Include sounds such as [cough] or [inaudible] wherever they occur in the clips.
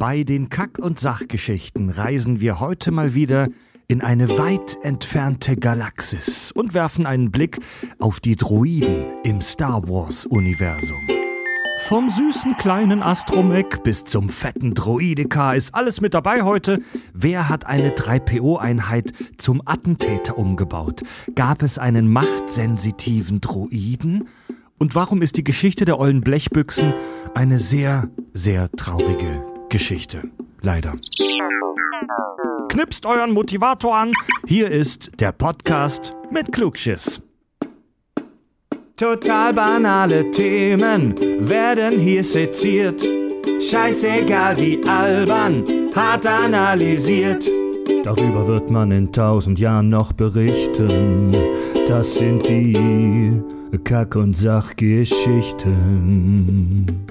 Bei den Kack- und Sachgeschichten reisen wir heute mal wieder in eine weit entfernte Galaxis und werfen einen Blick auf die Droiden im Star Wars-Universum. Vom süßen kleinen Astromech bis zum fetten Droideka ist alles mit dabei heute. Wer hat eine 3PO-Einheit zum Attentäter umgebaut? Gab es einen machtsensitiven Droiden? Und warum ist die Geschichte der ollen Blechbüchsen eine sehr, sehr traurige Geschichte? Leider. Knipst euren Motivator an. Hier ist der Podcast mit Klugschiss. Total banale Themen werden hier seziert. Scheißegal wie albern, hart analysiert. Darüber wird man in tausend Jahren noch berichten. Das sind die Kack- und Sachgeschichten.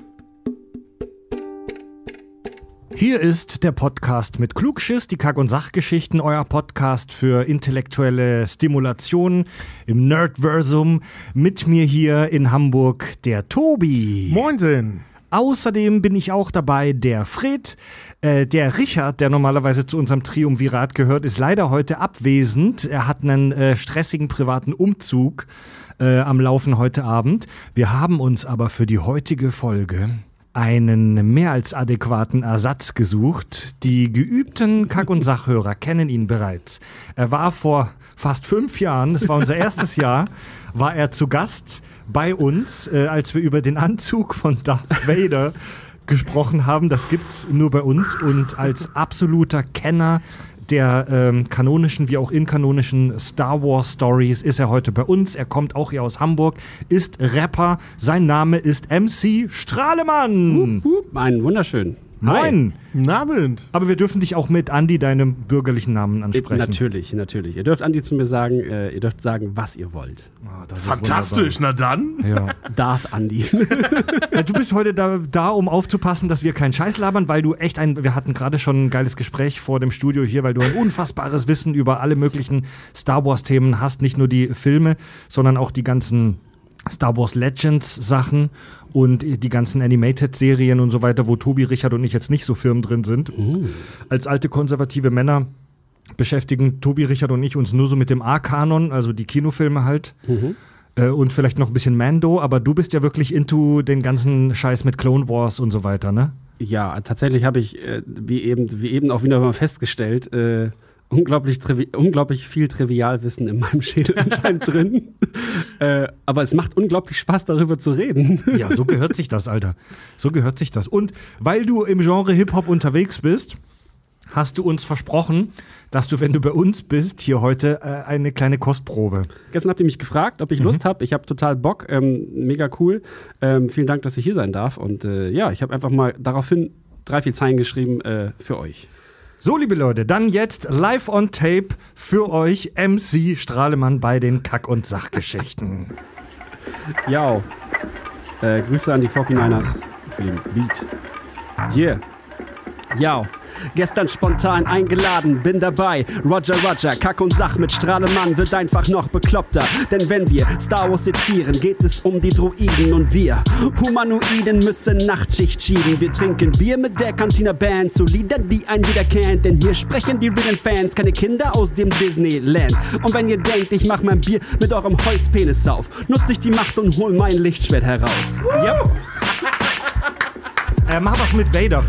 Hier ist der Podcast mit Klugschiss, die Kack- und Sachgeschichten, euer Podcast für intellektuelle Stimulation im Nerdversum. Mit mir hier in Hamburg der Tobi. Moinsen. Außerdem bin ich auch dabei der Fred. Äh, der Richard, der normalerweise zu unserem Triumvirat gehört, ist leider heute abwesend. Er hat einen äh, stressigen privaten Umzug äh, am Laufen heute Abend. Wir haben uns aber für die heutige Folge einen mehr als adäquaten Ersatz gesucht. Die geübten Kack- und Sachhörer kennen ihn bereits. Er war vor fast fünf Jahren, das war unser erstes Jahr, war er zu Gast bei uns, äh, als wir über den Anzug von Darth Vader gesprochen haben. Das gibt's nur bei uns und als absoluter Kenner der ähm, kanonischen wie auch inkanonischen Star Wars Stories ist er heute bei uns. Er kommt auch hier aus Hamburg, ist Rapper. Sein Name ist MC Strahlemann. Hup, hup, einen wunderschönen. Moin. Guten Abend. Aber wir dürfen dich auch mit Andi, deinem bürgerlichen Namen, ansprechen. Natürlich, natürlich. Ihr dürft Andi zu mir sagen, äh, ihr dürft sagen, was ihr wollt. Oh, das ist Fantastisch, na dann. Ja. Darth Andi. [laughs] Ja, du bist heute da, da, um aufzupassen, dass wir keinen Scheiß labern, weil du echt ein, wir hatten gerade schon ein geiles Gespräch vor dem Studio hier, weil du ein unfassbares Wissen über alle möglichen Star Wars Themen hast, nicht nur die Filme, sondern auch die ganzen Star Wars Legends Sachen und die ganzen Animated Serien und so weiter, wo Tobi, Richard und ich jetzt nicht so firm drin sind. Als alte konservative Männer beschäftigen Tobi, Richard und ich uns nur so mit dem A-Kanon, also die Kinofilme halt. Äh, und vielleicht noch ein bisschen Mando, aber du bist ja wirklich into den ganzen Scheiß mit Clone Wars und so weiter, ne? ja, tatsächlich habe ich, äh, wie, eben, wie eben auch wieder mal festgestellt, äh, unglaublich, trivi- unglaublich viel Trivialwissen in meinem Schädel [laughs] anscheinend drin. äh, aber es macht unglaublich Spaß, darüber zu reden. Ja, so gehört sich das, Alter. So gehört sich das. Und weil du im Genre Hip-Hop unterwegs bist, hast du uns versprochen, dass du, wenn du bei uns bist, hier heute äh, eine kleine Kostprobe. Gestern habt ihr mich gefragt, ob ich Lust habe. Ich habe total Bock. Ähm, mega cool. Ähm, vielen Dank, dass ich hier sein darf. Und äh, ja, ich habe einfach mal daraufhin drei, vier Zeilen geschrieben äh, für euch. So, liebe Leute, dann jetzt live on tape für euch MC Strahlemann bei den Kack- und Sachgeschichten. Ja. Äh, Grüße an die 49ers für den Beat. Yeah. Ja, gestern spontan eingeladen, bin dabei. Roger, Roger, Kack und Sach mit Strahlemann wird einfach noch bekloppter. Denn wenn wir Star Wars sezieren, geht es um die Droiden und wir. Humanoiden müssen Nachtschicht schieben. Wir trinken Bier mit der Kantiner Band zu Liedern, die ein jeder kennt. Denn hier sprechen die realen Fans, keine Kinder aus dem Disneyland. Und wenn ihr denkt, ich mach mein Bier mit eurem Holzpenis auf, nutze ich die Macht und hol mein Lichtschwert heraus. Yep. [laughs] Äh, mach was mit Vader.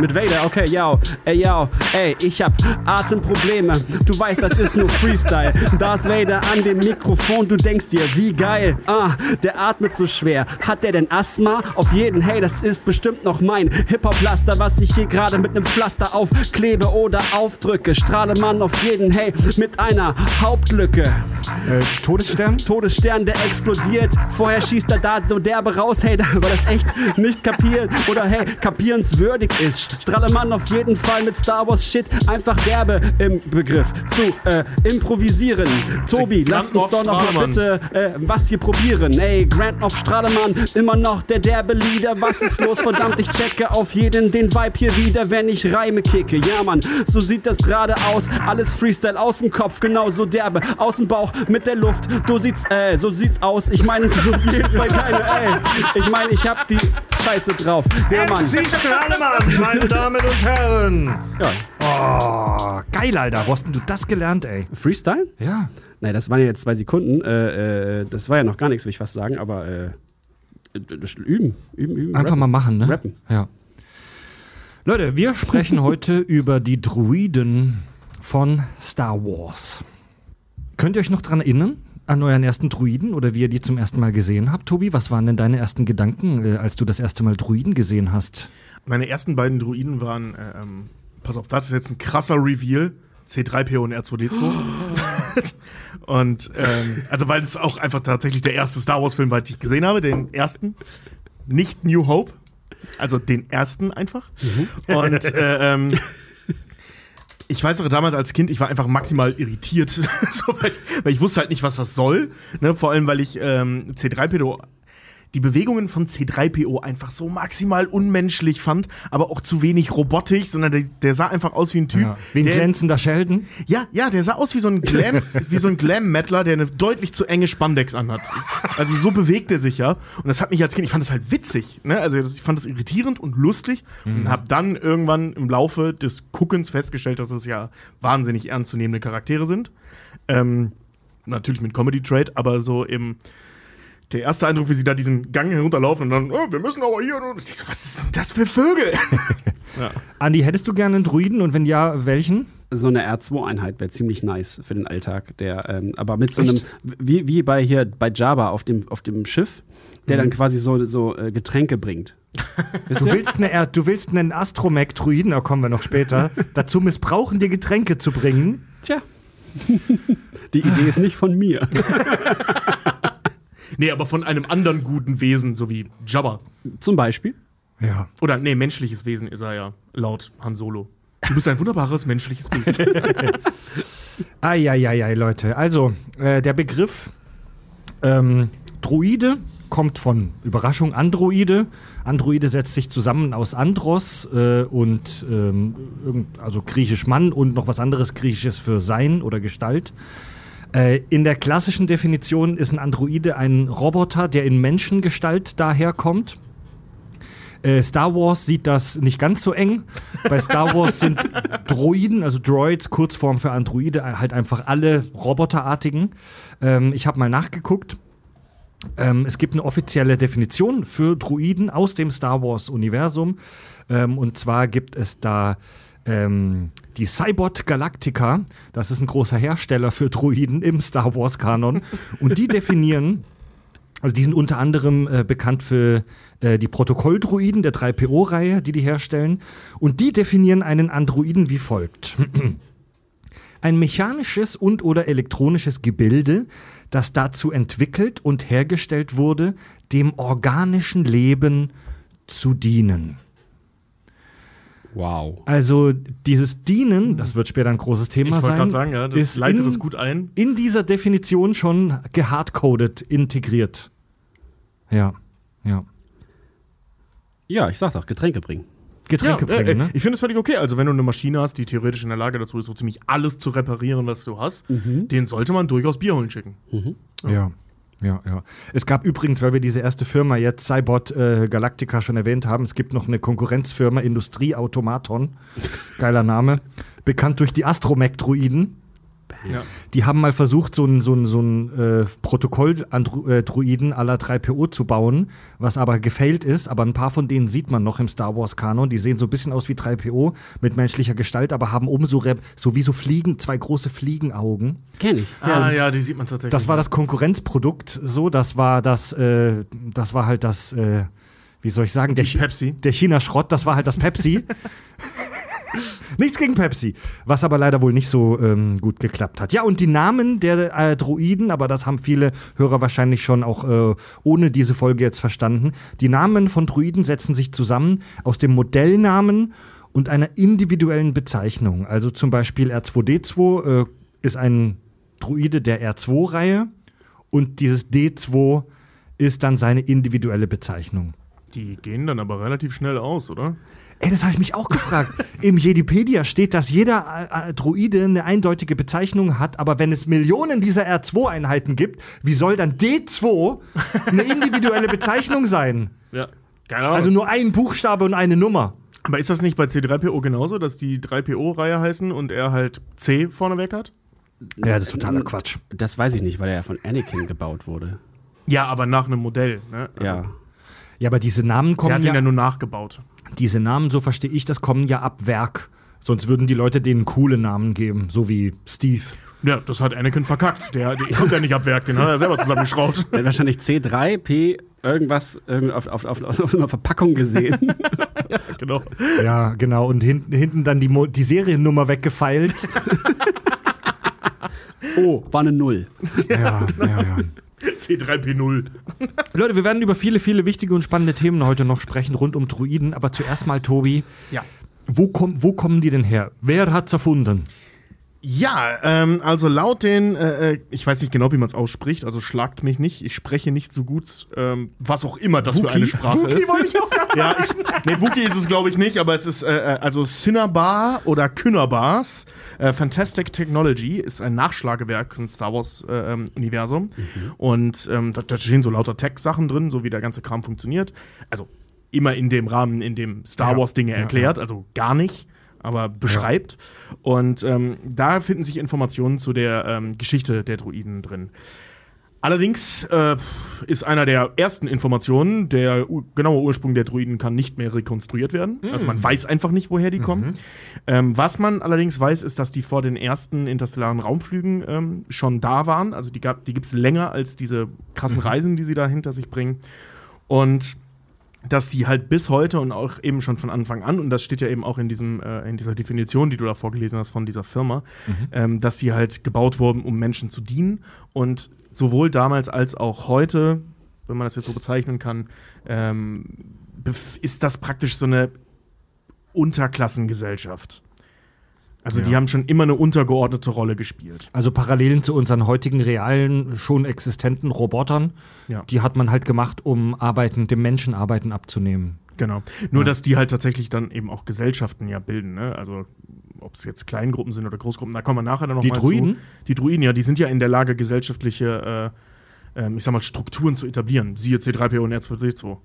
Mit Vader, okay, yo, ey, yo, ey, ich hab Atemprobleme. Du weißt, das ist nur Freestyle. Darth Vader an dem Mikrofon, du denkst dir, wie geil. Ah, der atmet so schwer. Hat der denn Asthma? Auf jeden, hey, das ist bestimmt noch mein Hip-Hop-Laster, was ich hier gerade mit nem Pflaster aufklebe oder aufdrücke. Strahlemann auf jeden, hey, mit einer Hauptlücke. Äh, Todesstern? Todesstern, der explodiert. Vorher schießt er da so derbe raus. Hey, da war das echt nicht kapiert. Oder hey, kapierenswürdig ist. Strahlemann auf jeden Fall mit Star Wars Shit. Einfach derbe im Begriff zu äh, improvisieren. Tobi, Grand lass uns doch noch mal Strahlemann. bitte äh, was hier probieren. Ey, Grand of Strahlemann, immer noch der derbe Lieder. Was ist los? Verdammt, ich checke auf jeden den Vibe hier wieder, wenn ich Reime kicke. Ja, Mann, so sieht das gerade aus. Alles Freestyle aus dem Kopf, genauso derbe. Aus dem Bauch mit der Luft. Du sieht's, äh, so sieht's aus. Ich meine, es ist auf jeden Fall keine, ey. Ich meine, ich hab die Scheiße drauf. Ja, Mann. MC Strahlemann, meine meine Damen und Herren. Ja. Oh, geil, Alter. Wo hast denn du das gelernt, ey? Freestyle? Ja. Nein, das waren ja jetzt zwei Sekunden. Äh, äh, das war ja noch gar nichts, will ich fast sagen, aber äh, das üben, üben, üben. Einfach rappen. mal machen, ne? Rappen. Ja. Leute, wir sprechen heute [laughs] über die Druiden von Star Wars. Könnt ihr euch noch dran erinnern? An euren ersten Druiden oder wie ihr die zum ersten Mal gesehen habt? Tobi, was waren denn deine ersten Gedanken, äh, als du das erste Mal Druiden gesehen hast? Meine ersten beiden Druiden waren, äh, ähm, pass auf, das ist jetzt ein krasser Reveal. C3PO und R2D2. [gasps] und ähm, also weil es auch einfach tatsächlich der erste Star Wars Film war, den ich gesehen habe, den ersten, nicht New Hope, also den ersten einfach. Und [laughs] äh, ähm, ich weiß noch damals als Kind, ich war einfach maximal irritiert, [laughs] so, weil, weil ich wusste halt nicht, was das soll. Ne? Vor allem, weil ich ähm, C3PO die Bewegungen von C3PO einfach so maximal unmenschlich fand, aber auch zu wenig robotisch, sondern der, der sah einfach aus wie ein Typ. Wie ein der, glänzender Sheldon? ja, ja, der sah aus wie so ein Glam, [laughs] wie so ein Glam-Mettler, der eine deutlich zu enge Spandex anhat. Also so bewegt er sich ja. Und das hat mich als Kind, ich fand das halt witzig. Ne? Also ich fand das irritierend und lustig und habe dann irgendwann im Laufe des Guckens festgestellt, dass es ja wahnsinnig ernstzunehmende Charaktere sind. Ähm, natürlich mit Comedy Trade, aber so im der erste Eindruck, wie sie da diesen Gang herunterlaufen und dann, oh, wir müssen aber hier. Und ich so, was ist denn das für Vögel? [laughs] Andi, hättest du gerne einen Druiden und wenn ja, welchen? So eine R2-Einheit wäre ziemlich nice für den Alltag. Der, ähm, aber mit so Echt? einem, wie, wie bei hier bei Java auf dem, auf dem Schiff, der Mhm. dann quasi so, so äh, Getränke bringt. [laughs] Du willst, eine, du willst einen Astromech-Druiden, da kommen wir noch später, [laughs] dazu missbrauchen, dir Getränke zu bringen. Tja. Die Idee ist nicht von mir. Nee, aber von einem anderen guten Wesen, so wie Jabba. Zum Beispiel. Ja. Oder, nee, menschliches Wesen ist er ja, laut Han Solo. Du bist ein wunderbares menschliches Wesen. [laughs] Eieiei, Leute. Also, äh, der Begriff ähm, Druide kommt von Überraschung Androide. Androide setzt sich zusammen aus Andros äh, und ähm, also griechisch Mann und noch was anderes griechisches für Sein oder Gestalt. Äh, in der klassischen Definition ist ein Androide ein Roboter, der in Menschengestalt daherkommt. Äh, Star Wars sieht das nicht ganz so eng. Bei Star [laughs] Wars sind Droiden, also Droids, Kurzform für Androide, halt einfach alle Roboterartigen. Ähm, ich habe mal nachgeguckt. Ähm, es gibt eine offizielle Definition für Droiden aus dem Star Wars-Universum. Ähm, und zwar gibt es da ähm, die Cybot Galactica. Das ist ein großer Hersteller für Droiden im Star Wars-Kanon. Und die definieren also die sind unter anderem äh, bekannt für äh, die Protokolldruiden der 3PO-Reihe, die die herstellen. Und die definieren einen Androiden wie folgt. Ein mechanisches und oder elektronisches Gebilde, das dazu entwickelt und hergestellt wurde, dem organischen Leben zu dienen. Wow. Also dieses Dienen, das wird später ein großes ich Thema wollte sein, gerade sagen, ja, das ist leitet in, das gut ein. in dieser Definition schon gehardcoded, integriert. Ja, ja. Ja, ich sag doch, Getränke bringen. Getränke ja, bringen, äh, ne? Ich finde es völlig okay. Also, wenn du eine Maschine hast, die theoretisch in der Lage dazu ist, so ziemlich alles zu reparieren, was du hast, den sollte man durchaus Bier holen schicken. Ja. Ja, ja. Es gab übrigens, weil wir diese erste Firma jetzt, Cybot äh, Galactica, schon erwähnt haben, es gibt noch eine Konkurrenzfirma, Industrieautomaton, geiler Name, bekannt durch die Astromech-Druiden. Ja. Die haben mal versucht, so ein, so ein, so ein äh, Protokoll-Druiden à la 3PO zu bauen, was aber gefailt ist. Aber ein paar von denen sieht man noch im Star Wars-Kanon. Die sehen so ein bisschen aus wie 3PO mit menschlicher Gestalt, aber haben oben so, Rep- so wie so Fliegen, zwei große Fliegenaugen. Kenn ich. ah, und ja, die sieht man tatsächlich. Das war das Konkurrenzprodukt, so, das war das, äh, das war halt das, äh, wie soll ich sagen, der, der China-Schrott, das war halt das Pepsi. [laughs] [laughs] Nichts gegen Pepsi, was aber leider wohl nicht so ähm, gut geklappt hat. Ja, und die Namen der äh, Droiden, aber das haben viele Hörer wahrscheinlich schon auch äh, ohne diese Folge jetzt verstanden. Die Namen von Droiden setzen sich zusammen aus dem Modellnamen und einer individuellen Bezeichnung. Also zum Beispiel R2D2 äh, ist ein Droide der R2-Reihe und dieses D2 ist dann seine individuelle Bezeichnung. Die gehen dann aber relativ schnell aus, oder? Ey, das habe ich mich auch gefragt. Im Jedipedia steht, dass jeder äh, äh, Droide eine eindeutige Bezeichnung hat, aber wenn es Millionen dieser R2-Einheiten gibt, wie soll dann D2 eine individuelle Bezeichnung sein? Ja. Keine Ahnung. Also nur ein Buchstabe und eine Nummer. Aber ist das nicht bei C3PO genauso, dass die 3PO-Reihe heißen und er halt C vorneweg hat? Ja, das ist totaler Quatsch. Das weiß ich nicht, weil er ja von Anakin gebaut wurde. Ja, aber nach einem Modell. Ne? Also, ja. Ja, aber diese Namen Er kommen hat ihn ja ja, nur nachgebaut. Diese Namen, so verstehe ich das, kommen ja ab Werk. Sonst würden die Leute denen coole Namen geben, so wie Steve. Ja, das hat Anakin verkackt. Der, der kommt ja nicht ab Werk, den hat er selber zusammengeschraubt. [laughs] Der hat wahrscheinlich C3P irgendwas irgend auf, auf, auf, auf einer Verpackung gesehen. [laughs] genau. Ja, genau. Und hinten, hinten dann die, Mo die Seriennummer weggefeilt. [laughs] oh, war eine Null. ja, ja, ja. [laughs] C3P0. Leute, wir werden über viele, viele wichtige und spannende Themen heute noch sprechen rund um Druiden. Aber zuerst mal, Tobi, Ja. wo, komm, wo kommen die denn her? Wer hat's erfunden? Ja, ähm, also laut den, äh, äh, ich weiß nicht genau, wie man es ausspricht, also schlagt mich nicht, ich spreche nicht so gut, ähm, was auch immer das für Wookie? eine Sprache Wookie ist. wollte ich auch gerade ja, ich, nee, Wookie ist es glaube ich nicht, aber es ist äh, äh, also Cinnabar oder Kynabars. Äh, Fantastic Technology ist ein Nachschlagewerk im Star Wars äh, ähm, Universum und ähm, da, da stehen so lauter Tech-Sachen drin, so wie der ganze Kram funktioniert. Also immer in dem Rahmen, in dem Star Ja. Wars Dinge Ja, erklärt, also gar nicht aber beschreibt. Und ähm, da finden sich Informationen zu der ähm, Geschichte der Druiden drin. Allerdings äh, ist einer der ersten Informationen, der genaue Ursprung der Druiden kann nicht mehr rekonstruiert werden. Also man weiß einfach nicht, woher die kommen. Ähm, was man allerdings weiß, ist, dass die vor den ersten interstellaren Raumflügen ähm, schon da waren. Also die, gab- die gibt es länger als diese krassen Reisen, die sie da hinter sich bringen. Und dass die halt bis heute und auch eben schon von Anfang an, und das steht ja eben auch in, diesem, äh, in dieser Definition, die du da vorgelesen hast von dieser Firma, ähm, dass die halt gebaut wurden, um Menschen zu dienen. Und sowohl damals als auch heute, wenn man das jetzt so bezeichnen kann, ähm, ist das praktisch so eine Unterklassengesellschaft. Also die Ja. haben schon immer eine untergeordnete Rolle gespielt. Also Parallelen zu unseren heutigen realen, schon existenten Robotern. Ja. Die hat man halt gemacht, um Arbeiten, dem Menschen Arbeiten abzunehmen. Genau. Nur, Ja. dass die halt tatsächlich dann eben auch Gesellschaften ja bilden. Ne? Also, ob es jetzt Kleingruppen sind oder Großgruppen, da kommen wir nachher dann noch Die mal Druiden? zu. Die Druiden, ja, die sind ja in der Lage, gesellschaftliche, äh, ähm, ich sag mal, Strukturen zu etablieren. Siehe C3PO und R2D2.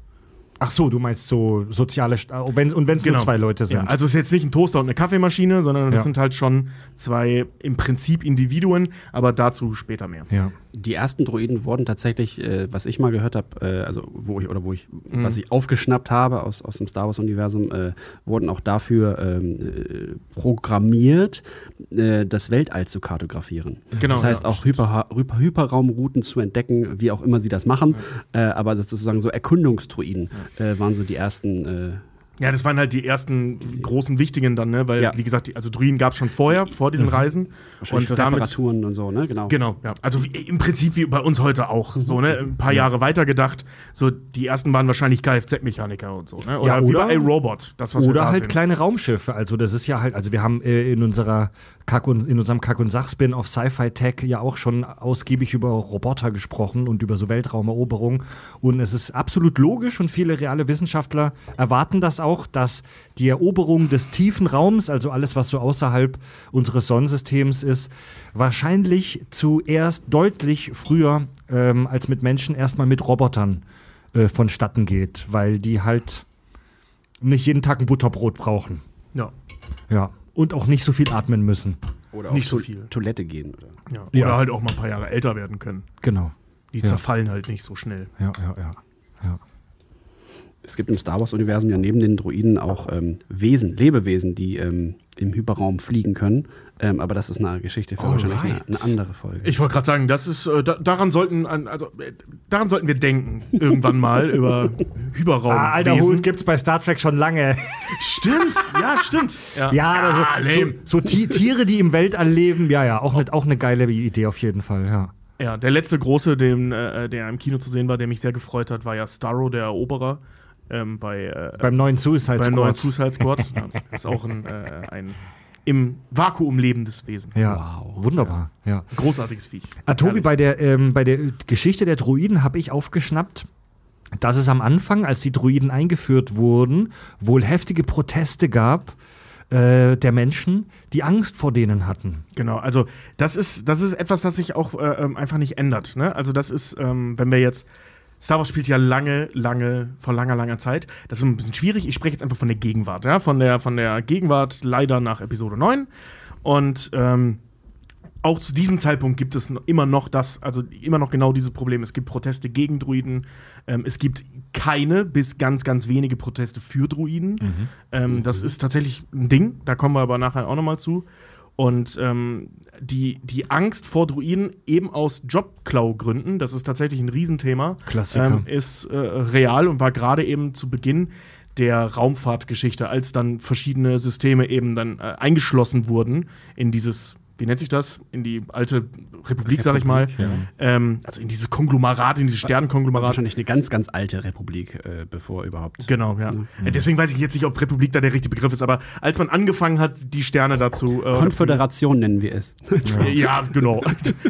Ach so, du meinst so soziale, St oh, wenn, und wenn es nur zwei Leute sind. Ja, also es ist jetzt nicht ein Toaster und eine Kaffeemaschine, sondern das Ja. sind halt schon zwei im Prinzip Individuen, aber dazu später mehr. ja. Die ersten Droiden wurden tatsächlich, äh, was ich mal gehört habe, äh, also wo ich oder wo ich, was ich aufgeschnappt habe aus, aus dem Star Wars-Universum, äh, wurden auch dafür ähm, äh, programmiert, äh, das Weltall zu kartografieren. Genau, das heißt ja, auch Hyper, Hyper, Hyperraumrouten zu entdecken, wie auch immer sie das machen. Äh, aber sozusagen so Erkundungsdroiden äh, waren so die ersten. Ja, das waren halt die ersten großen wichtigen dann, ne? Weil, Ja. wie gesagt, die, also Druiden gab es schon vorher, vor diesen Reisen. wahrscheinlich für Reparaturen und so, ne? Genau. Genau, ja. Also wie, im Prinzip wie bei uns heute auch. So, ne? Ein paar Jahre weiter gedacht. So, die ersten waren wahrscheinlich Kfz-Mechaniker und so, ne? Oder, Ja, wie oder- bei Robot. Das, was wir Oder da halt sehen. kleine Raumschiffe. Also das ist ja halt, also wir haben äh, in unserer Kack und in unserem Kack und Sach-Spin auf Sci-Fi Tech ja auch schon ausgiebig über Roboter gesprochen und über so Weltraumeroberung. Und es ist absolut logisch und viele reale Wissenschaftler erwarten das auch, dass die Eroberung des tiefen Raums, also alles, was so außerhalb unseres Sonnensystems ist, wahrscheinlich zuerst deutlich früher ähm, als mit Menschen erstmal mit Robotern äh, vonstatten geht, weil die halt nicht jeden Tag ein Butterbrot brauchen. Ja. Ja. Und auch nicht so viel atmen müssen. Oder Nicht so to viel. Toilette gehen. Oder? ja. Ja. Oder halt auch mal ein paar Jahre älter werden können. Genau. Die Ja. zerfallen halt nicht so schnell. Ja, ja, ja. ja. Es gibt im Star Wars-Universum ja neben den Droiden auch ähm, Wesen, Lebewesen, die ähm, im Hyperraum fliegen können. Ähm, aber das ist eine Geschichte für wahrscheinlich eine, Alright. eine andere Folge. Ich wollte gerade sagen, das ist, äh, da, daran sollten, also, äh, daran sollten wir denken, irgendwann mal über [laughs] Hyperraum. Ah, alter Hut gibt's bei Star Trek schon lange. Stimmt, ja, stimmt. Ja, also so, so Ti- Tiere, die im Weltall leben, ja, ja, auch, ne, auch eine geile Idee auf jeden Fall, ja. Ja, der letzte große, den, äh, der im Kino zu sehen war, der mich sehr gefreut hat, war ja Starro, der Eroberer. Ähm, bei, äh, Beim neuen Suicide beim neuen Squad. Suicide Squad. [laughs] ja, das ist auch ein, äh, ein im Vakuum lebendes Wesen. Ja, Wow. wunderbar, ja. Großartiges Viech. Ah, Tobi, bei der, ähm, bei der Geschichte der Druiden habe ich aufgeschnappt, dass es am Anfang, als die Druiden eingeführt wurden, wohl heftige Proteste gab äh, der Menschen, die Angst vor denen hatten. Genau, also das ist, das ist etwas, das sich auch äh, ähm, einfach nicht ändert. Ne? Also das ist, ähm, wenn wir jetzt Star Wars spielt ja lange, lange, vor langer, langer Zeit. Das ist ein bisschen schwierig. Ich spreche jetzt einfach von der Gegenwart, ja, von der, von der Gegenwart leider nach Episode 9. Und ähm, auch zu diesem Zeitpunkt gibt es immer noch das, also immer noch genau dieses Problem. Es gibt Proteste gegen Druiden. Ähm, es gibt keine bis ganz, ganz wenige Proteste für Druiden. Mhm. Ähm, Das ist tatsächlich ein Ding. Da kommen wir aber nachher auch nochmal zu. Und ähm, die, die Angst vor Druiden, eben aus Jobklau-Gründen, das ist tatsächlich ein Riesenthema, ähm, ist äh, real und war gerade eben zu Beginn der Raumfahrtgeschichte, als dann verschiedene Systeme eben dann äh, eingeschlossen wurden in dieses, wie nennt sich das, in die alte Republik, sag ich mal, Republik, ähm, also in dieses Konglomerat, in dieses Sternenkonglomerat. Wahrscheinlich eine ganz, ganz alte Republik, äh, bevor überhaupt. Genau, ja. Äh, Deswegen weiß ich jetzt nicht, ob Republik da der richtige Begriff ist, aber als man angefangen hat, die Sterne dazu. Äh, Konföderation nennen wir es. Ja, ja genau.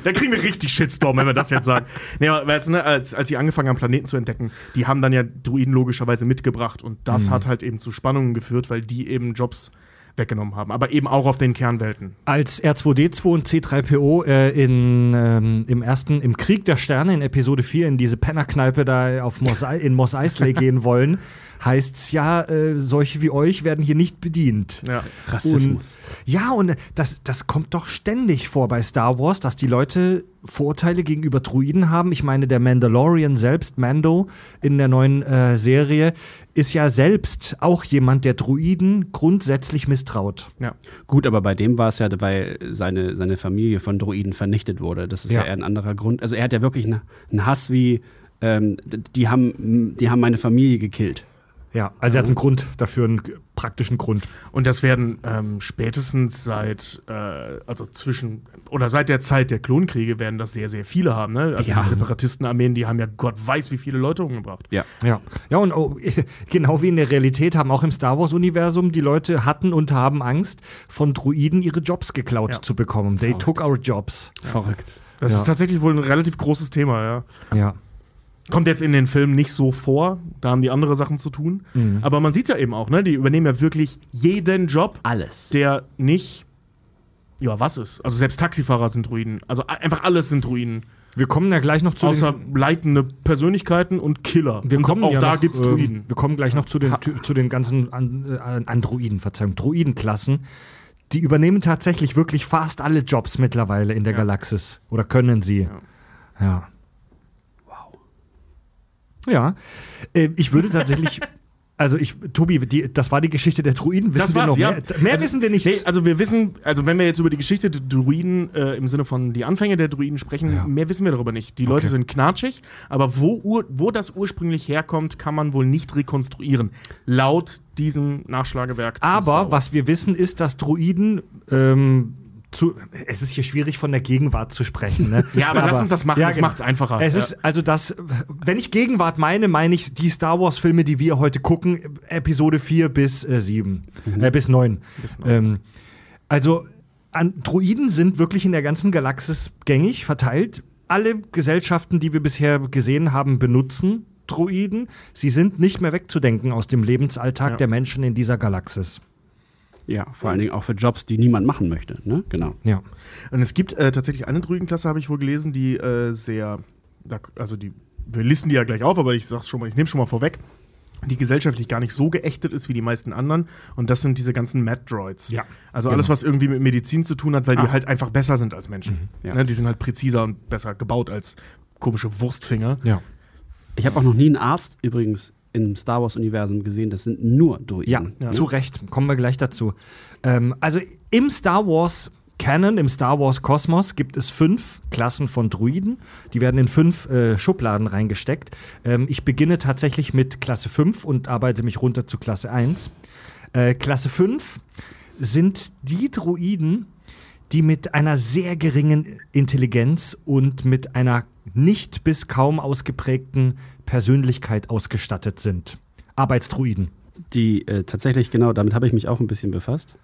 da kriegen wir richtig Shitstorm, wenn wir das jetzt sagen. Nee, aber weißt ne, als, als sie angefangen haben, Planeten zu entdecken, die haben dann ja Druiden logischerweise mitgebracht und das hat halt eben zu Spannungen geführt, weil die eben Jobs weggenommen haben, aber eben auch auf den Kernwelten. Als R2D2 und C3PO äh, in, ähm, im ersten, im Krieg der Sterne in Episode 4 in diese Pennerkneipe da auf Mos, in Mos Eisley [laughs] gehen wollen, heißt's ja, äh, solche wie euch werden hier nicht bedient. Ja. Rassismus. Ja, und das, das kommt doch ständig vor bei Star Wars, dass die Leute Vorurteile gegenüber Druiden haben. Ich meine, der Mandalorian selbst, Mando, in der neuen äh, Serie, ist ja selbst auch jemand, der Druiden grundsätzlich misstraut. ja. Gut, aber bei dem war es ja, weil seine, seine Familie von Droiden vernichtet wurde. Das ist ja, Ja. eher ein anderer Grund. Also er hat ja wirklich eine- einen Hass wie, ähm, die, haben, die haben meine Familie gekillt. Ja, also er hat einen Grund dafür, einen praktischen Grund. Und das werden ähm, spätestens seit, äh, also zwischen, oder seit der Zeit der Klonkriege werden das sehr, sehr viele haben. Ne? Also Ja. die Separatistenarmeen, die haben ja Gott weiß, wie viele Leute umgebracht. Ja. Ja, ja und oh, [laughs] genau wie in der Realität haben auch im Star Wars-Universum die Leute hatten und haben Angst, von Druiden ihre Jobs geklaut Ja. zu bekommen. They took our jobs. Verrückt. Das Ja. ist tatsächlich wohl ein relativ großes Thema, ja. Ja. Kommt jetzt in den Filmen nicht so vor, da haben die andere Sachen zu tun. Mhm. Aber man sieht ja eben auch, ne? Die übernehmen ja wirklich jeden Job, Alles. der nicht, ja, was ist. Also selbst Taxifahrer sind Druiden. Also einfach alles sind Druiden. Wir kommen ja gleich noch zu Außer den, leitende Persönlichkeiten und Killer. wir und kommen auch ja da noch, gibt's ähm, Druiden. Wir kommen gleich noch zu den, zu den ganzen An äh, Androiden, Verzeihung, Druidenklassen. Die übernehmen tatsächlich wirklich fast alle Jobs mittlerweile in der Ja. Galaxis. Oder können sie. Ja. Wow. Ja. Äh, ich würde tatsächlich. [laughs] Also ich, Tobi, die, das war die Geschichte der Druiden. Wissen Das wir noch ja. mehr? Mehr Also, wissen wir nicht. Nee, also wir wissen, also wenn wir jetzt über die Geschichte der Druiden äh, im Sinne von die Anfänge der Druiden sprechen, Ja. mehr wissen wir darüber nicht. Die Leute Okay. sind knatschig, aber wo, wo das ursprünglich herkommt, kann man wohl nicht rekonstruieren. Laut diesem Nachschlagewerk. Aber was wir wissen, ist, dass Druiden ähm, zu, es ist hier schwierig von der Gegenwart zu sprechen. Ne? [laughs] Ja, aber, lass uns das machen, Ja, das genau. macht's einfacher. Es ja. ist also das, wenn ich Gegenwart meine, meine ich die Star Wars Filme, die wir heute gucken, Episode 4 bis äh, 7, äh, bis 9. Bis neun. Ähm, also an, Druiden sind wirklich in der ganzen Galaxis gängig, verteilt. Alle Gesellschaften, die wir bisher gesehen haben, benutzen Druiden. Sie sind nicht mehr wegzudenken aus dem Lebensalltag Ja. der Menschen in dieser Galaxis. Ja, vor allen Dingen auch für Jobs, die niemand machen möchte. Ne? Genau. Ja. Und es gibt äh, tatsächlich eine Druidenklasse, habe ich wohl gelesen, die äh, sehr, also die, wir listen die ja gleich auf, aber ich sag's schon mal, ich nehme schon mal vorweg, die gesellschaftlich gar nicht so geächtet ist wie die meisten anderen. Und das sind diese ganzen Mad-Droids. Ja, Also genau. alles, was irgendwie mit Medizin zu tun hat, weil Ah. die halt einfach besser sind als Menschen. Ja. Ne, die sind halt präziser und besser gebaut als komische Wurstfinger. Ja. Ich habe auch noch nie einen Arzt übrigens im Star Wars-Universum gesehen. Das sind nur Druiden. Ja, Ja. zu Recht. Kommen wir gleich dazu. Ähm, also im Star Wars Canon, im Star Wars Kosmos gibt es fünf Klassen von Druiden. Die werden in fünf äh, Schubladen reingesteckt. Ähm, ich beginne tatsächlich mit Klasse 5 und arbeite mich runter zu Klasse 1. Äh, Klasse 5 sind die Druiden, die mit einer sehr geringen Intelligenz und mit einer nicht bis kaum ausgeprägten Persönlichkeit ausgestattet sind. Arbeitsdruiden. Die äh, tatsächlich, genau, damit habe ich mich auch ein bisschen befasst.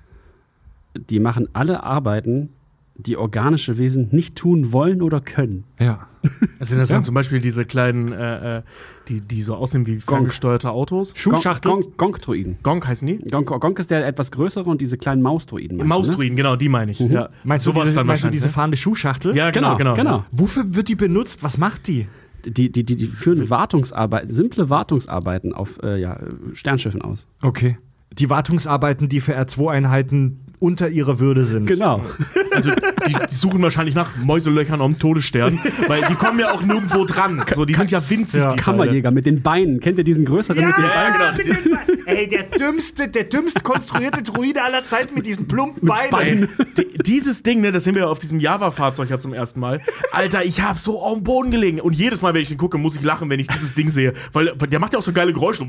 Die machen alle Arbeiten, die organische Wesen nicht tun wollen oder können. Ja. [laughs] Also das Ja. sind zum Beispiel diese kleinen, äh, äh, die, die so aussehen wie ferngesteuerte Autos. Schuhschachtel. Gonk- Gonk-Droiden. Gonk heißen die? Gonk, Gonk ist der etwas größere und diese kleinen Mausdroiden. meinst du, ne? Genau, die meine ich. Ja. Meinst du Sowas diese, dann meinst du diese ne? fahrende Schuhschachtel? Ja, genau, genau. Genau, genau. Wofür wird die benutzt? Was macht die? Die, die, die, die führen Wartungsarbeiten, simple Wartungsarbeiten auf äh, ja, Sternschiffen aus. Okay. Die Wartungsarbeiten, die für R2-Einheiten unter ihrer Würde sind. Genau. Also die, die suchen wahrscheinlich nach Mäuselöchern am Todesstern, weil die kommen ja auch nirgendwo dran. So, die sind ja winzig, Ja. die. Kammerjäger mit den Beinen. Kennt ihr diesen größeren mit den Beinen? Ja, genau. mit den Beinen. Ey, der dümmste, der dümmst konstruierte Druide aller Zeiten mit diesen plumpen Beinen. Die, dieses Ding, ne, das sehen wir ja auf diesem Java-Fahrzeug ja zum ersten Mal. Alter, ich hab so auf dem Boden gelegen. Und jedes Mal, wenn ich den gucke, muss ich lachen, wenn ich dieses Ding sehe. Weil der macht ja auch so geile Geräusche.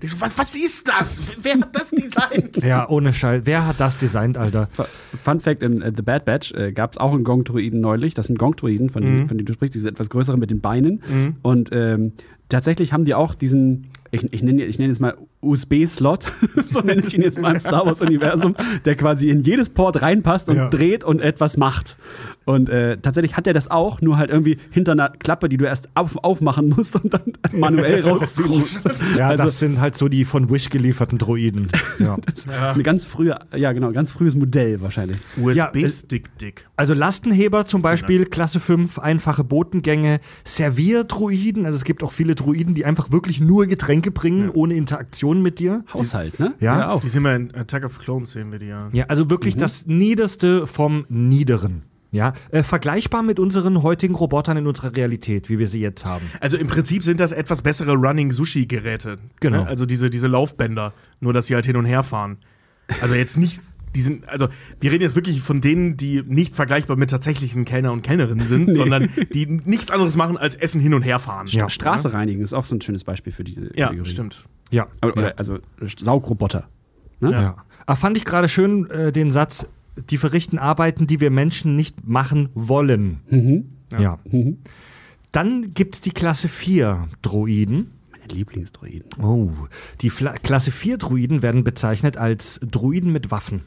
Ich so, was, was ist das? Wer hat das designt? Ja, ohne Scheiß. Wer hat das designt, Alter? Fun Fact: In äh, The Bad Batch äh, gab es auch einen Gong-Druiden neulich. Das sind Gong-Druiden, von, denen- von denen du sprichst, diese etwas größeren mit den Beinen. Und ähm, tatsächlich haben die auch diesen, ich, ich nenne ich nenn jetzt mal USB-Slot, [laughs] so nenne ich ihn jetzt mal im Star Wars-Universum, der quasi in jedes Port reinpasst und Ja. dreht und etwas macht. Und äh, tatsächlich hat er das auch, nur halt irgendwie hinter einer Klappe, die du erst auf, aufmachen musst und dann [laughs] manuell rausziehen musst. Ja, also das sind halt so die von Wish gelieferten Droiden. [laughs] Ja. eine ganz frühe, ja genau, ganz frühes Modell wahrscheinlich. USB-Stick-Dick. Also Lastenheber zum Beispiel, Klasse 5, einfache Botengänge, Servierdruiden. Also es gibt auch viele Druiden, die einfach wirklich nur Getränke bringen, ohne Interaktion mit dir. Haushalt, ne? Ja. auch. Die sehen wir in Attack of Clones, sehen wir die ja. Ja, also wirklich das Niederste vom Niederen. Ja, äh, vergleichbar mit unseren heutigen Robotern in unserer Realität, wie wir sie jetzt haben. Also im Prinzip sind das etwas bessere Running-Sushi-Geräte. Genau. Ne? Also diese, diese Laufbänder. Nur, dass sie halt hin und her fahren. Also jetzt nicht. Die sind, also wir reden jetzt wirklich von denen, die nicht vergleichbar mit tatsächlichen Kellner und Kellnerinnen sind, [laughs] sondern die nichts anderes machen als Essen hin und her fahren. Ja. Straße reinigen ist auch so ein schönes Beispiel für diese Ja, Kategorie. stimmt. Ja. Oder, oder, ja. Also Saugroboter. Ne? ja. Ah, fand ich gerade schön äh, den Satz, die verrichten Arbeiten, die wir Menschen nicht machen wollen. Mhm. Ja. Mhm. Dann gibt es die Klasse 4 Droiden. Meine Lieblingsdroiden. Oh, die Fla Klasse 4 Druiden werden bezeichnet als Druiden mit Waffen.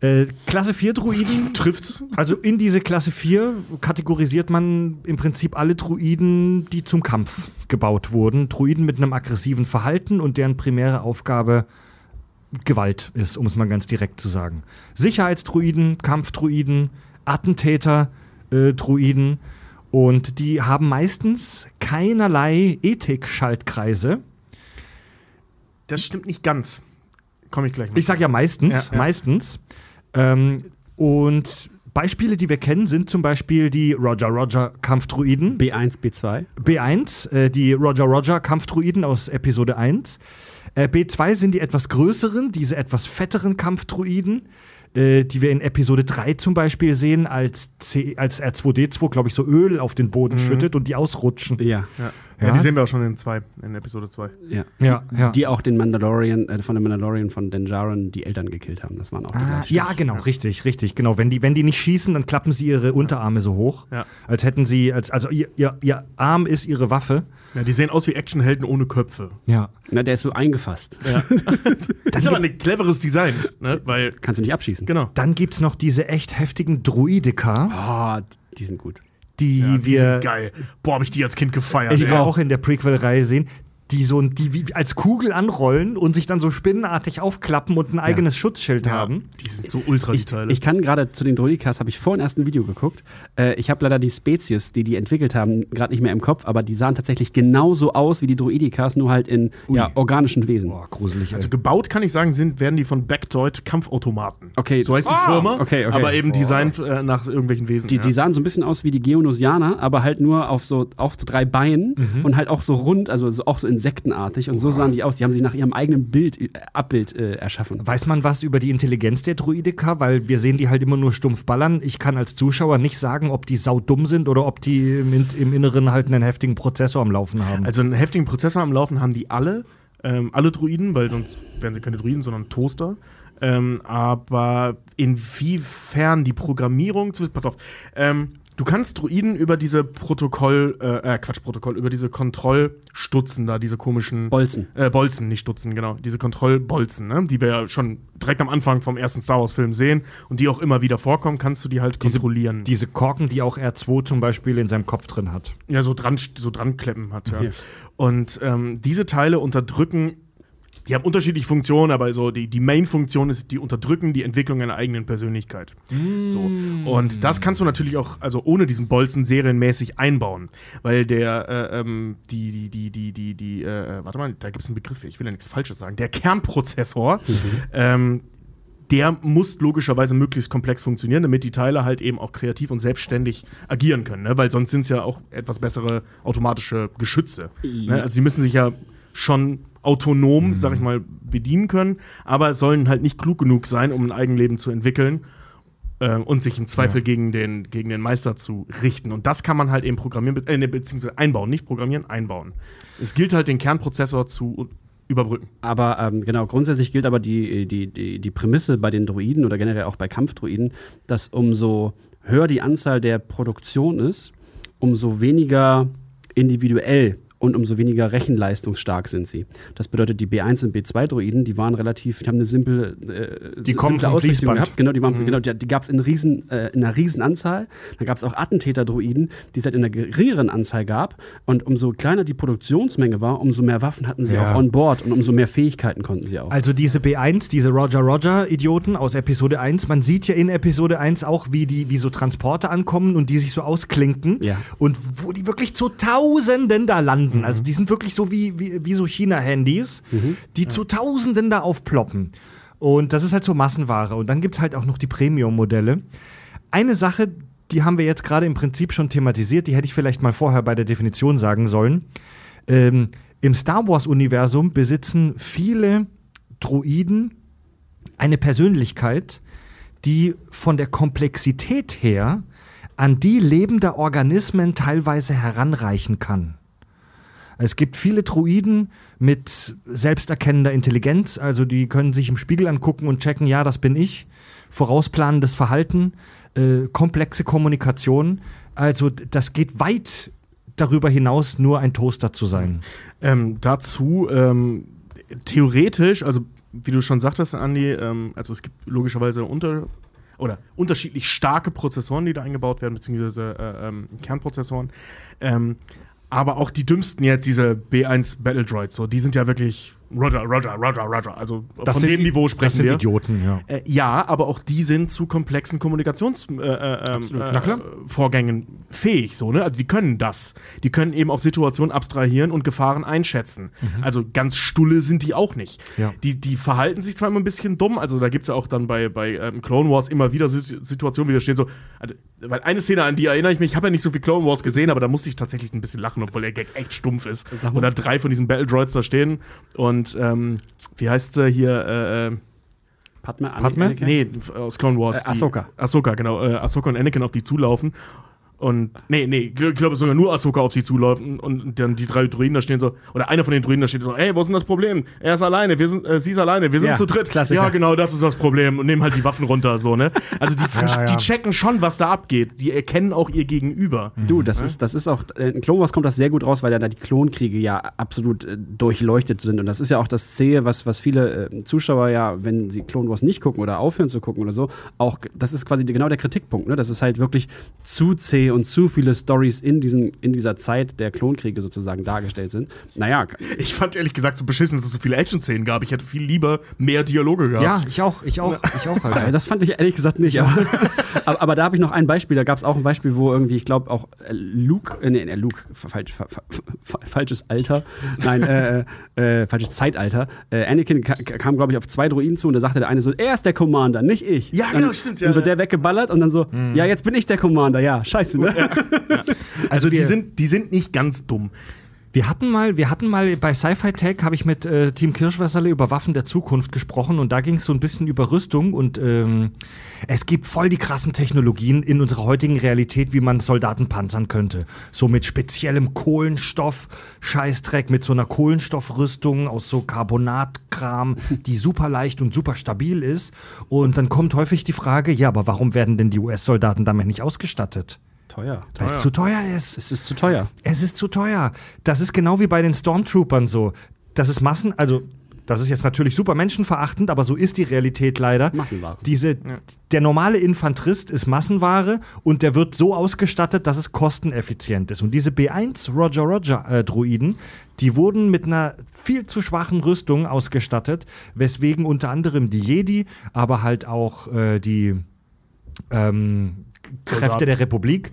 Äh, Klasse 4 Druiden, [laughs] Trifft's? also in diese Klasse 4 kategorisiert man im Prinzip alle Druiden, die zum Kampf gebaut wurden. Druiden mit einem aggressiven Verhalten und deren primäre Aufgabe Gewalt ist, um es mal ganz direkt zu sagen. Sicherheitsdruiden, Kampfdruiden, Attentäter, äh, Druiden. Und die haben meistens keinerlei Ethik-Schaltkreise. Das stimmt nicht ganz. Komme ich gleich noch. Ich sage ja meistens, Ja, ja. meistens. Ähm, und Beispiele, die wir kennen, sind zum Beispiel die Roger Roger Kampfdruiden. B1, B2. B1, äh, die Roger Roger Kampfdruiden aus Episode 1. Äh, B2 sind die etwas größeren, diese etwas fetteren Kampfdruiden, äh, die wir in Episode 3 zum Beispiel sehen, als, C, als R2D2, glaube ich, so Öl auf den Boden schüttet und die ausrutschen. Ja, ja. Ja, Ja. die sehen wir auch schon in zwei, in Episode 2. ja. Ja, ja. Die auch den Mandalorian, äh, von dem Mandalorian von Denjarin die Eltern gekillt haben. Das waren auch die Ah, gleichen. ja, genau, richtig, richtig, genau. Wenn die, wenn die nicht schießen, dann klappen sie ihre Unterarme so hoch, Ja. als hätten sie, als, also ihr, ihr, ihr Arm ist ihre Waffe. Ja, die sehen aus wie Actionhelden ohne Köpfe. Ja. Na, der ist so eingefasst. [laughs] Das ist aber ein cleveres Design, ne? Weil, Kannst du nicht abschießen. genau. Dann gibt's noch diese echt heftigen Druidika, Oh, die sind gut. Die Ja, die wir sind geil. Boah, hab ich die als Kind gefeiert. ich wir auch in der Prequel-Reihe sehen, die so die wie als Kugel anrollen und sich dann so spinnenartig aufklappen und ein eigenes Schutzschild ja, haben. Die sind so ultra, die Ich, Teile. ich kann gerade zu den Droidikas, habe ich vorhin erst ein Video geguckt. Äh, ich habe leider die Spezies, die die entwickelt haben, gerade nicht mehr im Kopf, aber die sahen tatsächlich genauso aus wie die Droidikas, nur halt in ja, organischen Wesen. Boah, gruselig, ey. also gebaut, kann ich sagen, sind, werden die von Backdoid Kampfautomaten. Okay. So heißt die Ah, Firma, okay, okay. aber eben designt äh, nach irgendwelchen Wesen. Die, ja. die sahen so ein bisschen aus wie die Geonosianer, aber halt nur auf so, auf so drei Beinen Mhm. und halt auch so rund, also so, auch so insektenartig. Und so sahen die aus. Die haben sich nach ihrem eigenen Bild, äh, Abbild äh, erschaffen. Weiß man was über die Intelligenz der Druidika? Weil wir sehen die halt immer nur stumpf ballern. Ich kann als Zuschauer nicht sagen, ob die saudumm sind oder ob die im, In- im Inneren halt einen heftigen Prozessor am Laufen haben. Also einen heftigen Prozessor am Laufen haben die alle, ähm, alle Druiden, weil sonst wären sie keine Druiden, sondern Toaster. Ähm, aber inwiefern die Programmierung, pass auf, ähm, du kannst Druiden über diese Protokoll, äh, äh, Quatsch, Protokoll, über diese Kontrollstutzen da, diese komischen Bolzen. äh, Bolzen, nicht Stutzen, genau. Diese Kontrollbolzen, ne? die wir ja schon direkt am Anfang vom ersten Star Wars-Film sehen und die auch immer wieder vorkommen, kannst du die halt Diese- kontrollieren. Diese Korken, die auch R2 zum Beispiel in seinem Kopf drin hat. ja, so dran, so dran kleppen hat, ja. Ja. Und ähm, diese Teile unterdrücken die haben unterschiedliche Funktionen, aber so die, die Main-Funktion ist, die unterdrücken die Entwicklung einer eigenen Persönlichkeit. So. Und das kannst du natürlich auch, also ohne diesen Bolzen serienmäßig einbauen. Weil der, äh, ähm, die, die, die, die, die, die, äh, warte mal, da gibt es einen Begriff, ich will ja nichts Falsches sagen. Der Kernprozessor, ähm, der muss logischerweise möglichst komplex funktionieren, damit die Teile halt eben auch kreativ und selbstständig agieren können, ne? weil sonst sind es ja auch etwas bessere automatische Geschütze. Ne? Also die müssen sich ja schon autonom, sag ich mal, bedienen können, aber sollen halt nicht klug genug sein, um ein Eigenleben zu entwickeln äh, und sich im Zweifel gegen, den, gegen den Meister zu richten. Und das kann man halt eben programmieren, be- äh, ne, beziehungsweise einbauen, nicht programmieren, einbauen. Es gilt halt, den Kernprozessor zu überbrücken. Aber ähm, genau, grundsätzlich gilt aber die, die, die, die Prämisse bei den Droiden oder generell auch bei Kampfdroiden, dass umso höher die Anzahl der Produktion ist, umso weniger individuell und umso weniger rechenleistungsstark sind sie. Das bedeutet, die B1 und B2-Droiden, die waren relativ, die haben eine simple, äh, Die kommen simple Ausrichtung gehabt. Genau, die, waren, Mhm. genau, die, die gab es in, riesen, äh, in einer riesen Anzahl. Dann gab es auch Attentäter-Droiden, die es halt in einer geringeren Anzahl gab. Und umso kleiner die Produktionsmenge war, umso mehr Waffen hatten sie Ja. auch on board und umso mehr Fähigkeiten konnten sie auch. Also diese B1, diese Roger Roger Idioten aus Episode 1, man sieht ja in Episode 1 auch, wie die wie so Transporter ankommen und die sich so ausklinken Ja. und wo die wirklich zu Tausenden da landen. Also die sind wirklich so wie wie, wie so China Handys, die zu Tausenden da aufploppen. Und das ist halt so Massenware und dann gibt's halt auch noch die Premium Modelle. Eine Sache, die haben wir jetzt gerade im Prinzip schon thematisiert, die hätte ich vielleicht mal vorher bei der Definition sagen sollen. Ähm, Im Star Wars-Universum besitzen viele Droiden eine Persönlichkeit, die von der Komplexität her an die lebender Organismen teilweise heranreichen kann. Es gibt viele Druiden mit selbsterkennender Intelligenz, also die können sich im Spiegel angucken und checken, ja, das bin ich. Vorausplanendes Verhalten, äh, komplexe Kommunikation. Also das geht weit darüber hinaus, nur ein Toaster zu sein. Ähm, dazu ähm, theoretisch, also wie du schon sagtest, Andi, ähm, also es gibt logischerweise unter oder unterschiedlich starke Prozessoren, die da eingebaut werden, beziehungsweise äh, ähm, Kernprozessoren. Ähm, aber auch die dümmsten jetzt, diese B1 Battle Droids, so, die sind ja wirklich Roger, Roger, Roger, Roger. Also von sind dem die- Niveau sprechen Das sind wir. Idioten, ja. Äh, ja, aber auch die sind zu komplexen Kommunikationsvorgängen äh, ähm, äh, klar. Vorgängen fähig. So, ne? Also die können das. Die können eben auch Situationen abstrahieren und Gefahren einschätzen. Also ganz stulle sind die auch nicht. Ja. Die, die verhalten sich zwar immer ein bisschen dumm, also da gibt es ja auch dann bei, bei ähm, Clone Wars immer wieder Sit- Situationen, wie da stehen so, also, weil eine Szene, an die erinnere ich mich, ich habe ja nicht so viel Clone Wars gesehen, aber da musste ich tatsächlich ein bisschen lachen, obwohl der Gag echt stumpf ist. Und da drei von diesen Battle Droids da stehen und ähm, wie heißt sie hier, äh, äh, Padme? Padme? Anakin? Nee, aus Clone Wars. Äh, Ahsoka. Die, Ahsoka, genau. Äh, Ahsoka und Anakin auf die zulaufen. Und, nee, nee, ich glaube sogar nur Ahsoka auf sie zulaufen und dann die drei Druiden da stehen so, oder einer von den Druiden da steht so, ey, wo ist denn das Problem? Er ist alleine, wir sind, äh, sie ist alleine, wir sind Ja, zu dritt. Klassiker. Ja, genau, das ist das Problem und nehmen halt die Waffen runter, so, ne? Also die, [laughs] Ja, die checken schon, was da abgeht. Die erkennen auch ihr Gegenüber. Du, das ist, das ist auch, äh, in Clone Wars kommt das sehr gut raus, weil ja da die Klonkriege ja absolut äh, durchleuchtet sind. Und das ist ja auch das Zähe, was, was viele äh, Zuschauer ja, wenn sie Clone Wars nicht gucken oder aufhören zu gucken oder so, auch, das ist quasi genau der Kritikpunkt, ne? Das ist halt wirklich zu zäh und zu viele Stories in, diesen, in dieser Zeit der Klonkriege sozusagen dargestellt sind. Naja, Ich fand ehrlich gesagt so beschissen, dass es so viele Action-Szenen gab. Ich hätte viel lieber mehr Dialoge gehabt. Ja, ich auch, ich auch, ich auch äh, halt. [laughs] das fand ich ehrlich gesagt nicht. Aber, [laughs] aber, aber da habe ich noch ein Beispiel. Da gab es auch ein Beispiel, wo irgendwie, ich glaube, auch äh, Luke, äh, nee, äh, Luke, falsch, fa- fa- fa- falsches Alter, nein, äh, äh, falsches Zeitalter. Äh, Anakin ka kam, glaube ich, auf zwei Droiden zu und da sagte der eine so, er ist der Commander, nicht ich. Ja, genau, dann, stimmt, ja, Dann wird der weggeballert und dann so, ja, jetzt bin ich der Commander, ja, scheiße, ne? Also die wir- sind, die sind nicht ganz dumm. Wir hatten mal, wir hatten mal bei Sci-Fi Tech habe ich mit äh, Team Kirschwasserle über Waffen der Zukunft gesprochen und da ging es so ein bisschen über Rüstung und ähm, es gibt voll die krassen Technologien in unserer heutigen Realität, wie man Soldaten panzern könnte. So mit speziellem Kohlenstoff, Scheißdreck, mit so einer Kohlenstoffrüstung aus so Carbonatkram, [laughs] die super leicht und super stabil ist. Und dann kommt häufig die Frage, ja, aber warum werden denn die US-Soldaten damit nicht ausgestattet? Teuer. Weil es zu teuer ist. Es ist zu teuer. Es ist zu teuer. Das ist genau wie bei den Stormtroopern so. Das ist Massen, also das ist jetzt natürlich super menschenverachtend, aber so ist die Realität leider. Massenware. Diese, Der normale Infanterist ist Massenware und der wird so ausgestattet, dass es kosteneffizient ist. Und diese B1 Roger Roger äh, Druiden, die wurden mit einer viel zu schwachen Rüstung ausgestattet, weswegen unter anderem die Jedi, aber halt auch äh, die ähm, Kräfte der Republik,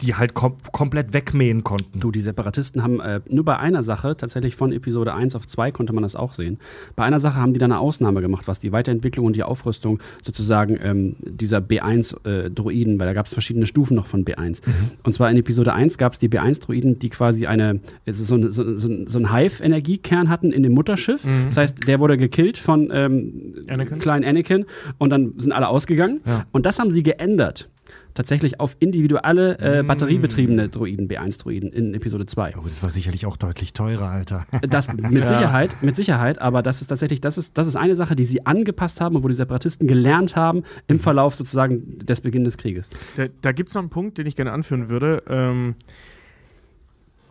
die halt kom komplett wegmähen konnten. Du, die Separatisten haben äh, nur bei einer Sache, tatsächlich von Episode 1 auf 2 konnte man das auch sehen. Bei einer Sache haben die dann eine Ausnahme gemacht, was die Weiterentwicklung und die Aufrüstung sozusagen ähm, dieser B1-Droiden, weil da gab es verschiedene Stufen noch von B1. Und zwar in Episode 1 gab es die B1-Droiden, die quasi eine, also so, ein- so, so, so einen Hive-Energiekern hatten in dem Mutterschiff. Das heißt, der wurde gekillt von ähm, Anakin? kleinen Anakin und dann sind alle ausgegangen. Ja. Und das haben sie geändert. Tatsächlich auf individuelle äh, batteriebetriebene Droiden, B1-Droiden in Episode 2. Oh, das war sicherlich auch deutlich teurer, Alter. Das [laughs] mit Sicherheit, mit Sicherheit, aber das ist tatsächlich, das ist, das ist eine Sache, die sie angepasst haben und wo die Separatisten gelernt haben im Verlauf sozusagen des Beginn des Krieges. Da, da gibt es noch einen Punkt, den ich gerne anführen würde. Ähm,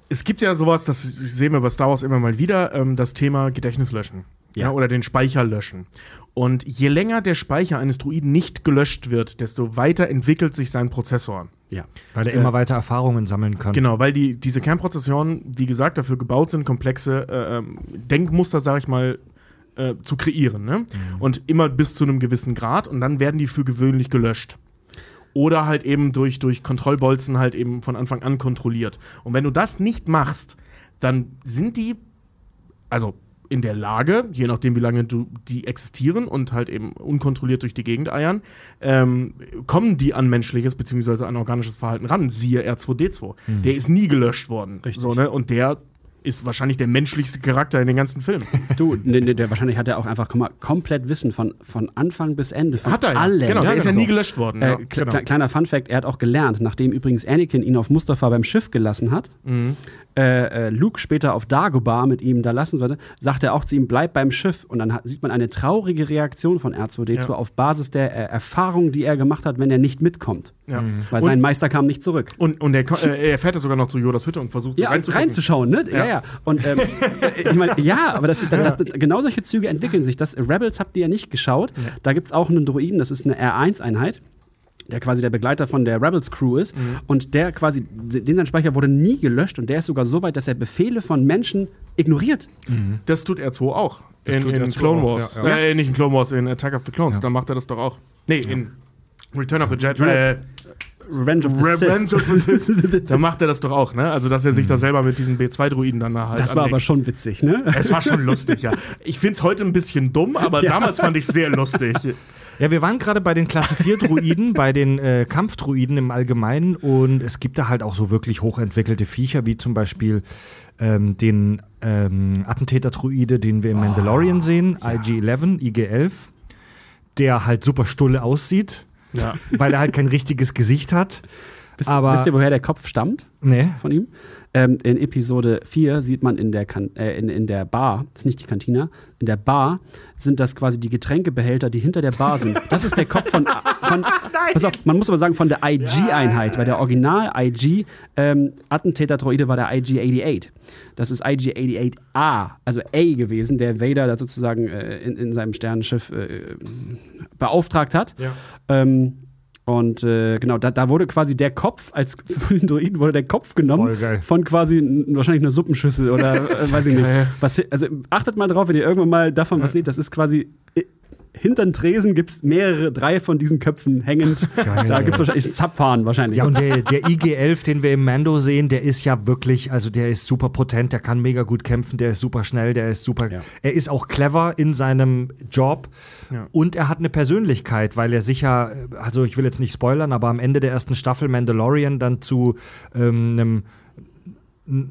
es gibt ja sowas, das sehen wir bei Star Wars immer mal wieder, ähm, das Thema Gedächtnis löschen. Ja. Ja. oder den Speicher löschen. Und je länger der Speicher eines Druiden nicht gelöscht wird, desto weiter entwickelt sich sein Prozessor. Ja. Weil er immer weiter Erfahrungen sammeln kann. Genau, weil die, diese Kernprozessoren, wie gesagt, dafür gebaut sind, komplexe äh, ähm, Denkmuster, sag ich mal, äh, zu kreieren. Ne? Und immer bis zu einem gewissen Grad und dann werden die für gewöhnlich gelöscht. Oder halt eben durch, durch Kontrollbolzen halt eben von Anfang an kontrolliert. Und wenn du das nicht machst, dann sind die, also in der Lage, je nachdem, wie lange du die existieren und halt eben unkontrolliert durch die Gegend eiern, ähm, kommen die an menschliches bzw. an organisches Verhalten ran. Siehe R2D2. Der ist nie gelöscht worden. Richtig. So, ne? Und der ist wahrscheinlich der menschlichste Charakter in den ganzen Filmen. [laughs] Du, ne, ne, der wahrscheinlich hat er auch einfach mal, komplett Wissen von, von Anfang bis Ende. Von Hat er ja. allen. Genau, der ist ja so. nie gelöscht worden. Äh, ja, kle- kle- Kleiner Funfact, er hat auch gelernt, nachdem übrigens Anakin ihn auf Mustafa beim Schiff gelassen hat, Mhm. äh, äh, Luke später auf Dagobah mit ihm da lassen würde, sagt er auch zu ihm, bleib beim Schiff. Und dann hat, sieht man eine traurige Reaktion von R2D2 Ja. auf Basis der äh, Erfahrung, die er gemacht hat, wenn er nicht mitkommt. Ja. Weil Und- sein Meister kam nicht zurück. Und, und er, äh, er fährt ja sogar noch zu Yodas Hütte und versucht Ja, reinzugucken. reinzuschauen, ne? Ja, Ja. ja. Und ähm, äh, [laughs] ich meine, ja, aber das, das, das, genau solche Züge entwickeln sich. Das Rebels habt ihr ja nicht geschaut. Da gibt es auch einen Droiden, das ist eine R1-Einheit. Der quasi der Begleiter von der Rebels Crew ist. Mhm. Und der quasi, den sein Speicher wurde nie gelöscht und der ist sogar so weit, dass er Befehle von Menschen ignoriert. Das tut R2 auch. Das In, in R2 Clone auch, Wars. ja, ja. Äh, nicht in Clone Wars, in Attack of the Clones. Ja. Da macht er das doch auch. Nee, in Return of the Jedi. Äh, Revenge of the Revenge Sith. of the Sith. [laughs] Da macht er das doch auch, ne? Also, dass er sich da selber mit diesen B2-Druiden dann halt Das war aber anlegt. schon witzig, ne? Es war schon lustig, ja. Ich find's heute ein bisschen dumm, aber Ja. damals fand ich sehr lustig. Ja, wir waren gerade bei den Klasse 4 Druiden, bei den äh, Kampfdruiden im Allgemeinen und es gibt da halt auch so wirklich hochentwickelte Viecher, wie zum Beispiel ähm, den ähm, Attentäter-Druide, den wir im Mandalorian sehen, IG-11, IG-11, der halt super stulle aussieht, Ja. weil er halt kein richtiges Gesicht hat. Wisst, Aber- wisst ihr, woher der Kopf stammt? Nee. von ihm. Ähm, in Episode 4 sieht man in der, kan äh, in, in der Bar, das ist nicht die Kantina, in der Bar sind das quasi die Getränkebehälter, die hinter der Bar sind. Das ist der Kopf von, von [laughs] pass auf, man muss aber sagen, von der IG-Einheit, weil der Original-IG-Attentäter-Droide war der IG-88. Das ist IG-88A, also A gewesen, der Vader da sozusagen äh, in, in seinem Sternenschiff äh, beauftragt hat. Ja. Ähm, und äh, genau, da, da wurde quasi der Kopf, als [laughs] für den Druiden wurde der Kopf genommen von quasi wahrscheinlich einer Suppenschüssel oder äh, [laughs] weiß ich nicht. Was, also achtet mal drauf, wenn ihr irgendwann mal davon was seht, das ist quasi. Hinter den Tresen gibt es mehrere, drei von diesen Köpfen hängend. Geil, da gibt es wahrscheinlich Zapfhahn wahrscheinlich. Ja, und der, der IG-11, den wir im Mando sehen, der ist ja wirklich, also der ist super potent, der kann mega gut kämpfen, der ist super schnell, der ist super, Ja. er ist auch clever in seinem Job Ja. und er hat eine Persönlichkeit, weil er sicher, also ich will jetzt nicht spoilern, aber am Ende der ersten Staffel Mandalorian dann zu ähm, einem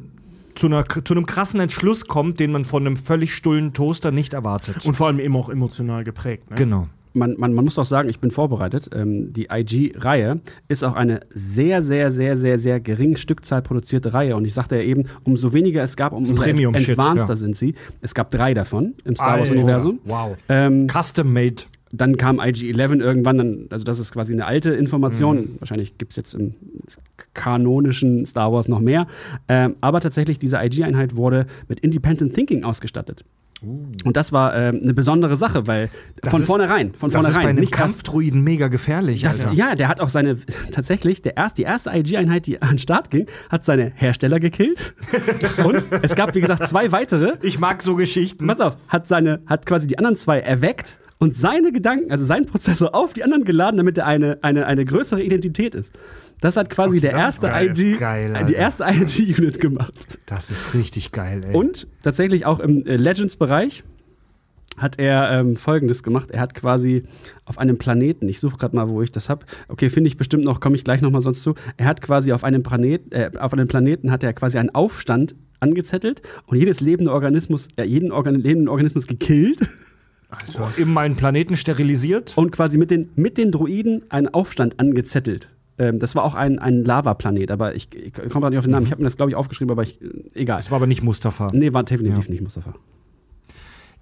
zu, einer, zu einem krassen Entschluss kommt, den man von einem völlig stullen Toaster nicht erwartet. Und vor allem eben auch emotional geprägt. Ne? genau. man, man, man muss auch sagen, ich bin vorbereitet. Ähm, die IG-Reihe ist auch eine sehr, sehr, sehr, sehr, sehr gering Stückzahl produzierte Reihe. Und ich sagte ja eben, umso weniger es gab, umso Premium-Shit, advanceder ja. sind sie. Es gab drei davon im Star Wars-Universum. Wow. Ähm, Custom made. Dann kam IG-11 irgendwann, dann, also das ist quasi eine alte Information. Mhm. Wahrscheinlich gibt es jetzt im kanonischen Star Wars noch mehr. Ähm, aber tatsächlich, diese IG-Einheit wurde mit Independent Thinking ausgestattet. Und das war ähm, eine besondere Sache, weil von ist- vornherein, von Das ist bei vornherein, einem nicht Kampfdruiden mega gefährlich. das, ja, der hat auch seine, [laughs] tatsächlich, der erst, die erste IG-Einheit, die an den Start ging, hat seine Hersteller gekillt. [laughs] Und es gab, wie gesagt, zwei weitere. Ich mag so Geschichten. Pass auf, hat seine, hat quasi die anderen zwei erweckt und seine Gedanken, also seinen Prozessor auf die anderen geladen, damit er eine, eine, eine größere Identität ist. Das hat quasi der das ist erste geil. IG, Geil, die erste IG-Unit gemacht. Das ist richtig geil, ey. Und tatsächlich auch im äh, Legends-Bereich hat er ähm, Folgendes gemacht. Er hat quasi auf einem Planeten, ich suche gerade mal, wo ich das habe. Okay, finde ich bestimmt noch, komme ich gleich noch mal sonst zu. Er hat quasi auf einem, Planet, äh, auf einem Planeten hat er quasi einen Aufstand angezettelt und jedes lebende Organismus, äh, jeden Organ lebenden Organismus gekillt [laughs] Alter. Eben meinen Planeten sterilisiert. und quasi mit den, mit den Droiden einen Aufstand angezettelt. Ähm, das war auch ein, ein Lavaplanet, aber ich, ich komme gerade nicht auf den Namen. Ich habe mir das, glaube ich, aufgeschrieben, aber ich, äh, egal. Es war aber nicht Mustafa. Nee, war definitiv Ja. nicht Mustafa.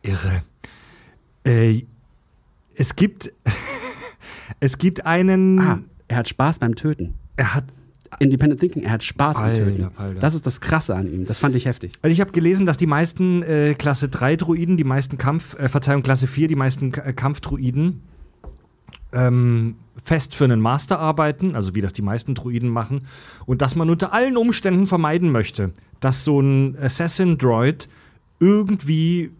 Irre. Äh, es gibt. [laughs] es gibt einen. Ah, er hat Spaß beim Töten. Er hat. Independent Thinking, er hat Spaß am Alter, Töten. Alter. Das ist das Krasse an ihm. Das fand ich heftig. Also ich habe gelesen, dass die meisten äh, Klasse 3 Druiden, die meisten Kampf, äh, Verzeihung, Klasse 4, die meisten äh, Kampfdruiden ähm, fest für einen Master arbeiten, also wie das die meisten Druiden machen, und dass man unter allen Umständen vermeiden möchte, dass so ein Assassin-Droid irgendwie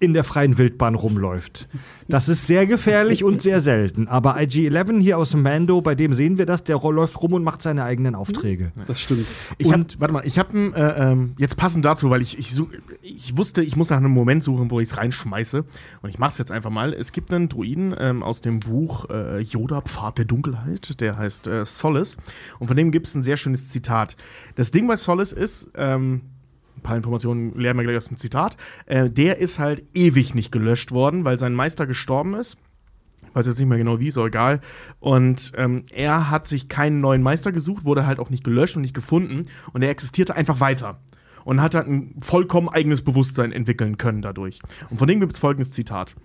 in der freien Wildbahn rumläuft. Das ist sehr gefährlich und sehr selten. Aber IG-11 hier aus Mando, bei dem sehen wir das, der läuft rum und macht seine eigenen Aufträge. Das stimmt. Ich hab, warte mal, ich habe äh, ähm, jetzt passend dazu, weil ich, ich, ich wusste, ich muss nach einem Moment suchen, wo ich es reinschmeiße. Und ich mache es jetzt einfach mal. Es gibt einen Druiden ähm, aus dem Buch äh, Yoda, Pfad der Dunkelheit, der heißt äh, Solace. Und von dem gibt es ein sehr schönes Zitat. Das Ding bei Solace ist, ähm, ein paar Informationen lernen wir gleich aus dem Zitat, äh, der ist halt ewig nicht gelöscht worden, weil sein Meister gestorben ist. Ich weiß jetzt nicht mehr genau wie, ist auch egal. Und ähm, er hat sich keinen neuen Meister gesucht, wurde halt auch nicht gelöscht und nicht gefunden. Und er existierte einfach weiter. Und hat halt ein vollkommen eigenes Bewusstsein entwickeln können dadurch. Und von dem gibt es folgendes Zitat.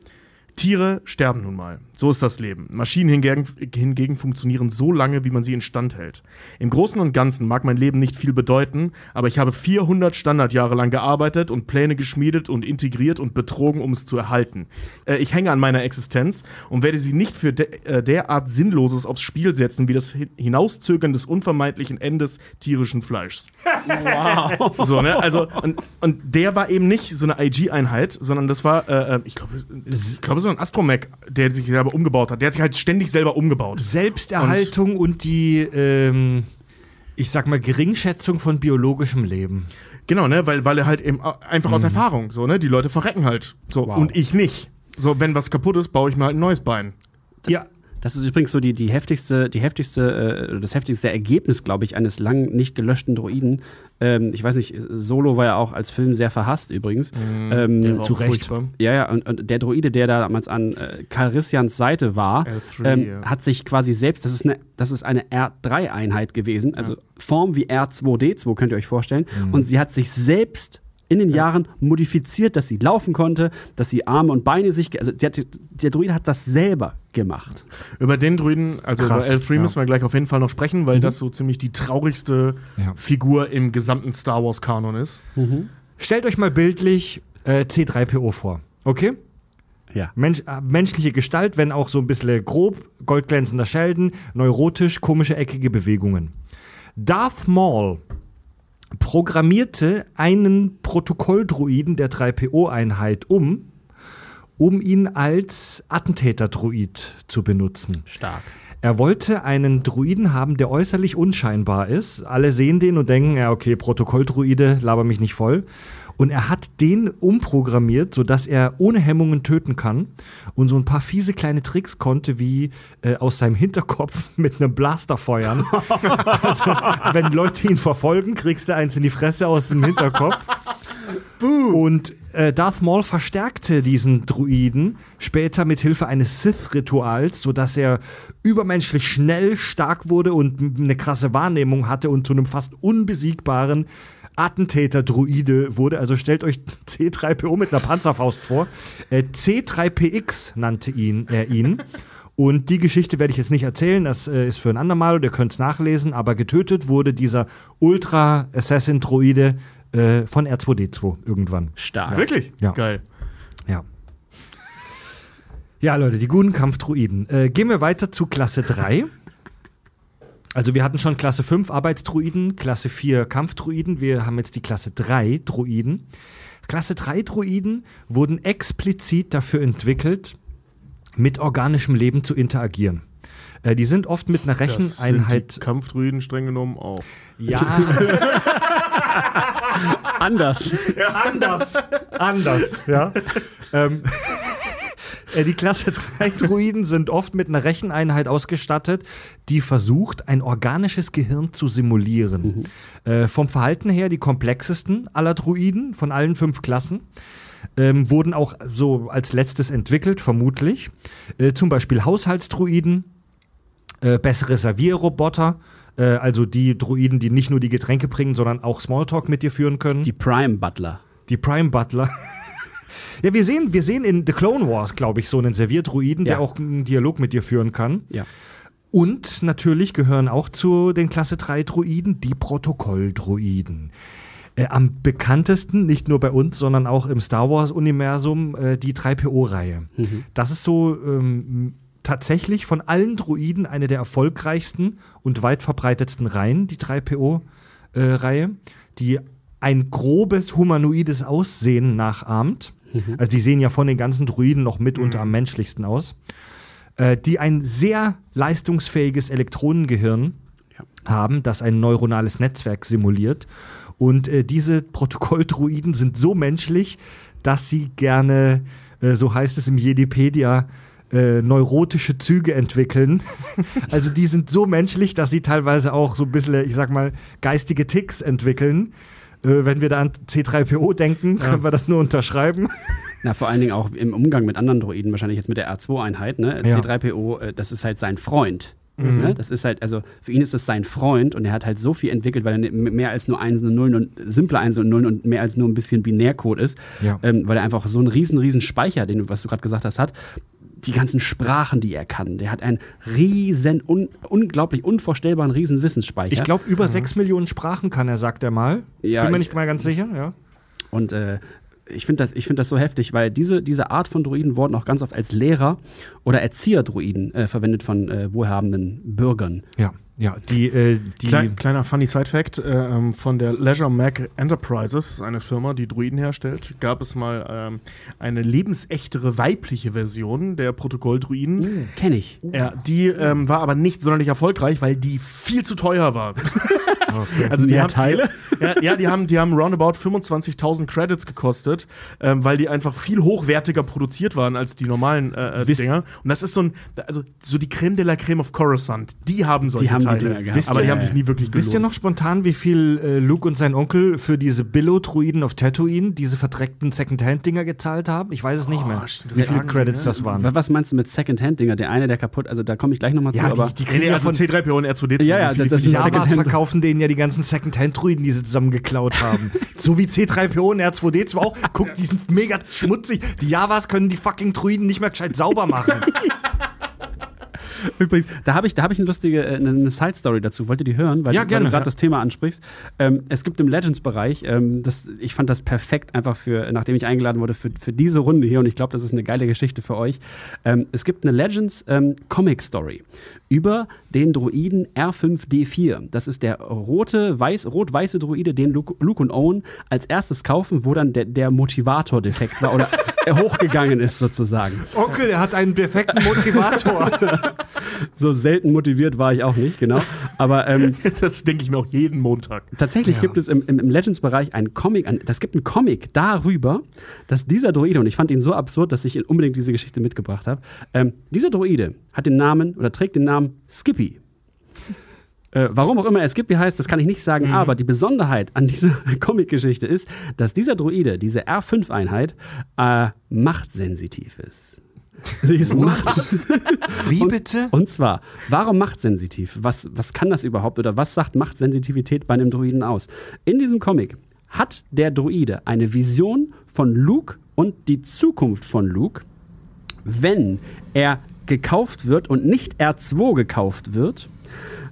Tiere sterben nun mal. So ist das Leben. Maschinen hingegen, hingegen funktionieren so lange, wie man sie instand hält. Im Großen und Ganzen mag mein Leben nicht viel bedeuten, aber ich habe 400 Standardjahre lang gearbeitet und Pläne geschmiedet und integriert und betrogen, um es zu erhalten. Äh, ich hänge an meiner Existenz und werde sie nicht für de äh, derart Sinnloses aufs Spiel setzen, wie das Hin Hinauszögern des unvermeidlichen Endes tierischen Fleischs. Wow. So, ne? Also, und, und der war eben nicht so eine IG-Einheit, sondern das war, äh, äh, ich glaube, ich glaube, so ein Astromech, der sich selber umgebaut hat. Der hat sich halt ständig selber umgebaut. Selbsterhaltung und, die, ähm, ich sag mal, Geringschätzung von biologischem Leben. Genau, ne? Weil, weil er halt eben einfach aus Erfahrung, so, ne? Die Leute verrecken halt. So, Wow. und ich nicht. So, wenn was kaputt ist, baue ich mir halt ein neues Bein. Ja, Das ist übrigens so die, die heftigste, die heftigste, äh, das heftigste Ergebnis, glaube ich, eines lang nicht gelöschten Droiden. Ähm, ich weiß nicht, Solo war ja auch als Film sehr verhasst übrigens. Ähm, Der war zu Recht. furchtbar. Ja, ja, und, und der Droide, der da damals an äh, Carissians Seite war, L3, ähm, ja. hat sich quasi selbst, das ist eine, das ist eine R3-Einheit gewesen, also Form wie R2D2, könnt ihr euch vorstellen. Und sie hat sich selbst in den Jahren modifiziert, dass sie laufen konnte, dass sie Arme und Beine sich, also hat, der Droide hat das selber gemacht. Über den Druiden, also Krass, über L3 ja. müssen wir gleich auf jeden Fall noch sprechen, weil das so ziemlich die traurigste Ja. Figur im gesamten Star Wars-Kanon ist. stellt euch mal bildlich äh, C3PO vor. Okay? Ja. Mensch, äh, menschliche Gestalt, wenn auch so ein bisschen grob, goldglänzender Schelden, neurotisch, komische, eckige Bewegungen. Darth Maul programmierte einen Protokolldruiden der 3PO-Einheit um, um ihn als Attentäterdruid zu benutzen. Stark. Er wollte einen Druiden haben, der äußerlich unscheinbar ist. Alle sehen den und denken, ja, okay, Protokolldruide, laber mich nicht voll. Und er hat den umprogrammiert, sodass er ohne Hemmungen töten kann und so ein paar fiese kleine Tricks konnte, wie äh, aus seinem Hinterkopf [laughs] mit einem Blaster feuern. [laughs] also, wenn Leute ihn verfolgen, kriegst du eins in die Fresse aus dem Hinterkopf. Und äh, Darth Maul verstärkte diesen Druiden später mit Hilfe eines Sith-Rituals, sodass er übermenschlich schnell, stark wurde und eine krasse Wahrnehmung hatte und zu einem fast unbesiegbaren Attentäter-Druide wurde. Also stellt euch C3PO mit einer Panzerfaust vor. Äh, C3PX nannte ihn, er ihn. Und die Geschichte werde ich jetzt nicht erzählen, das äh, ist für ein andermal, ihr könnt es nachlesen, aber getötet wurde dieser Ultra-Assassin-Droide äh, von R2D2 irgendwann. Stark. Wirklich? Ja. Geil. Ja. Ja, Leute, die guten Kampfdruiden. Äh, gehen wir weiter zu Klasse 3. Also wir hatten schon Klasse 5 Arbeitsdruiden, Klasse 4 Kampfdruiden, wir haben jetzt die Klasse 3 Druiden. Klasse 3 Druiden wurden explizit dafür entwickelt, mit organischem Leben zu interagieren. Äh, die sind oft mit einer Das sind Recheneinheit. die Kampfdruiden streng genommen auch. Ja, [laughs] Anders. anders. Anders, ja. ähm, äh, die Klasse 3 [laughs] Druiden sind oft mit einer Recheneinheit ausgestattet, die versucht, ein organisches Gehirn zu simulieren. Äh, vom Verhalten her die komplexesten aller Druiden von allen fünf Klassen. Ähm, wurden auch so als letztes entwickelt, vermutlich. Äh, zum Beispiel Haushaltsdruiden, äh, bessere Servierroboter, äh, also die Druiden, die nicht nur die Getränke bringen, sondern auch Smalltalk mit dir führen können. Die Prime Butler. Die Prime Butler. [laughs] ja, wir sehen, wir sehen in The Clone Wars, glaube ich, so einen Servierdruiden, der Ja. auch einen Dialog mit dir führen kann. Ja. Und natürlich gehören auch zu den Klasse 3 Druiden die Protokolldruiden. Äh, am bekanntesten, nicht nur bei uns, sondern auch im Star Wars-Universum, äh, die 3PO-Reihe. Das ist so ähm, tatsächlich von allen Druiden eine der erfolgreichsten und weit verbreitetsten Reihen, die 3PO-Reihe, die ein grobes humanoides Aussehen nachahmt. Also die sehen ja von den ganzen Druiden noch mitunter am menschlichsten aus. Äh, die ein sehr leistungsfähiges Elektronengehirn Ja. haben, das ein neuronales Netzwerk simuliert. Und äh, diese Protokolldruiden sind so menschlich, dass sie gerne, äh, so heißt es im Jedipedia, äh, neurotische Züge entwickeln. [laughs] also die sind so menschlich, dass sie teilweise auch so ein bisschen, ich sag mal, geistige Ticks entwickeln. Äh, wenn wir da an C3PO denken, können wir das nur unterschreiben. [laughs] Na, vor allen Dingen auch im Umgang mit anderen Droiden, wahrscheinlich jetzt mit der R2-Einheit. Ne? Ja. C3PO, äh, das ist halt sein Freund. Ne? Das ist halt, also für ihn ist das sein Freund und er hat halt so viel entwickelt, weil er ne- mehr als nur Einsen und Nullen und simple Einsen und Nullen und mehr als nur ein bisschen Binärcode ist, Ja. ähm, weil er einfach so einen riesen, riesen Speicher, den du, was du gerade gesagt hast, hat. Die ganzen Sprachen, die er kann. Der hat einen riesen, un, unglaublich unvorstellbaren riesen Wissensspeicher. Ich glaube, über sechs Millionen Sprachen kann er, sagt er mal. Ja, Bin mir ich- nicht mal ganz sicher, ja. Und äh, ich finde das, ich find das so heftig, weil diese, diese Art von Druiden wurden auch ganz oft als Lehrer oder Erzieherdruiden äh, verwendet von äh, wohlhabenden Bürgern. Ja, ja. Die, äh, die Klein, kleiner Funny Side Fact: äh, ähm, Von der Leisure Mac Enterprises, eine Firma, die Druiden herstellt, gab es mal ähm, eine lebensechtere weibliche Version der Protokolldruiden. Kenn ich. Ja, die ähm, war aber nicht sonderlich erfolgreich, weil die viel zu teuer war. [laughs] Also die Mehr haben, Teile? Die, ja, ja, die haben, die haben roundabout 25.000 Credits gekostet, ähm, weil die einfach viel hochwertiger produziert waren als die normalen äh, äh, Dinger. Und das ist so ein, also so die Creme de la Creme of Coruscant. Die haben solche Die haben Teile. Dinger gehabt. aber die haben sich nie wirklich gelohnt. Wisst ihr noch spontan, wie viel äh, Luke und sein Onkel für diese Billo-Druiden auf Tatooine, diese verdreckten Second-Hand-Dinger gezahlt haben? Ich weiß es nicht mehr. wie viele sagen die, Credits ne? das waren. Wa- Was meinst du mit Second-Hand-Dinger? Der eine, der kaputt, also da komme ich gleich nochmal zu, Ja, aber die, die Nee, kriegen ja also von C3PO und R2D2. Ja, ja, viele das für die Secondhand- verkaufen denen ja die ganzen Second-Hand-Druiden, die sie zusammen geklaut haben. [laughs] so wie C3PO und R2D2 auch. Guck, die sind mega schmutzig. Die Javas können die fucking Druiden nicht mehr gescheit sauber machen. [laughs] [laughs] Übrigens, da habe ich, da hab ich eine lustige äh, eine Side-Story dazu. Wollt ihr die hören? Weil, Ja, gerne, du gerade ja. das Thema ansprichst. Ähm, es gibt im Legends-Bereich, ähm, das, ich fand das perfekt einfach für, nachdem ich eingeladen wurde, für, für diese Runde hier und ich glaube, das ist eine geile Geschichte für euch. Ähm, es gibt eine Legends-Comic-Story über den Druiden R5D4. Das ist der rote, weiß, rot-weiße Druide, den Luke, Luke und Owen als erstes kaufen, wo dann der, der Motivator defekt war oder [laughs] er hochgegangen ist sozusagen. Onkel, er hat einen perfekten Motivator. [laughs] So selten motiviert war ich auch nicht, genau. Aber ähm, [laughs] Das denke ich mir auch jeden Montag. tatsächlich Ja. gibt es im, im, Legends-Bereich einen Comic, ein, das gibt einen Comic darüber, dass dieser Droide, und ich fand ihn so absurd, dass ich ihn unbedingt diese Geschichte mitgebracht habe, ähm, dieser Droide hat den Namen oder trägt den Namen Skippy. Äh, warum auch immer er Skippy heißt, das kann ich nicht sagen, aber die Besonderheit an dieser [laughs] Comic-Geschichte ist, dass dieser Droide, diese R5-Einheit, äh, machtsensitiv ist. Sie ist macht Wie und, bitte? Und zwar, warum machtsensitiv? Was, was kann das überhaupt oder was sagt Machtsensitivität bei einem Druiden aus? In diesem Comic hat der Druide eine Vision von Luke und die Zukunft von Luke, wenn er gekauft wird und nicht R2 gekauft wird,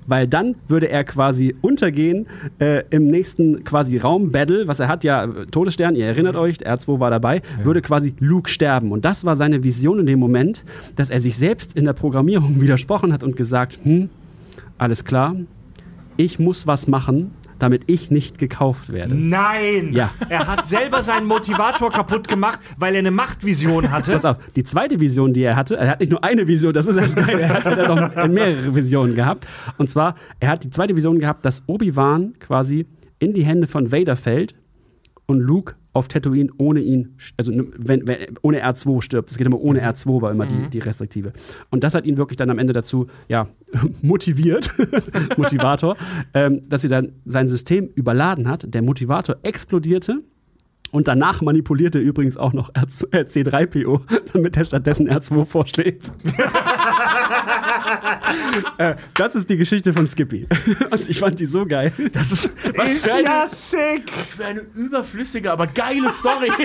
weil dann würde er quasi untergehen äh, im nächsten quasi Raum-Battle, was er hat, ja, Todesstern, ihr erinnert euch, R2 war dabei, würde quasi Luke sterben. Und das war seine Vision in dem Moment, dass er sich selbst in der Programmierung [laughs] widersprochen hat und gesagt, hm, alles klar, ich muss was machen, damit ich nicht gekauft werde. Nein! Ja. Er hat selber seinen Motivator kaputt gemacht, weil er eine Machtvision hatte. Pass auf, die zweite Vision, die er hatte, er hat nicht nur eine Vision, das ist das Geile, er hat noch mehrere Visionen gehabt. Und zwar, er hat die zweite Vision gehabt, dass Obi-Wan quasi in die Hände von Vader fällt und Luke auf Tatooine ohne ihn, also ne, wenn, wenn, ohne R2 stirbt. Es geht immer ohne R2, war immer die, die Restriktive. Und das hat ihn wirklich dann am Ende dazu, ja, [laughs] motiviert, [laughs] Motivator, ähm, dass sie dann sein System überladen hat. Der Motivator explodierte. Und danach manipulierte er übrigens auch noch R2, äh, C3PO, damit er stattdessen R2 vorschlägt. [laughs] äh, das ist die Geschichte von Skippy. [laughs] Und ich fand die so geil. Das ist, was Ist für eine, ja sick! was für eine überflüssige, aber geile Story. [laughs]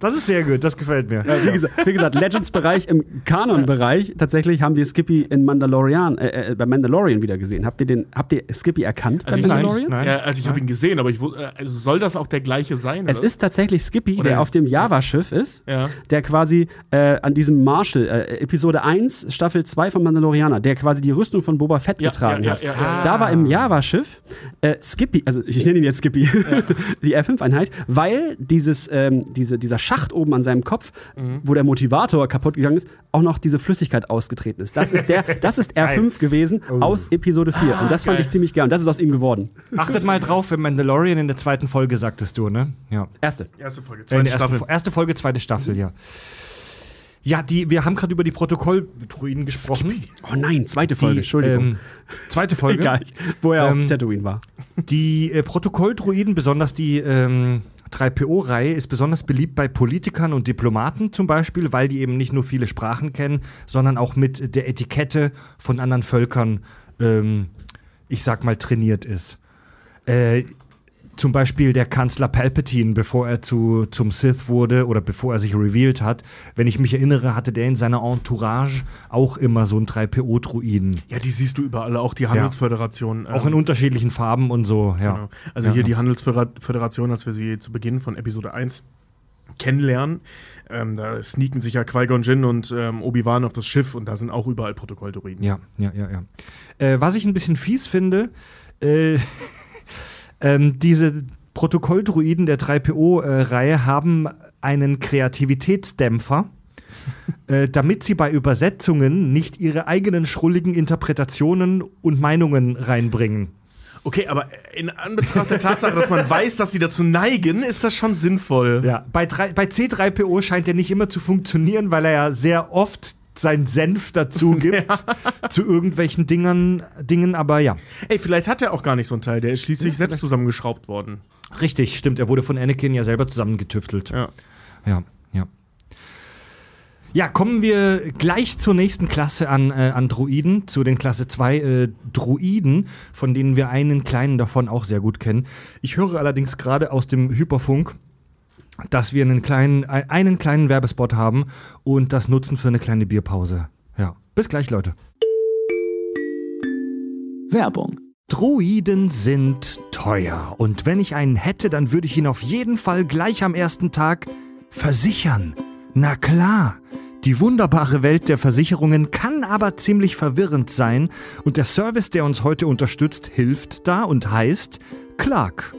Das ist sehr gut, das gefällt mir. Ja, wie gesagt, wie gesagt Legends-Bereich im Kanon-Bereich. Tatsächlich haben wir Skippy in Mandalorian, äh, äh, bei Mandalorian wieder gesehen. Habt ihr, den, habt ihr Skippy erkannt Also bei ich- Mandalorian? Nein. ja, also ich habe ihn gesehen, aber ich äh, also soll das auch der gleiche sein? Es oder? ist tatsächlich Skippy, Oder der ist- auf dem Java-Schiff ist, Ja. der quasi äh, an diesem Marshall, äh, Episode 1, Staffel 2 von Mandalorianer, der quasi die Rüstung von Boba Fett Ja, getragen ja, hat. ja, ja, ja. Da war im Java-Schiff äh, Skippy, also ich nenne ihn jetzt Skippy, [laughs] die R5-Einheit, weil dieses, ähm, diese, dieser Schacht oben an seinem Kopf, Mhm. wo der Motivator kaputt gegangen ist, auch noch diese Flüssigkeit ausgetreten ist. Das ist, der, [laughs] das ist R5 gewesen aus Episode 4. Und das fand Oh. geil. ich ziemlich geil. Und das ist aus ihm geworden. Achtet mal drauf, im Mandalorian in der zweiten Folge sagtest du, ne? Ja. Erste. Erste Folge, Äh, zweite der ersten, Staffel. Fo- erste Folge, zweite Staffel, ja. Ja, die, wir haben gerade über die Protokolldruiden gesprochen. Oh nein, zweite Folge, Die, Entschuldigung. ähm, zweite Folge. [laughs] Egal, wo er Ähm, auf Tatooine war. Die äh, Protokolldruiden, besonders die ähm, 3PO-Reihe, ist besonders beliebt bei Politikern und Diplomaten zum Beispiel, weil die eben nicht nur viele Sprachen kennen, sondern auch mit der Etikette von anderen Völkern, ähm, ich sag mal, trainiert ist. Äh, zum Beispiel der Kanzler Palpatine, bevor er zu, zum Sith wurde oder bevor er sich revealed hat. Wenn ich mich erinnere, hatte der in seiner Entourage auch immer so einen 3PO-Druiden. Ja, die siehst du überall, auch die Handelsföderation. Auch in ähm, unterschiedlichen Farben und so, ja. Genau. Also Ja, hier ja. die Handelsföderation, als wir sie zu Beginn von Episode 1 kennenlernen. Ähm, da sneaken sich ja Qui-Gon Jinn und ähm, Obi-Wan auf das Schiff und da sind auch überall Protokolldruiden. Ja, ja, ja, ja. Äh, was ich ein bisschen fies finde, äh, [laughs] ähm, diese Protokolldruiden der 3PO-Reihe haben einen Kreativitätsdämpfer, [laughs] äh, damit sie bei Übersetzungen nicht ihre eigenen schrulligen Interpretationen und Meinungen reinbringen. Okay, aber in Anbetracht der Tatsache, dass man weiß, dass sie dazu neigen, ist das schon sinnvoll. Ja, bei, drei, bei C3PO scheint er nicht immer zu funktionieren, weil er ja sehr oft seinen Senf dazu [laughs] gibt zu irgendwelchen Dingern, Dingen, aber ja. Ey, vielleicht hat er auch gar nicht so einen Teil, der ist schließlich selbst zusammengeschraubt worden. Richtig, stimmt. Er wurde von Anakin ja selber zusammengetüftelt. Ja. Ja, ja. Ja, kommen wir gleich zur nächsten Klasse an, äh, an Druiden, zu den Klasse 2 äh, Druiden, von denen wir einen kleinen davon auch sehr gut kennen. Ich höre allerdings gerade aus dem Hyperfunk, dass wir einen kleinen, ein- einen kleinen Werbespot haben und das nutzen für eine kleine Bierpause. Ja, bis gleich, Leute. Werbung. Druiden sind teuer und wenn ich einen hätte, dann würde ich ihn auf jeden Fall gleich am ersten Tag versichern. Na klar. Die wunderbare Welt der Versicherungen kann aber ziemlich verwirrend sein und der Service, der uns heute unterstützt, hilft da und heißt Clark.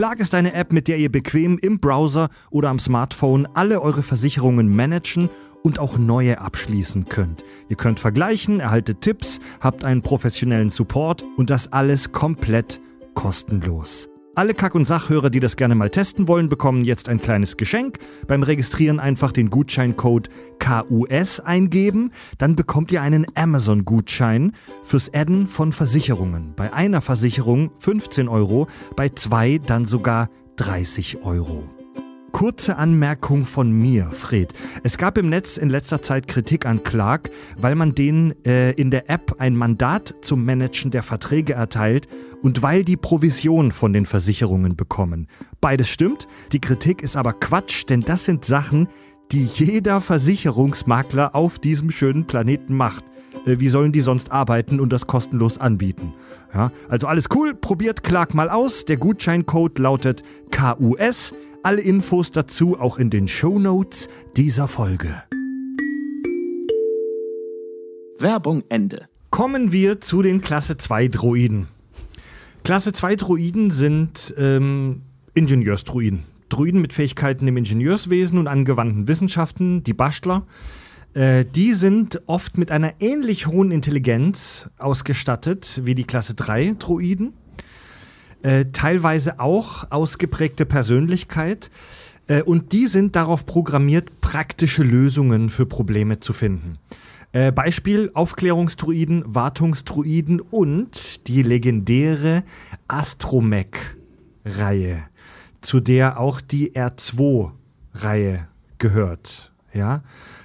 Clark ist eine App, mit der ihr bequem im Browser oder am Smartphone alle eure Versicherungen managen und auch neue abschließen könnt. Ihr könnt vergleichen, erhaltet Tipps, habt einen professionellen Support und das alles komplett kostenlos. Alle Kack- und Sachhörer, die das gerne mal testen wollen, bekommen jetzt ein kleines Geschenk. Beim Registrieren einfach den Gutscheincode KUS eingeben, dann bekommt ihr einen Amazon-Gutschein fürs Adden von Versicherungen. Bei einer Versicherung 15 Euro, bei zwei dann sogar 30 Euro. Kurze Anmerkung von mir, Fred. Es gab im Netz in letzter Zeit Kritik an Clark, weil man denen äh, in der App ein Mandat zum Managen der Verträge erteilt und weil die Provision von den Versicherungen bekommen. Beides stimmt, die Kritik ist aber Quatsch, denn das sind Sachen, die jeder Versicherungsmakler auf diesem schönen Planeten macht. Äh, wie sollen die sonst arbeiten und das kostenlos anbieten? Ja, also alles cool, probiert Clark mal aus. Der Gutscheincode lautet KUS. Alle Infos dazu auch in den Shownotes dieser Folge. Werbung Ende. Kommen wir zu den Klasse 2 Droiden. Klasse 2 Droiden sind ähm, Ingenieursdruiden. Druiden mit Fähigkeiten im Ingenieurswesen und angewandten Wissenschaften, die Bastler. Äh, die sind oft mit einer ähnlich hohen Intelligenz ausgestattet wie die Klasse 3 Droiden. Äh, teilweise auch ausgeprägte Persönlichkeit. Äh, und die sind darauf programmiert, praktische Lösungen für Probleme zu finden. Äh, Beispiel Aufklärungsdruiden, Wartungsdruiden und die legendäre Astromech-Reihe, zu der auch die R2-Reihe gehört. Ja?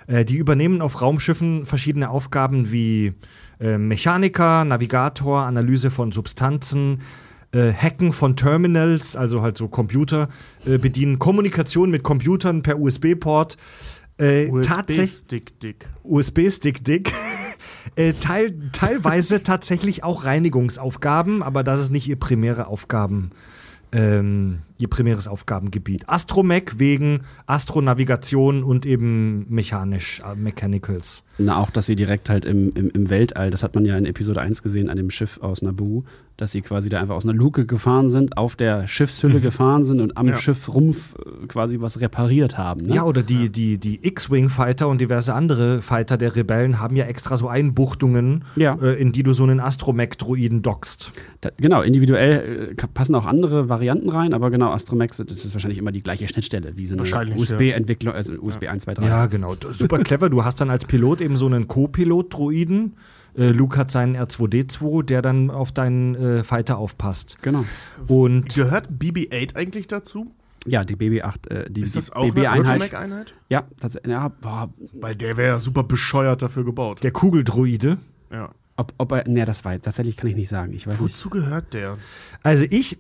Die übernehmen auf Raumschiffen verschiedene Aufgaben wie Mechaniker, Navigator, Analyse von Substanzen, äh, Hacken von Terminals, also halt so Computer äh, bedienen, Kommunikation mit Computern per USB-Port. Äh, tatsächlich USB-Stick-Dick. USB-Stick-Dick. [laughs] äh, teil, teilweise [laughs] tatsächlich auch Reinigungsaufgaben, aber das ist nicht ihr primäre Aufgaben, ähm, ihr primäres Aufgabengebiet. Astromech wegen Astronavigation und eben mechanisch, äh, Mechanicals. Na, auch, dass sie direkt halt im, im, im Weltall, das hat man ja in Episode 1 gesehen, an dem Schiff aus Naboo, dass sie quasi da einfach aus einer Luke gefahren sind, auf der Schiffshülle gefahren sind und am Ja. Schiffrumpf äh, quasi was repariert haben. Ne? Ja, oder die, die, die X-Wing-Fighter und diverse andere Fighter der Rebellen haben ja extra so Einbuchtungen, Ja. äh, in die du so einen Astromech-Droiden dockst. Da, genau, individuell äh, passen auch andere Varianten rein, aber genau, Astromex, das ist wahrscheinlich immer die gleiche Schnittstelle, wie so eine Wahrscheinlich, USB-Entwicklung, also USB 1, 2, 3. Ja, genau. Super clever. Du hast dann als Pilot eben so einen Co-Pilot-Droiden. Äh, Luke hat seinen R2D2, der dann auf deinen äh, Fighter aufpasst. Genau. Und Gehört BB-8 eigentlich dazu? Ja, die BB-8, äh, die, Ist das die auch eine BB-Einheit. Astromech-Einheit? Ja, tatsächlich. Ja, boah, Weil der wäre ja super bescheuert dafür gebaut. der Kugeldroide. ja. Ob, ob er, ne, das war, tatsächlich kann ich nicht sagen. Ich weiß nicht. Wozu gehört der? Also ich,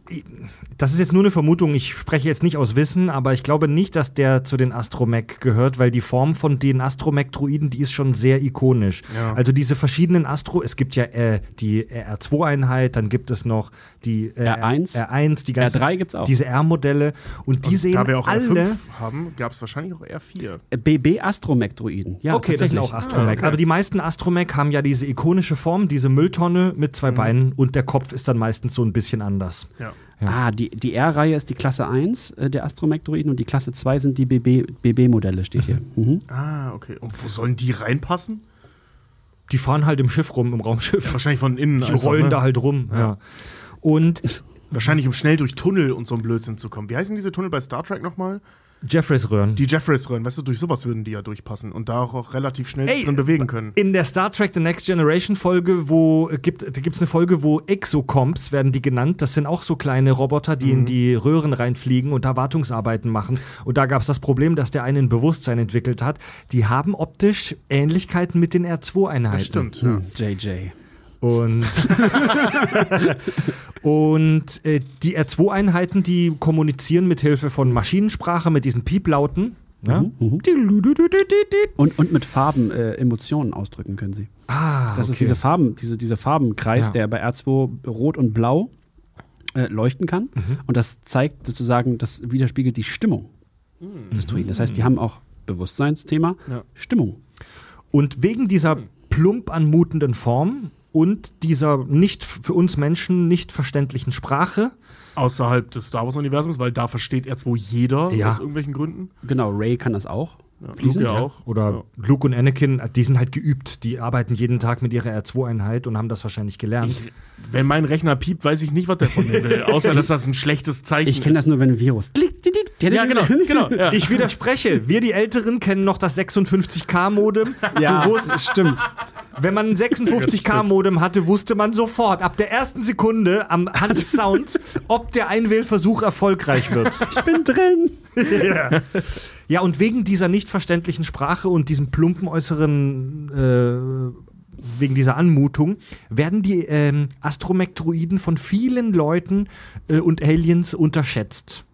das ist jetzt nur eine Vermutung, ich spreche jetzt nicht aus Wissen, aber ich glaube nicht, dass der zu den Astromech gehört, weil die Form von den Astromech-Droiden, die ist schon sehr ikonisch. Ja. Also diese verschiedenen Astro, es gibt ja äh, die R2-Einheit, dann gibt es noch die äh, R1. R1, die ganzen, R3 gibt's auch. diese R-Modelle und die Und sehen da wir auch alle. R5 haben, gab es wahrscheinlich auch R4. Äh, BB Astromech-Droiden. Ja, okay, das sind tatsächlich. auch Astromech. Ah, okay. Aber die meisten Astromech haben ja diese ikonische Form, diese Mülltonne mit zwei Beinen und der Kopf ist dann meistens so ein bisschen anders. Ja. Ja. Ah, die, die R-Reihe ist die Klasse 1 äh, der Astromech-Droiden und die Klasse 2 sind die BB BB-Modelle, steht hier. Mhm. Ah, okay. Und wo sollen die reinpassen? Die fahren halt im Schiff rum, im Raumschiff. Wahrscheinlich von innen. Die einfach, rollen ne? da halt rum. Ja. Und Wahrscheinlich, um schnell durch Tunnel und so ein Blödsinn zu kommen. Wie heißen diese Tunnel bei Star Trek nochmal? Jeffreys Röhren. Die Jeffreys-Röhren, weißt du, durch sowas würden die ja durchpassen und da auch relativ schnell sich Ey, drin bewegen können. In der Star Trek The Next Generation Folge, wo äh, gibt, es eine Folge, wo Exocomps werden die genannt. Das sind auch so kleine Roboter, die Mhm. in die Röhren reinfliegen und da Wartungsarbeiten machen. Und da gab es das Problem, dass der eine ein Bewusstsein entwickelt hat. Die haben optisch Ähnlichkeiten mit den R2-Einheiten. Das stimmt, ja. Hm, JJ. Und, [laughs] und äh, die R2-Einheiten, die kommunizieren mit Hilfe von Maschinensprache, mit diesen Pieplauten. Ja? Mhm. Und, und mit Farben äh, Emotionen ausdrücken können sie. Ah, Das ist okay. diese Farben, diese, dieser Farbenkreis, Ja. der bei R2 rot und blau äh, leuchten kann. Mhm. Und das zeigt sozusagen, das widerspiegelt die Stimmung des Druiden. Das heißt, die haben auch Bewusstseinsthema, Ja. Stimmung. Und wegen dieser plump anmutenden Form und dieser nicht für uns Menschen nicht verständlichen Sprache, Außerhalb des Star Wars-Universums, weil da versteht R2 jeder Ja. aus irgendwelchen Gründen. Genau, Ray kann das auch. Ja, Luke ja ja. auch. oder Luke und Anakin, die sind halt geübt. Die arbeiten jeden Tag mit ihrer R2-Einheit und haben das wahrscheinlich gelernt. Ich, wenn mein Rechner piept, weiß ich nicht, was der von mir will. [laughs] Außer, dass das ein schlechtes Zeichen Ich kenne das ist. nur, wenn ein Virus. Ja, genau, genau. Ja. Ich widerspreche. Wir, die Älteren, kennen noch das 56K-Modem. Ja, stimmt. Wenn man ein 56K-Modem [laughs] hatte, wusste man sofort, ab der ersten Sekunde am Hand des Sounds, [laughs] ob der Einwählversuch erfolgreich wird. Ich bin drin. [laughs] ja. ja, und wegen dieser nicht verständlichen Sprache und diesem plumpen äußeren, äh, wegen dieser Anmutung, werden die ähm, Astromech-Droiden von vielen Leuten äh, und Aliens unterschätzt.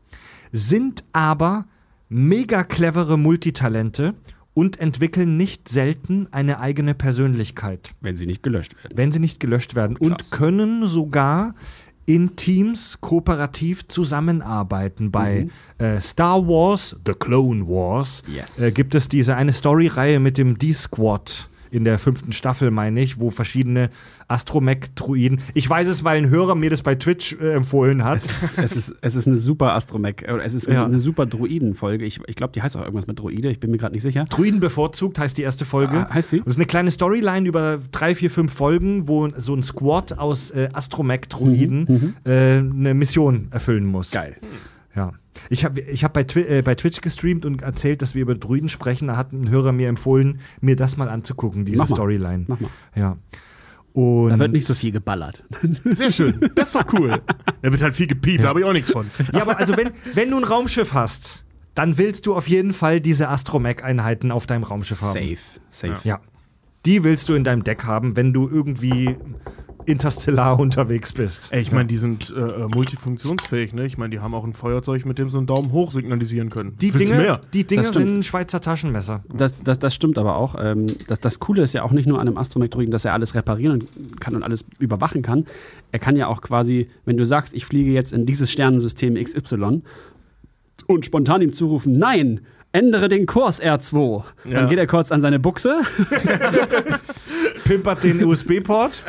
Sind aber mega clevere Multitalente und entwickeln nicht selten eine eigene Persönlichkeit, Wenn sie nicht gelöscht werden. wenn sie nicht gelöscht werden und Krass. können sogar in Teams kooperativ zusammenarbeiten. Bei äh, Star Wars, The Clone Wars, Yes. äh, gibt es diese eine Story-Reihe mit dem D-Squad in der fünften Staffel, meine ich, wo verschiedene Astromech-Druiden. Ich weiß es, weil ein Hörer mir das bei Twitch äh, empfohlen hat. Es ist, es, ist, es ist eine super Astromech, äh, es ist Ja. eine super Druiden-Folge. Ich, ich glaube, die heißt auch irgendwas mit Druide, ich bin mir gerade nicht sicher. Druiden bevorzugt heißt die erste Folge. Ah, heißt sie? Und es ist eine kleine Storyline über drei, vier, fünf Folgen, wo so ein Squad aus äh, Astromech-Druiden äh, eine Mission erfüllen muss. Mhm, Geil. Ja. Ich habe ich hab bei, Twi äh, bei Twitch gestreamt und erzählt, dass wir über Druiden sprechen. Da hat ein Hörer mir empfohlen, mir das mal anzugucken, diese Mach mal. Storyline. Mach mal. Ja. Und Da wird nicht so viel geballert. [laughs] Sehr schön. Das ist doch cool. Da wird halt viel gepiept, da habe ich auch nichts von. Ja, aber also wenn, wenn du ein Raumschiff hast, dann willst du auf jeden Fall diese Astromech-Einheiten auf deinem Raumschiff haben. Safe. Safe. Ja. Die willst du in deinem Deck haben, wenn du irgendwie interstellar unterwegs bist. Ey, ich meine, die sind äh, äh, multifunktionsfähig, ne? Ich meine, die haben auch ein Feuerzeug, mit dem sie einen Daumen hoch signalisieren können. Die Willst Dinge, mehr? die Dinge Das sind Schweizer Taschenmesser. Das, das, das stimmt aber auch. Ähm, das, das Coole ist ja auch nicht nur an einem Astromech-Druiden, dass er alles reparieren kann und alles überwachen kann. Er kann ja auch quasi, wenn du sagst, ich fliege jetzt in dieses Sternensystem XY und spontan ihm zurufen, nein, ändere den Kurs R2. Dann Ja. geht er kurz an seine Buchse [laughs] [laughs] Pimpert den USB-Port.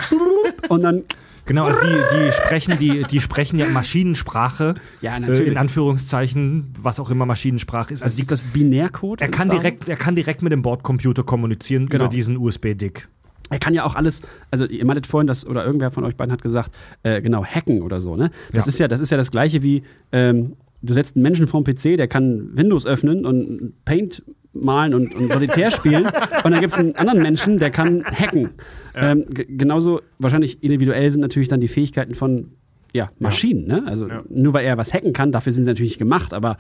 und dann, Genau, also die, die sprechen, die, die sprechen ja Maschinensprache. Ja, Äh, natürlich. in Anführungszeichen, was auch immer Maschinensprache ist. also ist das Binärcode? er kann direkt, er kann direkt mit dem Bordcomputer kommunizieren Genau. über diesen USB-Dick. Er kann ja auch alles, also ihr meintet vorhin, dass, oder irgendwer von euch beiden hat gesagt, äh, genau, hacken oder so, ne? Das, Ja. ist ja, das ist ja das gleiche wie, ähm, du setzt einen Menschen vorm PC, der kann Windows öffnen und Paint malen und, und Solitär spielen. und dann gibt es einen anderen Menschen, der kann hacken. Ähm, g- genauso wahrscheinlich individuell sind natürlich dann die Fähigkeiten von ja, Maschinen. Ne? Also Ja. nur weil er was hacken kann, dafür sind sie natürlich nicht gemacht, aber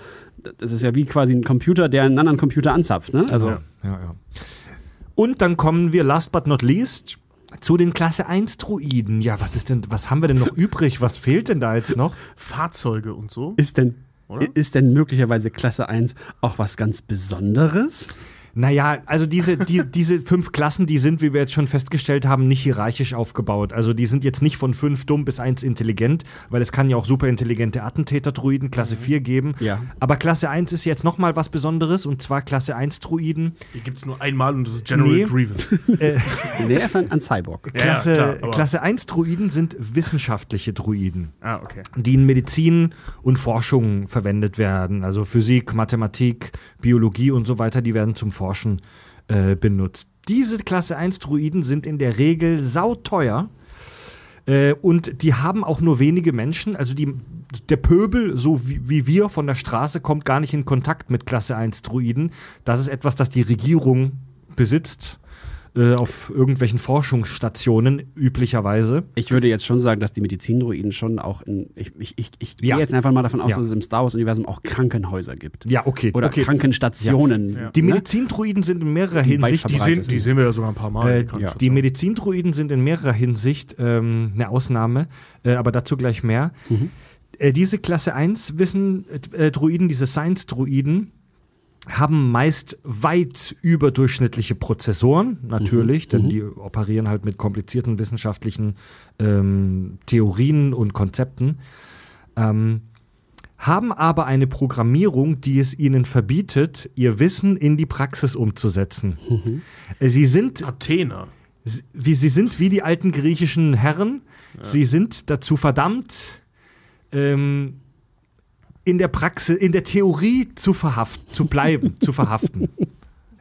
das ist ja wie quasi ein Computer, der einen anderen Computer anzapft. Ne? Also Ja, ja, ja. Und dann kommen wir, last but not least, zu den Klasse 1 Druiden. Ja, was ist denn, was haben wir denn noch übrig? Was fehlt denn da jetzt noch? Fahrzeuge und so. Ist denn, Oder? ist denn möglicherweise Klasse 1 auch was ganz Besonderes? Naja, also diese, die, [laughs] diese fünf Klassen, die sind, wie wir jetzt schon festgestellt haben, nicht hierarchisch aufgebaut. Also die sind jetzt nicht von fünf dumm bis eins intelligent, weil es kann ja auch super intelligente Attentäter-Druiden Klasse 4 geben. Ja. Aber Klasse 1 ist jetzt nochmal was Besonderes und zwar Klasse 1 Druiden. Die gibt es nur einmal und das ist General Nee. Grievous. [laughs] Äh, Der ist ein, ein Cyborg. Ja, Klasse, klar, aber- Klasse 1 Druiden sind wissenschaftliche Druiden. ah, okay. die in Medizin und Forschung verwendet werden. Also Physik, Mathematik, Biologie und so weiter, die werden zum Forschen äh, benutzt. Diese Klasse 1 Druiden sind in der Regel sauteuer. Äh, und die haben auch nur wenige Menschen. Also die, der Pöbel, so wie, wie wir von der Straße, kommt gar nicht in Kontakt mit Klasse 1 Druiden. Das ist etwas, das die Regierung besitzt. Äh, auf irgendwelchen Forschungsstationen üblicherweise. Ich würde jetzt schon sagen, dass die Medizindruiden schon auch in. Ich, ich, ich, ich Ja. gehe jetzt einfach mal davon aus, Ja. dass es im Star Wars-Universum auch Krankenhäuser gibt. Ja, okay. Oder okay. Krankenstationen. Ja. Die ne? Medizindruiden sind in mehrerer Die Hinsicht. Die, sehen, die sehen wir ja sogar ein paar Mal. Äh, die die Medizindruiden sind in mehrerer Hinsicht ähm, eine Ausnahme, äh, aber dazu gleich mehr. Äh, diese Klasse 1 Wissen, äh, Druiden, diese Science-Druiden, haben meist weit überdurchschnittliche Prozessoren, natürlich, denn die operieren halt mit komplizierten wissenschaftlichen ähm, Theorien und Konzepten. Ähm, haben aber eine Programmierung, die es ihnen verbietet, ihr Wissen in die Praxis umzusetzen. Äh, Sie sind Athena. Sie- wie, sie sind wie die alten griechischen Herren. Sie sind dazu verdammt, ähm, in der Praxis, in der Theorie zu verhaften, zu bleiben, zu verhaften. [laughs]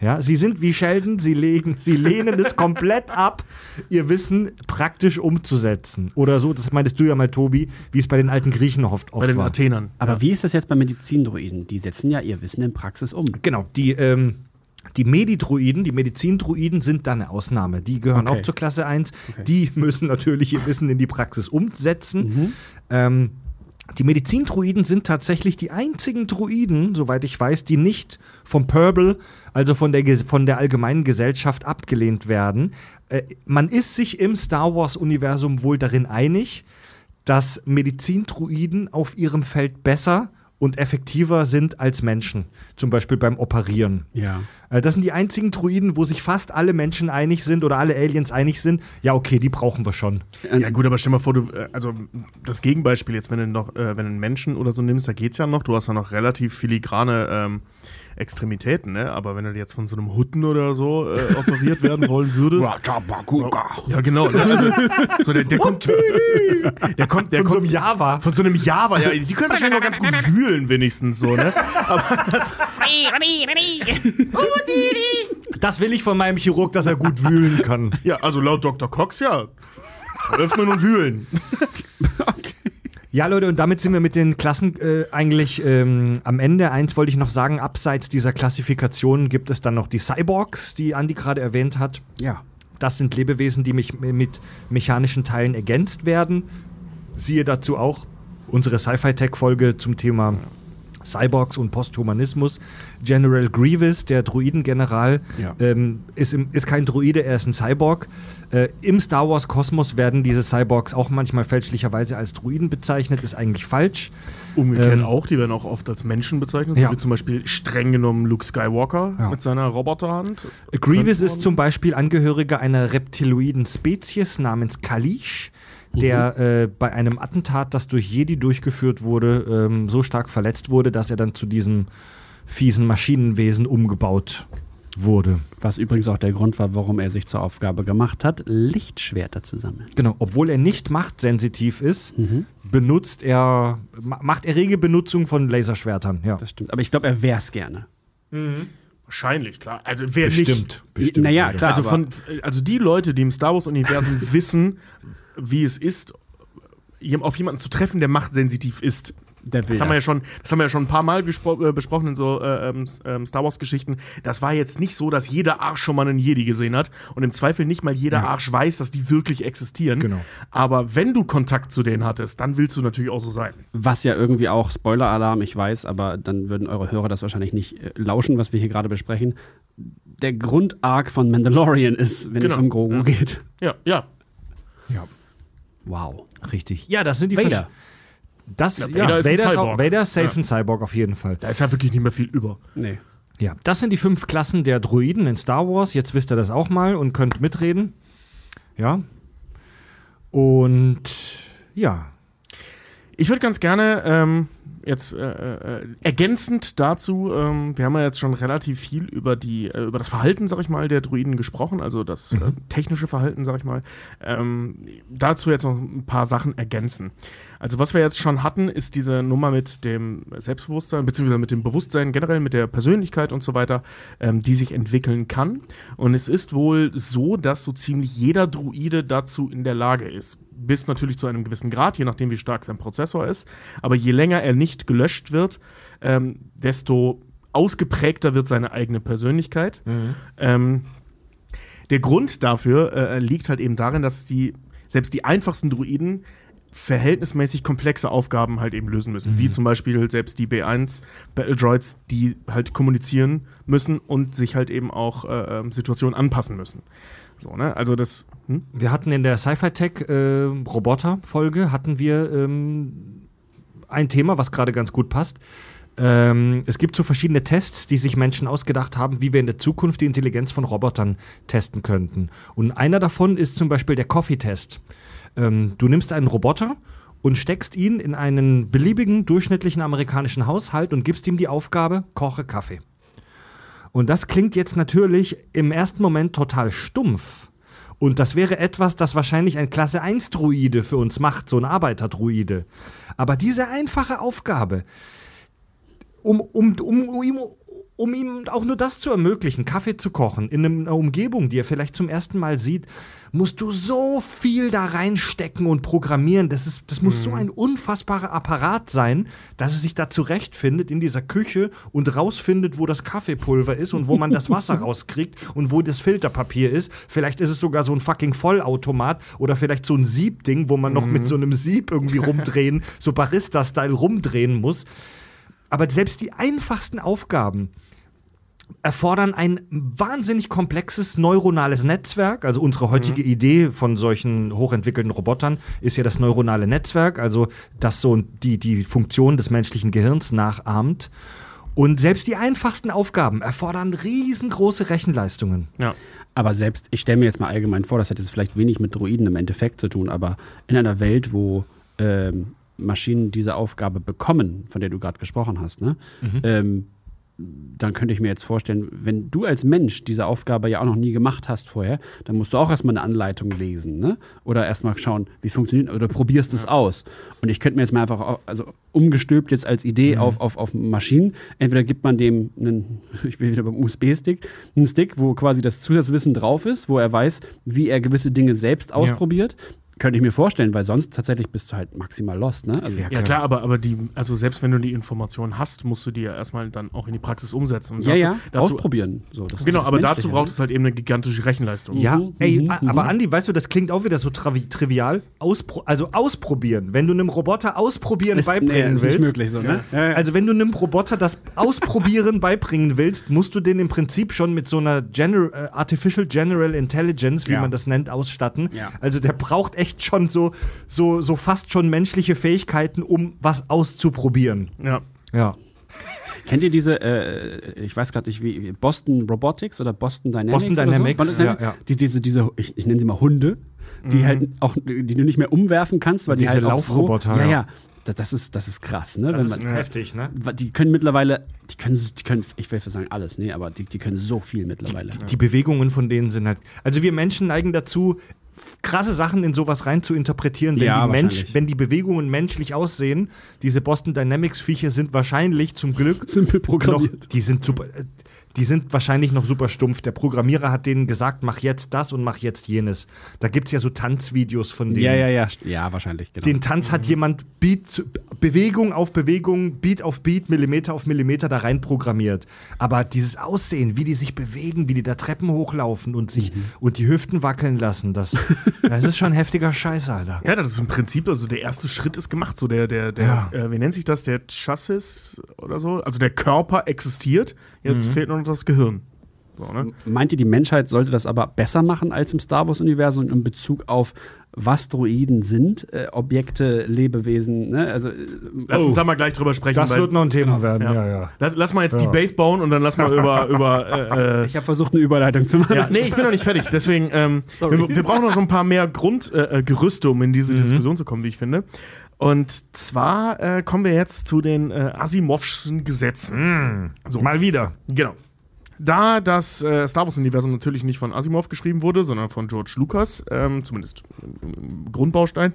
Ja, sie sind wie Sheldon, sie, legen, sie lehnen es komplett ab, ihr Wissen praktisch umzusetzen. Oder so, das meintest du ja mal, Tobi, wie es bei den alten Griechen oft, oft Bei den war. Athenern. Aber ja. wie ist das jetzt bei Medizindruiden? Die setzen ja ihr Wissen in Praxis um. Genau, die, ähm, die Medidruiden, die Medizindruiden sind da eine Ausnahme. Die gehören Okay. auch zur Klasse 1. Die müssen natürlich ihr Wissen in die Praxis umsetzen. Ähm, die Medizindruiden sind tatsächlich die einzigen Druiden, soweit ich weiß, die nicht vom Purple, also von der, von der allgemeinen Gesellschaft abgelehnt werden. Äh, man ist sich im Star Wars-Universum wohl darin einig, dass Medizindruiden auf ihrem Feld besser und effektiver sind als Menschen, zum Beispiel beim Operieren. Ja. Äh, Das sind die einzigen Droiden, wo sich fast alle Menschen einig sind oder alle Aliens einig sind. Ja, okay, die brauchen wir schon. Ja, gut, aber stell mal vor, du, äh, also das Gegenbeispiel jetzt, wenn du noch, äh, wenn du einen Menschen oder so nimmst, da geht's ja noch, du hast ja noch relativ filigrane ähm, Extremitäten, ne? Aber wenn du jetzt von so einem Hutten oder so äh, operiert werden wollen würdest. ja, genau. Ne? Also, so der, der kommt. Der kommt, der Von so kommt einem Java. Von so einem Java, ja. Die können wahrscheinlich noch ganz gut fühlen, wenigstens so, ne? Aber das, Das will ich von meinem Chirurg, dass er gut wühlen kann. ja, also laut Dr. Cox, ja. Öffnen und wühlen. [laughs] Ja, Leute, und damit sind wir mit den Klassen äh, eigentlich ähm, am Ende. Eins wollte ich noch sagen, abseits dieser Klassifikation gibt es dann noch die Cyborgs, die Andi gerade erwähnt hat. Ja. Das sind Lebewesen, die mich mit mechanischen Teilen ergänzt werden. Siehe dazu auch unsere Sci-Fi-Tech-Folge zum Thema Cyborgs und Posthumanismus. General Grievous, der Druidengeneral, Ja. ähm, ist, im, ist kein Druide, er ist ein Cyborg. Äh, Im Star Wars-Kosmos werden diese Cyborgs auch manchmal fälschlicherweise als Druiden bezeichnet, ist eigentlich falsch. Umgekehrt Ähm, auch, die werden auch oft als Menschen bezeichnet, Ja. so wie zum Beispiel streng genommen Luke Skywalker Ja. mit seiner Roboterhand. Grievous ist zum Beispiel Angehöriger einer reptiloiden Spezies namens Kalish, der äh, bei einem Attentat, das durch Jedi durchgeführt wurde, ähm, so stark verletzt wurde, dass er dann zu diesem fiesen Maschinenwesen umgebaut wurde. Was übrigens auch der Grund war, warum er sich zur Aufgabe gemacht hat, Lichtschwerter zu sammeln. Genau, obwohl er nicht machtsensitiv ist, benutzt er, ma macht er rege Benutzung von Laserschwertern. Ja, Das stimmt. Aber ich glaube, er wär's gerne. Wahrscheinlich, klar. Also wer bestimmt. bestimmt. Naja, klar. Also, von, also die Leute, die im Star Wars-Universum [laughs] wissen, wie es ist, auf jemanden zu treffen, der machtsensitiv ist. Der Das haben, wir ja schon, das haben wir ja schon ein paar Mal äh, besprochen in so äh, ähm, ähm, Star Wars-Geschichten. Das war jetzt nicht so, dass jeder Arsch schon mal einen Jedi gesehen hat und im Zweifel nicht mal jeder Arsch weiß, dass die wirklich existieren. Genau. Aber wenn du Kontakt zu denen hattest, dann willst du natürlich auch so sein. Was ja irgendwie auch Spoiler-Alarm, ich weiß, aber dann würden eure Hörer das wahrscheinlich nicht äh, lauschen, was wir hier gerade besprechen. Der Grundarg von Mandalorian ist, wenn es Genau, um Grogu ja. geht. Ja, ja. Ja, Wow. richtig. Ja, das sind die Vader. Das, Ja, ja, Vader ist ein Vader, ist auch, Cyborg. Vader ist safe Ja. ein Cyborg auf jeden Fall. Da ist ja wirklich nicht mehr viel über. Nee. Ja, das sind die fünf Klassen der Druiden in Star Wars. Jetzt wisst ihr das auch mal und könnt mitreden. Ja. Und ja. Ich würde ganz gerne ähm, jetzt äh, äh, ergänzend dazu, ähm, wir haben ja jetzt schon relativ viel über die äh, über das Verhalten, sag ich mal, der Druiden gesprochen, also das äh, technische Verhalten, sag ich mal. Ähm, dazu jetzt noch ein paar Sachen ergänzen. Also was wir jetzt schon hatten, ist diese Nummer mit dem Selbstbewusstsein, beziehungsweise mit dem Bewusstsein generell, mit der Persönlichkeit und so weiter, ähm, die sich entwickeln kann. Und es ist wohl so, dass so ziemlich jeder Druide dazu in der Lage ist. Bis natürlich zu einem gewissen Grad, je nachdem, wie stark sein Prozessor ist. Aber je länger er nicht gelöscht wird, ähm, desto ausgeprägter wird seine eigene Persönlichkeit. Ähm, der Grund dafür äh, liegt halt eben darin, dass die, selbst die einfachsten Druiden verhältnismäßig komplexe Aufgaben halt eben lösen müssen. Wie zum Beispiel selbst die B1 Battle Droids, die halt kommunizieren müssen und sich halt eben auch äh, ähm, Situationen anpassen müssen. So, ne? Also das. Hm? Wir hatten in der Sci-Fi-Tech äh, Roboter-Folge hatten wir ähm, ein Thema, was gerade ganz gut passt. Ähm, es gibt so verschiedene Tests, die sich Menschen ausgedacht haben, wie wir in der Zukunft die Intelligenz von Robotern testen könnten. Und einer davon ist zum Beispiel der Coffee-Test. Ähm, du nimmst einen Roboter und steckst ihn in einen beliebigen durchschnittlichen amerikanischen Haushalt und gibst ihm die Aufgabe, koche Kaffee. Und das klingt jetzt natürlich im ersten Moment total stumpf. Und das wäre etwas, das wahrscheinlich ein Klasse 1 Druide für uns macht, so ein Arbeiterdruide. Aber diese einfache Aufgabe, um, um, um, um, um ihm auch nur das zu ermöglichen, Kaffee zu kochen, in einer Umgebung, die er vielleicht zum ersten Mal sieht, musst du so viel da reinstecken und programmieren. Das, ist, das muss so ein unfassbarer Apparat sein, dass es sich da zurechtfindet in dieser Küche und rausfindet, wo das Kaffeepulver ist und wo man das Wasser [laughs] rauskriegt und wo das Filterpapier ist. Vielleicht ist es sogar so ein fucking Vollautomat oder vielleicht so ein Siebding, wo man noch mit so einem Sieb irgendwie [laughs] rumdrehen, so Barista-Style rumdrehen muss. Aber selbst die einfachsten Aufgaben erfordern ein wahnsinnig komplexes neuronales Netzwerk. Also unsere heutige Idee von solchen hochentwickelten Robotern ist ja das neuronale Netzwerk, also das so die, die Funktion des menschlichen Gehirns nachahmt. Und selbst die einfachsten Aufgaben erfordern riesengroße Rechenleistungen. Ja. Aber selbst, ich stelle mir jetzt mal allgemein vor, das hat jetzt vielleicht wenig mit Droiden im Endeffekt zu tun, aber in einer Welt, wo ähm, Maschinen diese Aufgabe bekommen, von der du gerade gesprochen hast, ne? Ähm, dann könnte ich mir jetzt vorstellen, wenn du als Mensch diese Aufgabe ja auch noch nie gemacht hast vorher, dann musst du auch erstmal eine Anleitung lesen, ne? Oder erstmal schauen, wie funktioniert, oder probierst es aus. Und ich könnte mir jetzt mal einfach, also umgestülpt jetzt als Idee auf, auf, auf Maschinen, entweder gibt man dem einen, [laughs] ich will wieder beim USB-Stick, einen Stick, wo quasi das Zusatzwissen drauf ist, wo er weiß, wie er gewisse Dinge selbst ausprobiert. Könnte ich mir vorstellen, weil sonst tatsächlich bist du halt maximal lost, ne? Also, Ja, Ja Klar. klar, aber, aber die, also selbst wenn du die Informationen hast, musst du die ja erstmal dann auch in die Praxis umsetzen. Und ja, dafür- ja, dazu, ausprobieren. So, Genau, aber dazu braucht ne? es halt eben eine gigantische Rechenleistung. Ja, Mhm, ey, mhm, mhm. aber Andi, weißt du, das klingt auch wieder so travi trivial. Auspro also ausprobieren. Wenn du einem Roboter ausprobieren Ist, nee, beibringen ist willst. nicht möglich so, ne? Ja. Also wenn du einem Roboter das Ausprobieren [laughs] beibringen willst, musst du den im Prinzip schon mit so einer Gener äh, Artificial General Intelligence, wie Ja. man das nennt, ausstatten. Ja. Also der braucht echt schon so, so, so fast schon menschliche Fähigkeiten, um was auszuprobieren. Ja. Ja. Kennt ihr diese, äh, ich weiß gerade nicht, wie, Boston Robotics oder Boston Dynamics? Boston oder Dynamics, So? Boston ja, ja. Die, diese, diese, ich, ich nenne sie mal Hunde, die halt auch, die du nicht mehr umwerfen kannst, weil die Diese halt auch Laufroboter, So, ja, ja. ja. Da- Das ist, das ist krass, ne? Wenn man, heftig, ne? die können mittlerweile, die können, die können, ich will jetzt sagen alles, nee, aber die, die können so viel mittlerweile. Die Bewegungen von denen sind halt. Also wir Menschen neigen dazu, krasse Sachen in sowas rein zu interpretieren, wenn, Ja, die, Mensch, wenn die Bewegungen menschlich aussehen. Diese Boston Dynamics Viecher sind wahrscheinlich zum Glück Simpel noch, programmiert. die sind super. Die sind wahrscheinlich noch super stumpf. Der Programmierer hat denen gesagt, mach jetzt das und mach jetzt jenes. Da gibt es ja so Tanzvideos von denen. Ja, ja, ja, ja, wahrscheinlich, genau. Den Tanz hat jemand Beat zu, Bewegung auf Bewegung, Beat auf Beat, Millimeter auf Millimeter da rein programmiert. Aber dieses Aussehen, wie die sich bewegen, wie die da Treppen hochlaufen und sich und die Hüften wackeln lassen, das, [laughs] das ist schon heftiger Scheiß, Alter. Ja, das ist im Prinzip, also der erste Schritt ist gemacht. So der, der, der, Ja. äh, wie nennt sich das? Der Chassis oder so? Also der Körper existiert. Jetzt Mhm. fehlt nur noch das Gehirn. So, ne? Meint ihr, die Menschheit sollte das aber besser machen als im Star Wars-Universum in Bezug auf was Droiden sind? Äh, Objekte, Lebewesen, ne? Also, äh, Lass Oh. uns da mal gleich drüber sprechen. Das weil- wird noch ein Thema werden, ja. ja, ja. Lass, lass mal jetzt die Ja. Base bauen und dann lass mal über. [laughs] über äh, äh, ich habe versucht, eine Überleitung zu machen. ja, nee, ich bin noch nicht fertig. Deswegen, ähm, [laughs] wir, wir brauchen noch so ein paar mehr Grundgerüste, äh, Gerüste, um in diese Diskussion zu kommen, wie ich finde. Und zwar äh, kommen wir jetzt zu den äh, Asimovschen Gesetzen. So. Mal wieder. Genau. Da das äh, Star Wars-Universum natürlich nicht von Asimov geschrieben wurde, sondern von George Lucas, ähm, zumindest im, im Grundbaustein,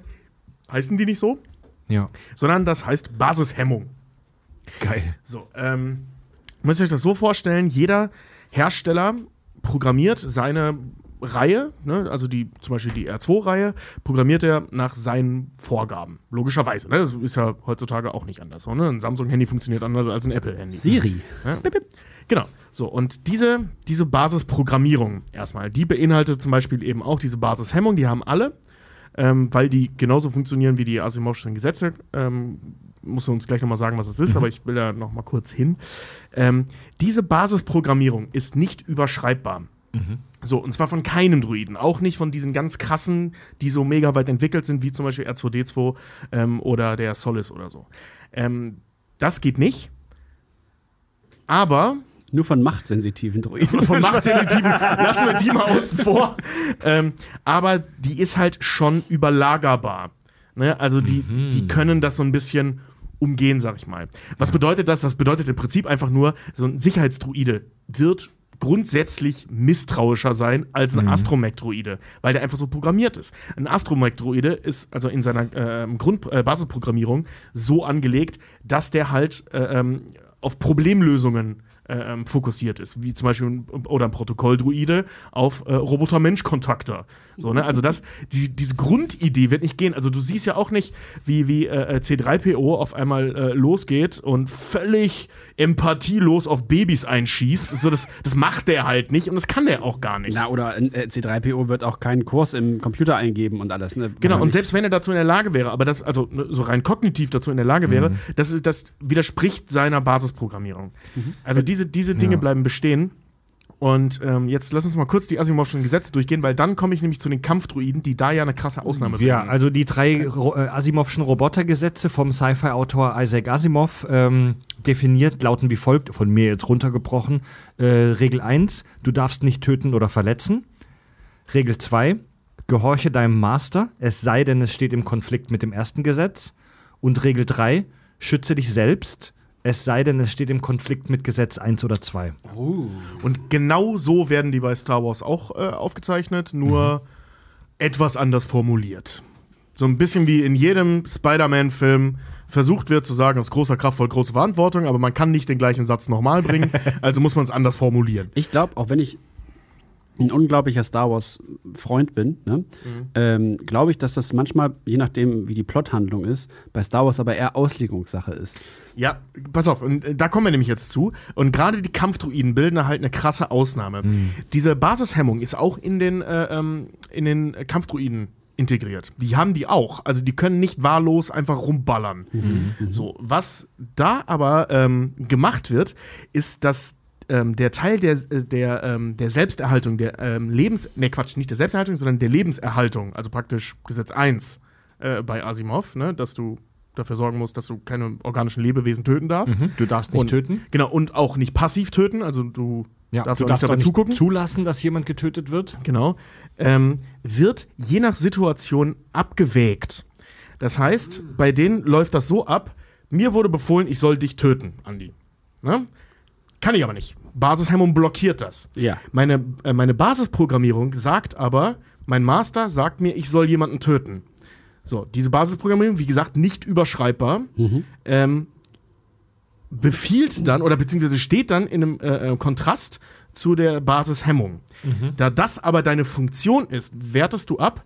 heißen die nicht so, Ja. sondern das heißt Basishemmung. Geil. So, ähm, müsst ihr euch das so vorstellen, jeder Hersteller programmiert seine Reihe, ne, also die, zum Beispiel die R2-Reihe, programmiert er nach seinen Vorgaben. Logischerweise. Ne? Das ist ja heutzutage auch nicht anders. So, ne? Ein Samsung-Handy funktioniert anders als ein Apple-Handy. Siri. Ja? Genau. So, und diese, diese Basisprogrammierung erstmal, die beinhaltet zum Beispiel eben auch diese Basishemmung, die haben alle, ähm, weil die genauso funktionieren wie die Asimovschen Gesetze. Ähm, musst du uns gleich nochmal sagen, was das ist, aber ich will da nochmal kurz hin. Ähm, diese Basisprogrammierung ist nicht überschreibbar. So, und zwar von keinem Druiden, auch nicht von diesen ganz krassen, die so mega weit entwickelt sind, wie zum Beispiel R2D2 ähm, oder der Solis oder so. Ähm, das geht nicht. Aber Nur von machtsensitiven Droiden. von [laughs] Machtsensitiven lassen wir die mal außen vor. Ähm, aber die ist halt schon überlagerbar. Ne? Also die, die können das so ein bisschen umgehen, sag ich mal. Was bedeutet das? Das bedeutet im Prinzip einfach nur, so ein Sicherheitsdruide wird grundsätzlich misstrauischer sein als ein Astromech-Druide, weil der einfach so programmiert ist. Ein Astromech-Druide ist also in seiner ähm, Grund äh, Basisprogrammierung so angelegt, dass der halt äh, ähm, auf Problemlösungen äh, fokussiert ist, wie zum Beispiel ein, oder ein Protokolldruide auf äh, Roboter-Mensch-Kontakter. So, ne? Also das, die, diese Grundidee wird nicht gehen. Also du siehst ja auch nicht, wie, wie äh, C3PO auf einmal äh, losgeht und völlig empathielos auf Babys einschießt. So, das, das macht der halt nicht und das kann der auch gar nicht. Na, oder äh, C3PO wird auch keinen Kurs im Computer eingeben und alles. Ne? Genau, und selbst wenn er dazu in der Lage wäre, aber das, also ne, so rein kognitiv dazu in der Lage wäre, das, ist, das widerspricht seiner Basisprogrammierung. Also diese diese, diese Dinge Ja. bleiben bestehen. Und ähm, jetzt lass uns mal kurz die Asimovschen Gesetze durchgehen, weil dann komme ich nämlich zu den Kampfdruiden, die da ja eine krasse Ausnahme Ja, bilden. also die drei Ro äh, Asimovschen Robotergesetze vom Sci-Fi-Autor Isaac Asimov ähm, definiert lauten wie folgt, von mir jetzt runtergebrochen. Äh, Regel 1, du darfst nicht töten oder verletzen. Regel 2, gehorche deinem Master, es sei denn, es steht im Konflikt mit dem ersten Gesetz. Und Regel 3, schütze dich selbst, es sei denn, es steht im Konflikt mit Gesetz 1 oder 2. Und genau so werden die bei Star Wars auch äh, aufgezeichnet, nur etwas anders formuliert. So ein bisschen wie in jedem Spider-Man-Film versucht wird zu sagen, aus großer Kraft folgt große Verantwortung, aber man kann nicht den gleichen Satz nochmal bringen, [laughs] also muss man es anders formulieren. Ich glaube, auch wenn ich ein unglaublicher Star Wars-Freund bin, ne, Mhm. ähm, glaube ich, dass das manchmal, je nachdem, wie die Plothandlung ist, bei Star Wars aber eher Auslegungssache ist. Ja, pass auf, und äh, da kommen wir nämlich jetzt zu. Und gerade die Kampfdruiden bilden da halt eine krasse Ausnahme. Diese Basishemmung ist auch in den, äh, ähm, in den Kampfdruiden integriert. Die haben die auch. Also die können nicht wahllos einfach rumballern. So, was da aber ähm, gemacht wird, ist, dass ähm, der Teil der, äh, der, ähm, der Selbsterhaltung, der ähm, Lebens... Ne, Quatsch, nicht der Selbsterhaltung, sondern der Lebenserhaltung, also praktisch Gesetz 1 äh, bei Asimov, ne, dass du dafür sorgen musst, dass du keine organischen Lebewesen töten darfst. Du darfst nicht Und- töten. Genau, und auch nicht passiv töten, also du Ja, darfst du auch darfst nicht dabei zugucken. zulassen, dass jemand getötet wird. Genau. Ähm, wird je nach Situation abgewägt. Das heißt, bei denen läuft das so ab, mir wurde befohlen, ich soll dich töten, Andi. Ne? Kann ich aber nicht. Basishemmung blockiert das. Ja. Meine, äh, meine Basisprogrammierung sagt aber, mein Master sagt mir, ich soll jemanden töten. So, diese Basisprogrammierung, wie gesagt, nicht überschreibbar, ähm, befiehlt dann oder beziehungsweise steht dann in einem äh, äh, Kontrast zu der Basishemmung. Da das aber deine Funktion ist, wertest du ab,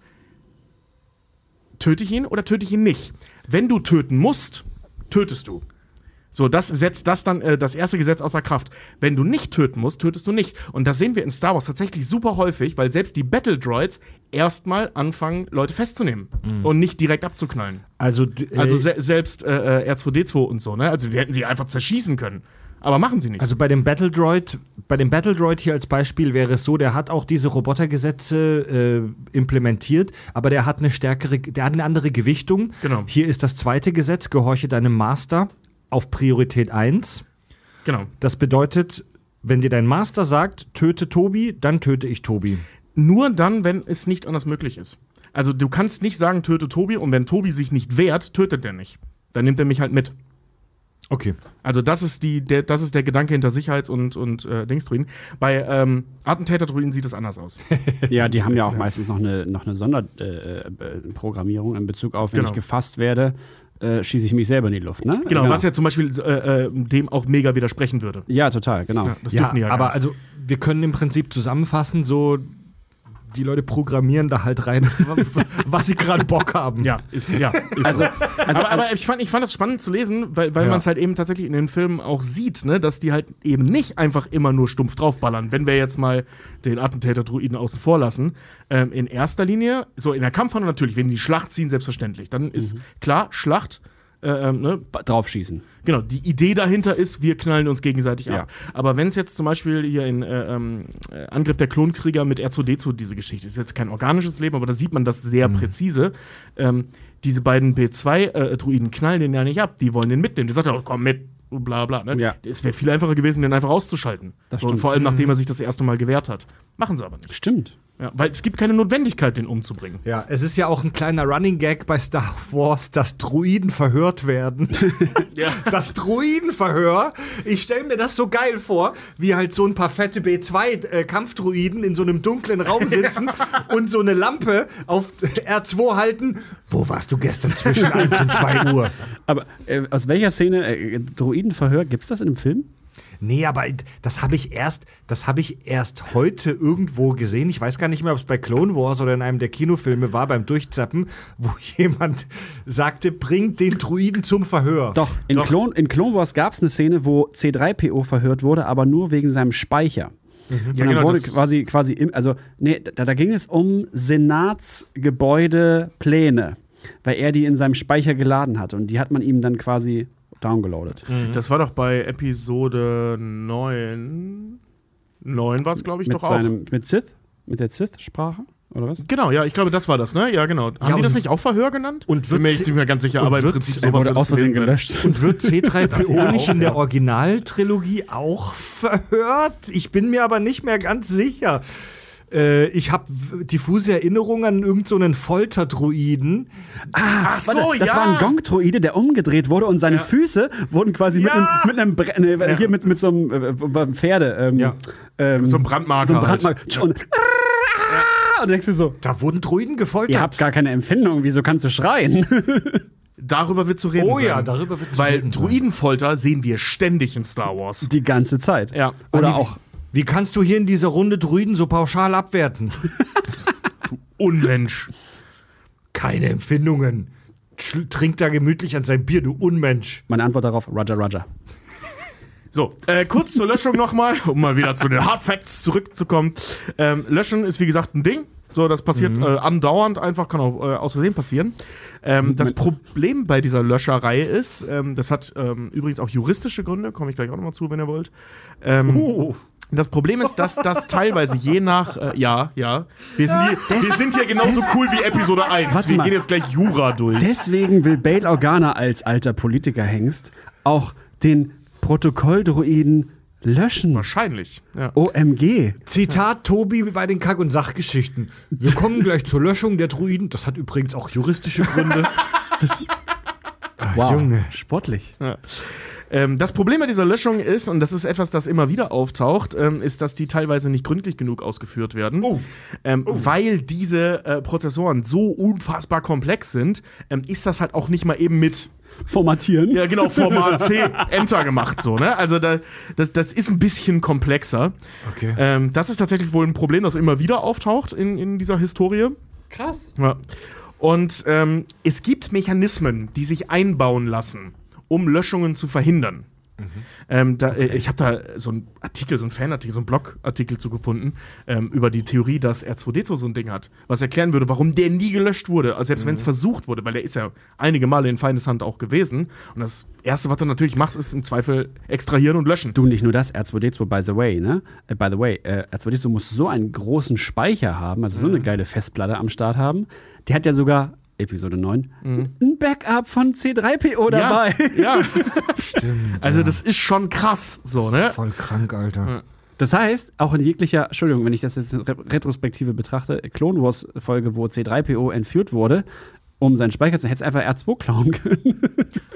töte ich ihn oder töte ich ihn nicht. Wenn du töten musst, tötest du. So, das setzt das dann äh, das erste Gesetz außer Kraft. Wenn du nicht töten musst, tötest du nicht. Und das sehen wir in Star Wars tatsächlich super häufig, weil selbst die Battle Droids erstmal anfangen, Leute festzunehmen und nicht direkt abzuknallen. Also, Also äh, se selbst äh, äh, R2D2 und so, ne? Also die hätten sie einfach zerschießen können. Aber machen sie nicht. Also bei dem Battle Droid, bei dem Battle Droid hier als Beispiel wäre es so, der hat auch diese Robotergesetze äh, implementiert, aber der hat eine stärkere, der hat eine andere Gewichtung. Genau. Hier ist das zweite Gesetz, gehorche deinem Master auf Priorität 1. genau. Das bedeutet, wenn dir dein Master sagt, töte Tobi, dann töte ich Tobi. Nur dann, wenn es nicht anders möglich ist. Also du kannst nicht sagen, töte Tobi und wenn Tobi sich nicht wehrt, tötet er nicht. Dann nimmt er mich halt mit. Okay. Also das ist, die, der, das ist der Gedanke hinter Sicherheits- und, und äh, Dingsdruiden. Bei ähm, Attentäterdruiden sieht es anders aus. [laughs] Ja, die haben ja auch meistens noch eine, noch eine Sonderprogrammierung äh, Programmierung in Bezug auf, wenn Genau. ich gefasst werde, äh, schieße ich mich selber in die Luft, ne? Genau, was ja zum Beispiel äh, äh, dem auch mega widersprechen würde. Ja, total, genau. Ja, das Ja, dürfen die ja gar aber nicht. also wir können im Prinzip zusammenfassen, so die Leute programmieren da halt rein, [laughs] was sie gerade Bock haben. Ja, ist, ja, ist Also, so. also, aber, aber ich, fand, ich fand das spannend zu lesen, weil, weil Ja. man es halt eben tatsächlich in den Filmen auch sieht, ne, dass die halt eben nicht einfach immer nur stumpf draufballern. Wenn wir jetzt mal den Attentäter-Druiden außen vor lassen, ähm, in erster Linie, so in der Kampfhandlung natürlich, wenn die Schlacht ziehen, selbstverständlich. Dann ist klar, Schlacht, äh, ähm, ne, draufschießen. Genau, die Idee dahinter ist, wir knallen uns gegenseitig Ja. ab. Aber wenn es jetzt zum Beispiel hier in äh, ähm, äh, Angriff der Klonkrieger mit R2D2 diese Geschichte ist, jetzt kein organisches Leben, aber da sieht man das sehr präzise. Ähm, diese beiden B2-Druiden knallen den ja nicht ab, die wollen den mitnehmen. Die sagt ja, oh, komm mit, bla bla. Ne? Ja. Es wäre viel einfacher gewesen, den einfach auszuschalten. Das so, und stimmt. vor allem, nachdem er sich das erste Mal gewehrt hat. Machen sie aber nicht. Stimmt. Ja, weil es gibt keine Notwendigkeit, den umzubringen. Ja, es ist ja auch ein kleiner Running Gag bei Star Wars, dass Druiden verhört werden. [laughs] Ja. Das Druidenverhör, ich stelle mir das so geil vor, wie halt so ein paar fette B2-Kampfdruiden in so einem dunklen Raum [laughs] sitzen und so eine Lampe auf R2 halten. Wo warst du gestern zwischen 1 und 2 Uhr? Aber äh, aus welcher Szene, äh, Droidenverhör, gibt's das in einem Film? Nee, aber das habe ich erst, das habe ich erst heute irgendwo gesehen. Ich weiß gar nicht mehr, ob es bei Clone Wars oder in einem der Kinofilme war beim Durchzappen, wo [laughs] jemand sagte, bringt den Druiden zum Verhör. Doch, in, Doch. Clone, in Clone Wars gab's eine Szene, wo C3PO verhört wurde, aber nur wegen seinem Speicher. Ja, und dann genau, wurde quasi, quasi im, also, nee, da, da ging es um Senatsgebäudepläne, weil er die in seinem Speicher geladen hat. Und die hat man ihm dann quasi downgeloadet. Das war doch bei Episode 9. 9 war es, glaube ich, Mit doch auch. seinem, mit Sith? Mit der Sith-Sprache? Oder was? Genau, ja, ich glaube, das war das, ne? Ja, genau. Haben die das nicht auch Verhör genannt? und Bin wird mir sie- jetzt nicht mehr ganz sicher, und aber im wird- Prinzip Er sowas wurde wird aus Versehen gelöscht. Und wird [laughs] C3PO ja nicht auch, in der ja. Originaltrilogie auch verhört? Ich bin mir aber nicht mehr ganz sicher. Äh, ich habe diffuse Erinnerungen an irgendeinen so Folterdruiden. Ach so, Warte, das ja. war ein Gong-Droide, der umgedreht wurde und seine Ja. Füße wurden quasi Ja. mit einem, mit einem Bre hier mit, mit so einem äh, Pferde. Ähm, Ja. ähm, so einem Brandmarker So einem halt. Brandmarker. Und, und denkst du so, Da wurden Druiden gefoltert. ihr habt gar keine Empfindung, wieso kannst du schreien? [laughs] Darüber wird zu reden Oh sein. ja, darüber wird zu Weil reden sein. Druidenfolter sehen wir ständig in Star Wars. Die ganze Zeit. Ja. Oder auch. Wie kannst du hier in dieser Runde Druiden so pauschal abwerten? Unmensch. Keine Empfindungen. Trink da gemütlich an sein Bier, du Unmensch. Meine Antwort darauf, Roger, Roger. So, äh, kurz zur Löschung nochmal, um mal wieder zu den Hard Facts zurückzukommen. Ähm, Löschen ist wie gesagt ein Ding. So, das passiert äh, andauernd einfach, kann auch äh, aus Versehen passieren. Ähm, das Problem bei dieser Löscherei ist, ähm, das hat ähm, übrigens auch juristische Gründe, komme ich gleich auch nochmal zu, wenn ihr wollt. Ähm, Oh. Das Problem ist, dass das teilweise je nach, äh, ja, ja, wir sind, hier, wir sind hier genauso cool wie Episode 1. Warte wir mal. gehen jetzt gleich Jura durch. Deswegen will Bail Organa als alter Politikerhengst auch den Protokolldruiden löschen. Wahrscheinlich. Ja. OMG. Zitat Tobi bei den Kack- und Sachgeschichten. Wir kommen gleich zur Löschung der Druiden. Das hat übrigens auch juristische Gründe. Ach, Wow. Junge. Sportlich. Ähm, das Problem bei dieser Löschung ist, und das ist etwas, das immer wieder auftaucht, ähm, ist, dass die teilweise nicht gründlich genug ausgeführt werden. Oh. Ähm, Weil diese äh, Prozessoren so unfassbar komplex sind, ähm, ist das halt auch nicht mal eben mit, Formatieren. ja genau, Format C, [laughs] Enter gemacht so, ne? Also da, das, das ist ein bisschen komplexer. Okay. Ähm, das ist tatsächlich wohl ein Problem, das immer wieder auftaucht in, in dieser Historie. Krass. Ja. Und ähm, es gibt Mechanismen, die sich einbauen lassen, um Löschungen zu verhindern. Ähm, da, äh, ich habe da so einen Artikel, so einen Fanartikel, so einen Blogartikel zu gefunden ähm, über die Theorie, dass R2D2 so ein Ding hat, was erklären würde, warum der nie gelöscht wurde, also selbst wenn es versucht wurde, weil der ist ja einige Male in Feindeshand auch gewesen. Und das Erste, was du natürlich machst, ist im Zweifel extrahieren und löschen. Du, nicht nur das, R2D2, by the way, ne? Äh, by the way, äh, R2D2 muss so einen großen Speicher haben, also so eine geile Festplatte am Start haben. Die hat ja sogar, Episode 9, ein Backup von C3PO dabei. Ja, ja. [laughs] Stimmt. also das ist schon krass, so, ne? Voll krank, Alter. Das heißt, auch in jeglicher, Entschuldigung, wenn ich das jetzt in Re Retrospektive betrachte, Clone Wars Folge, wo C3PO entführt wurde, um seinen Speicher zu, hätte es einfach R2 klauen können. [laughs]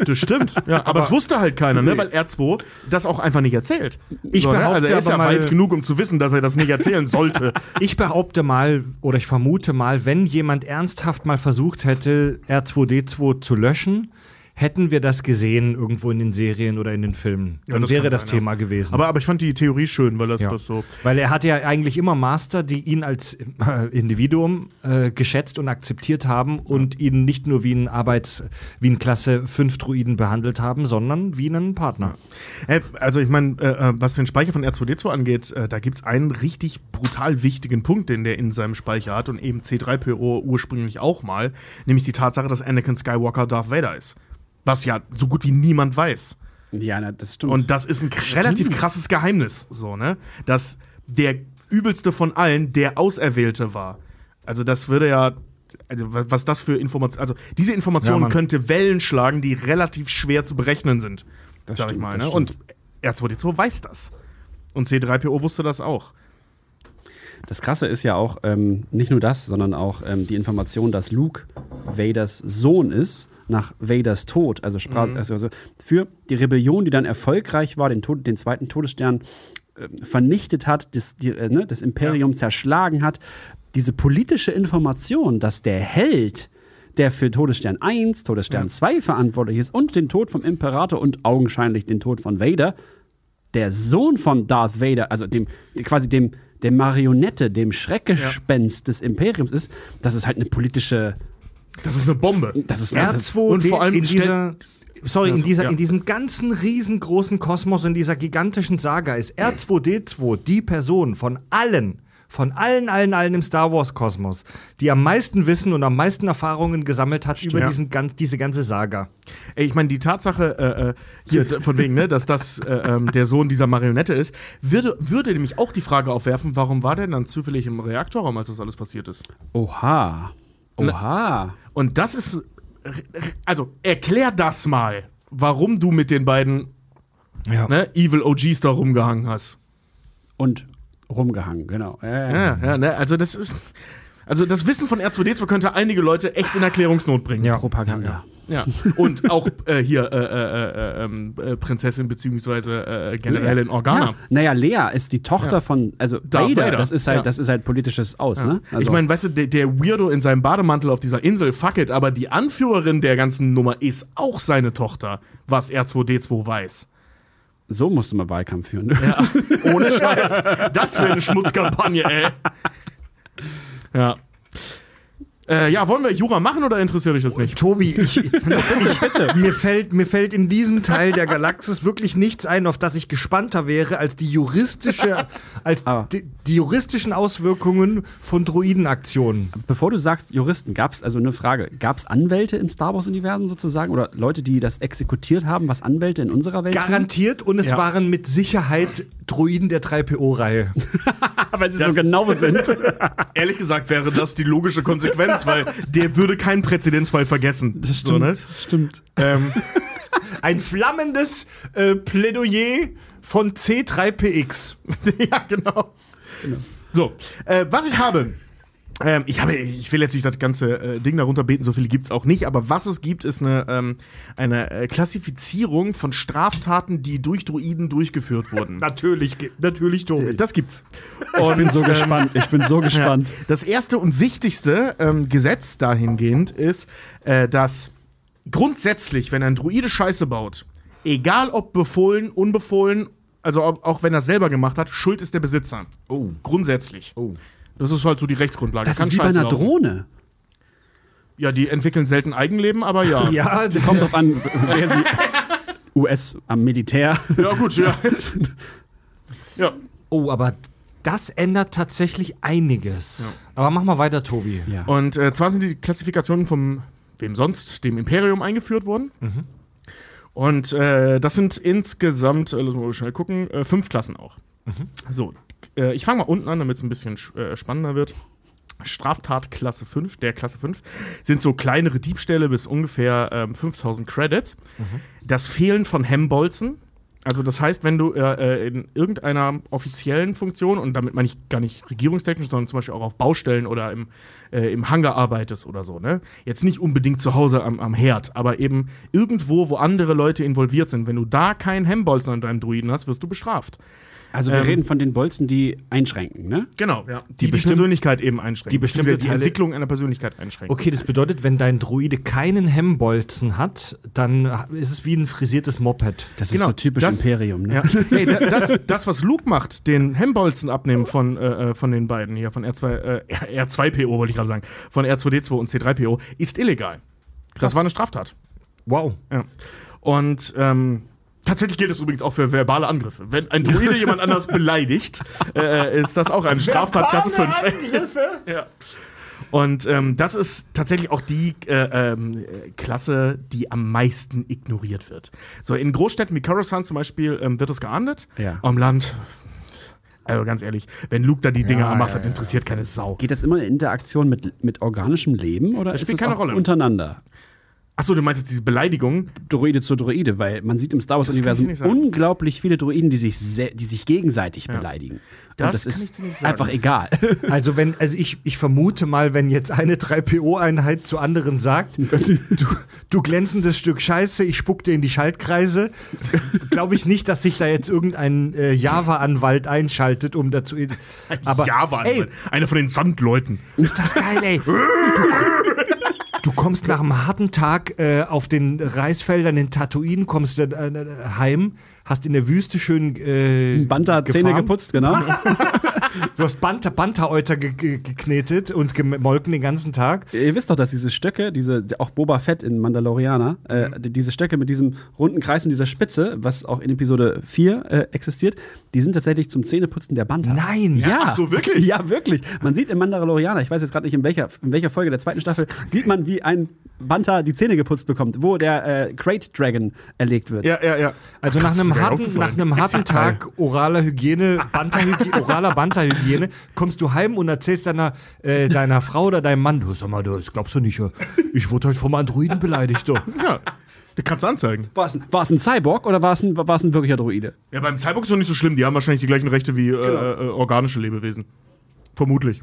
Das stimmt. Ja, aber, es wusste halt keiner, ne? weil R2 das auch einfach nicht erzählt. Ich ne? behaupte Also er ist aber ja mal- weit genug, um zu wissen, dass er das nicht erzählen sollte. [laughs] Ich behaupte mal, oder ich vermute mal, wenn jemand ernsthaft mal versucht hätte, R2D2 zu löschen, hätten wir das gesehen irgendwo in den Serien oder in den Filmen. Ja, Dann das wäre das sein, Thema gewesen. aber, aber ich fand die Theorie schön, weil das, Ja. das so. Weil er hatte ja eigentlich immer Master, die ihn als äh, Individuum äh, geschätzt und akzeptiert haben und ihn nicht nur wie ein Arbeits-, wie ein Klasse 5 Druiden behandelt haben, sondern wie einen Partner. Äh, also ich meine, äh, äh, was den Speicher von R2D2 angeht, äh, da gibt es einen richtig brutal wichtigen Punkt, den der in seinem Speicher hat und eben C3PO ursprünglich auch mal, nämlich die Tatsache, dass Anakin Skywalker Darth Vader ist. Was ja so gut wie niemand weiß. ja, na, das stimmt. Und das ist ein k- relativ krasses Geheimnis, so, ne? Dass der übelste von allen der Auserwählte war. Also, das würde ja. Also, wa- was das für Informationen. Also, diese Ja, Information Mann. könnte Wellen schlagen, die relativ schwer zu berechnen sind. Das sag ich stimmt, mal, das ne? Und R2D2 weiß das. Und C3PO wusste das auch. Das Krasse ist ja auch ähm, nicht nur das, sondern auch ähm, die Information, dass Luke Vaders Sohn ist nach Vaders Tod. Also, sprach, also, also für die Rebellion, die dann erfolgreich war, den, Tod, den zweiten Todesstern äh, vernichtet hat, das, die, äh, ne, das Imperium zerschlagen hat. Diese politische Information, dass der Held, der für Todesstern 1, Todesstern 2 verantwortlich ist und den Tod vom Imperator und augenscheinlich den Tod von Vader, der Sohn von Darth Vader, also dem quasi dem der Marionette, dem Schreckgespenst des Imperiums ist, das ist halt eine politische, Das ist eine Bombe. das ist R2 und vor allem in dieser Sorry, in, dieser, ja. in diesem ganzen riesengroßen Kosmos, in dieser gigantischen Saga ist R2D2 die Person von allen, von allen, allen, allen im Star Wars-Kosmos, die am meisten Wissen und am meisten Erfahrungen gesammelt hat über Ja. diesen, gan- diese ganze Saga. Ey, ich meine, die Tatsache, äh, äh, hier, von wegen, ne, dass das äh, ähm, der Sohn dieser Marionette ist, würde, würde nämlich auch die Frage aufwerfen, warum war der dann zufällig im Reaktorraum, als das alles passiert ist? Oha. Oha. Und das ist, also erklär das mal, warum du mit den beiden Ja. ne, Evil OGs da rumgehangen hast. Und rumgehangen, genau. Ja, ja, ja. Ja, ja, ne, also das ist, also das Wissen von R2D2 könnte einige Leute echt in Erklärungsnot bringen. Ja. Propaganda. Ja. Und auch äh, hier äh, äh, äh, ähm, äh, Prinzessin beziehungsweise äh, Generälin Organa. Ja. Naja, Lea ist die Tochter Ja. von, also Darth Vader, Vader. Das ist halt, Ja. das ist halt politisches Aus, ne? Also, ich meine, weißt du, der, der Weirdo in seinem Bademantel auf dieser Insel, fuck it, aber die Anführerin der ganzen Nummer ist auch seine Tochter, was R2D2 weiß. so musst du mal Wahlkampf führen. ne? Ja, [laughs] ohne Scheiß. Das wäre eine Schmutzkampagne, ey. Ja. Äh, ja, wollen wir Jura machen oder interessiert euch das nicht? Tobi, ich, [laughs] ich, Mir, fällt, mir fällt in diesem Teil der Galaxis wirklich nichts ein, auf das ich gespannter wäre, als die juristische, als Aber- die, die juristischen Auswirkungen von Droidenaktionen. Bevor du sagst Juristen, gab es, also eine Frage, gab es Anwälte im Star Wars-Universum sozusagen oder Leute, die das exekutiert haben, was Anwälte in unserer Welt tun? Garantiert und es Ja. waren mit Sicherheit Droiden der 3PO-Reihe. [laughs] weil sie Das- so genau sind. Ehrlich gesagt wäre das die logische Konsequenz, weil der würde keinen Präzedenzfall vergessen. Das So, ne? stimmt. ähm, Ein flammendes äh, Plädoyer von C3PX. [laughs] ja, genau. So, äh, was ich habe. Ähm, ich habe, ich will jetzt nicht das ganze äh, Ding darunter beten, so viele gibt es auch nicht, aber was es gibt, ist eine, ähm, eine äh, Klassifizierung von Straftaten, die durch Druiden durchgeführt wurden. [laughs] Natürlich, natürlich Tobi. Das gibt's. Ich bin so ähm, gespannt. Ich bin so [laughs] gespannt. Ja. Das erste und wichtigste ähm, Gesetz dahingehend ist, äh, dass grundsätzlich, wenn ein Druide Scheiße baut, egal ob befohlen, unbefohlen, also ob, auch wenn er es selber gemacht hat, Schuld ist der Besitzer. Oh. Grundsätzlich. Oh. Das ist halt so die Rechtsgrundlage. Das Kann ist wie bei einer laufen. Drohne. Ja, die entwickeln selten Eigenleben, aber ja. [laughs] Ja, Kommt drauf an, wer sie. [laughs] US am Militär. Ja, gut, ja. [laughs] ja. Oh, aber das ändert tatsächlich einiges. Aber mach mal weiter, Tobi. Ja. Und äh, zwar sind die Klassifikationen vom, wem sonst, dem Imperium eingeführt worden. Und äh, das sind insgesamt, äh, lass mal schnell gucken, äh, fünf Klassen auch. So, äh, ich fange mal unten an, damit es ein bisschen sch- äh, spannender wird. Straftat Klasse 5, der Klasse 5, sind so kleinere Diebstähle bis ungefähr ähm, 5000 Credits. Das Fehlen von Hemmbolzen. Also das heißt, wenn du äh, äh, in irgendeiner offiziellen Funktion, und damit meine ich gar nicht regierungstechnisch, sondern zum Beispiel auch auf Baustellen oder im, äh, im Hangar arbeitest oder so, ne? Jetzt nicht unbedingt zu Hause am, am Herd, aber eben irgendwo, wo andere Leute involviert sind. Wenn du da keinen Hemmbolzen an deinem Druiden hast, wirst du bestraft. Also wir Ähm, reden von den Bolzen, die einschränken, ne? Genau, ja. Die die, bestimmt- Persönlichkeit eben einschränken. die bestimmte die Entwicklung einer Persönlichkeit einschränken. Okay, das bedeutet, wenn dein Druide keinen Hemmbolzen hat, dann ist es wie ein frisiertes Moped. Das ist Genau, so typisch das- Imperium, ne? Ja. [laughs] Hey, da, das, das, was Luke macht, den Hemmbolzen abnehmen von, äh, äh, von den beiden hier, von R2, äh, R2PO, wollte ich gerade sagen, von R2D2 und C3PO, ist illegal. Das war eine Straftat. Wow. Ja. Und ähm, tatsächlich gilt es übrigens auch für verbale Angriffe. Wenn ein Druide jemand anders [laughs] beleidigt, äh, ist das auch eine Straftat Klasse 5. [laughs] ja. Und ähm, das ist tatsächlich auch die äh, ähm, äh, Klasse, die am meisten ignoriert wird. So in Großstädten wie Coruscant zum Beispiel ähm, wird es geahndet. Ja. Am Land, also ganz ehrlich, wenn Luke da die Dinger Ja, macht, ja, das interessiert keine Sau. Geht das immer in Interaktion mit, mit organischem Leben oder Das ist spielt das keine Rolle. untereinander? Achso, du meinst jetzt diese Beleidigung? Droide zu Droide, weil man sieht im Star kann ich Wars-Universum unglaublich viele Droiden, die sich, sehr, die sich gegenseitig beleidigen. Das Und das kann ist ich dir nicht sagen. einfach egal. [laughs] Also wenn, also ich, ich vermute mal, wenn jetzt eine 3PO-Einheit zu anderen sagt, [laughs] du, du glänzendes Stück Scheiße, ich spuck dir in die Schaltkreise, glaube ich nicht, dass sich da jetzt irgendein äh, Java-Anwalt einschaltet, um dazu. Aber ja, ey, einer von den Sandleuten. ist das geil, ey. Du, [laughs] du kommst nach einem harten Tag äh, auf den Reisfeldern in Tatooine, kommst dann äh, heim, hast in der Wüste schön äh, Banta hat Zähne geputzt, genau. [laughs] Du hast Banta, Banta-Euter ge ge geknetet und gemolken den ganzen Tag. Ihr wisst doch, dass diese Stöcke, diese, auch Boba Fett in Mandalorianer, äh, Mhm. die- diese Stöcke mit diesem runden Kreis und dieser Spitze, was auch in Episode 4 äh, existiert, die sind tatsächlich zum Zähneputzen der Banta. Nein. Ja, Ach so, wirklich? Ja, wirklich. Man sieht im Mandalorianer, ich weiß jetzt gerade nicht, in welcher, in welcher Folge der zweiten Staffel, sieht man, wie ein Banta die Zähne geputzt bekommt, wo der äh, Crate Dragon erlegt wird. Ja, ja, ja. Also Ach, nach einem harten, nach einem harten Tag [laughs] oraler Hygiene, Banta-Hygiene, oraler Banta-Hygiene, kommst du heim und erzählst deiner, äh, deiner Frau oder deinem Mann, du sag mal, das glaubst du nicht, ich wurde heute vom Androiden beleidigt, doch. Ja, das kannst du anzeigen. War es ein, war es ein Cyborg oder war es ein, war es ein wirklicher Droide? Ja, beim Cyborg ist doch nicht so schlimm. Die haben wahrscheinlich die gleichen Rechte wie äh, äh, organische Lebewesen. Vermutlich.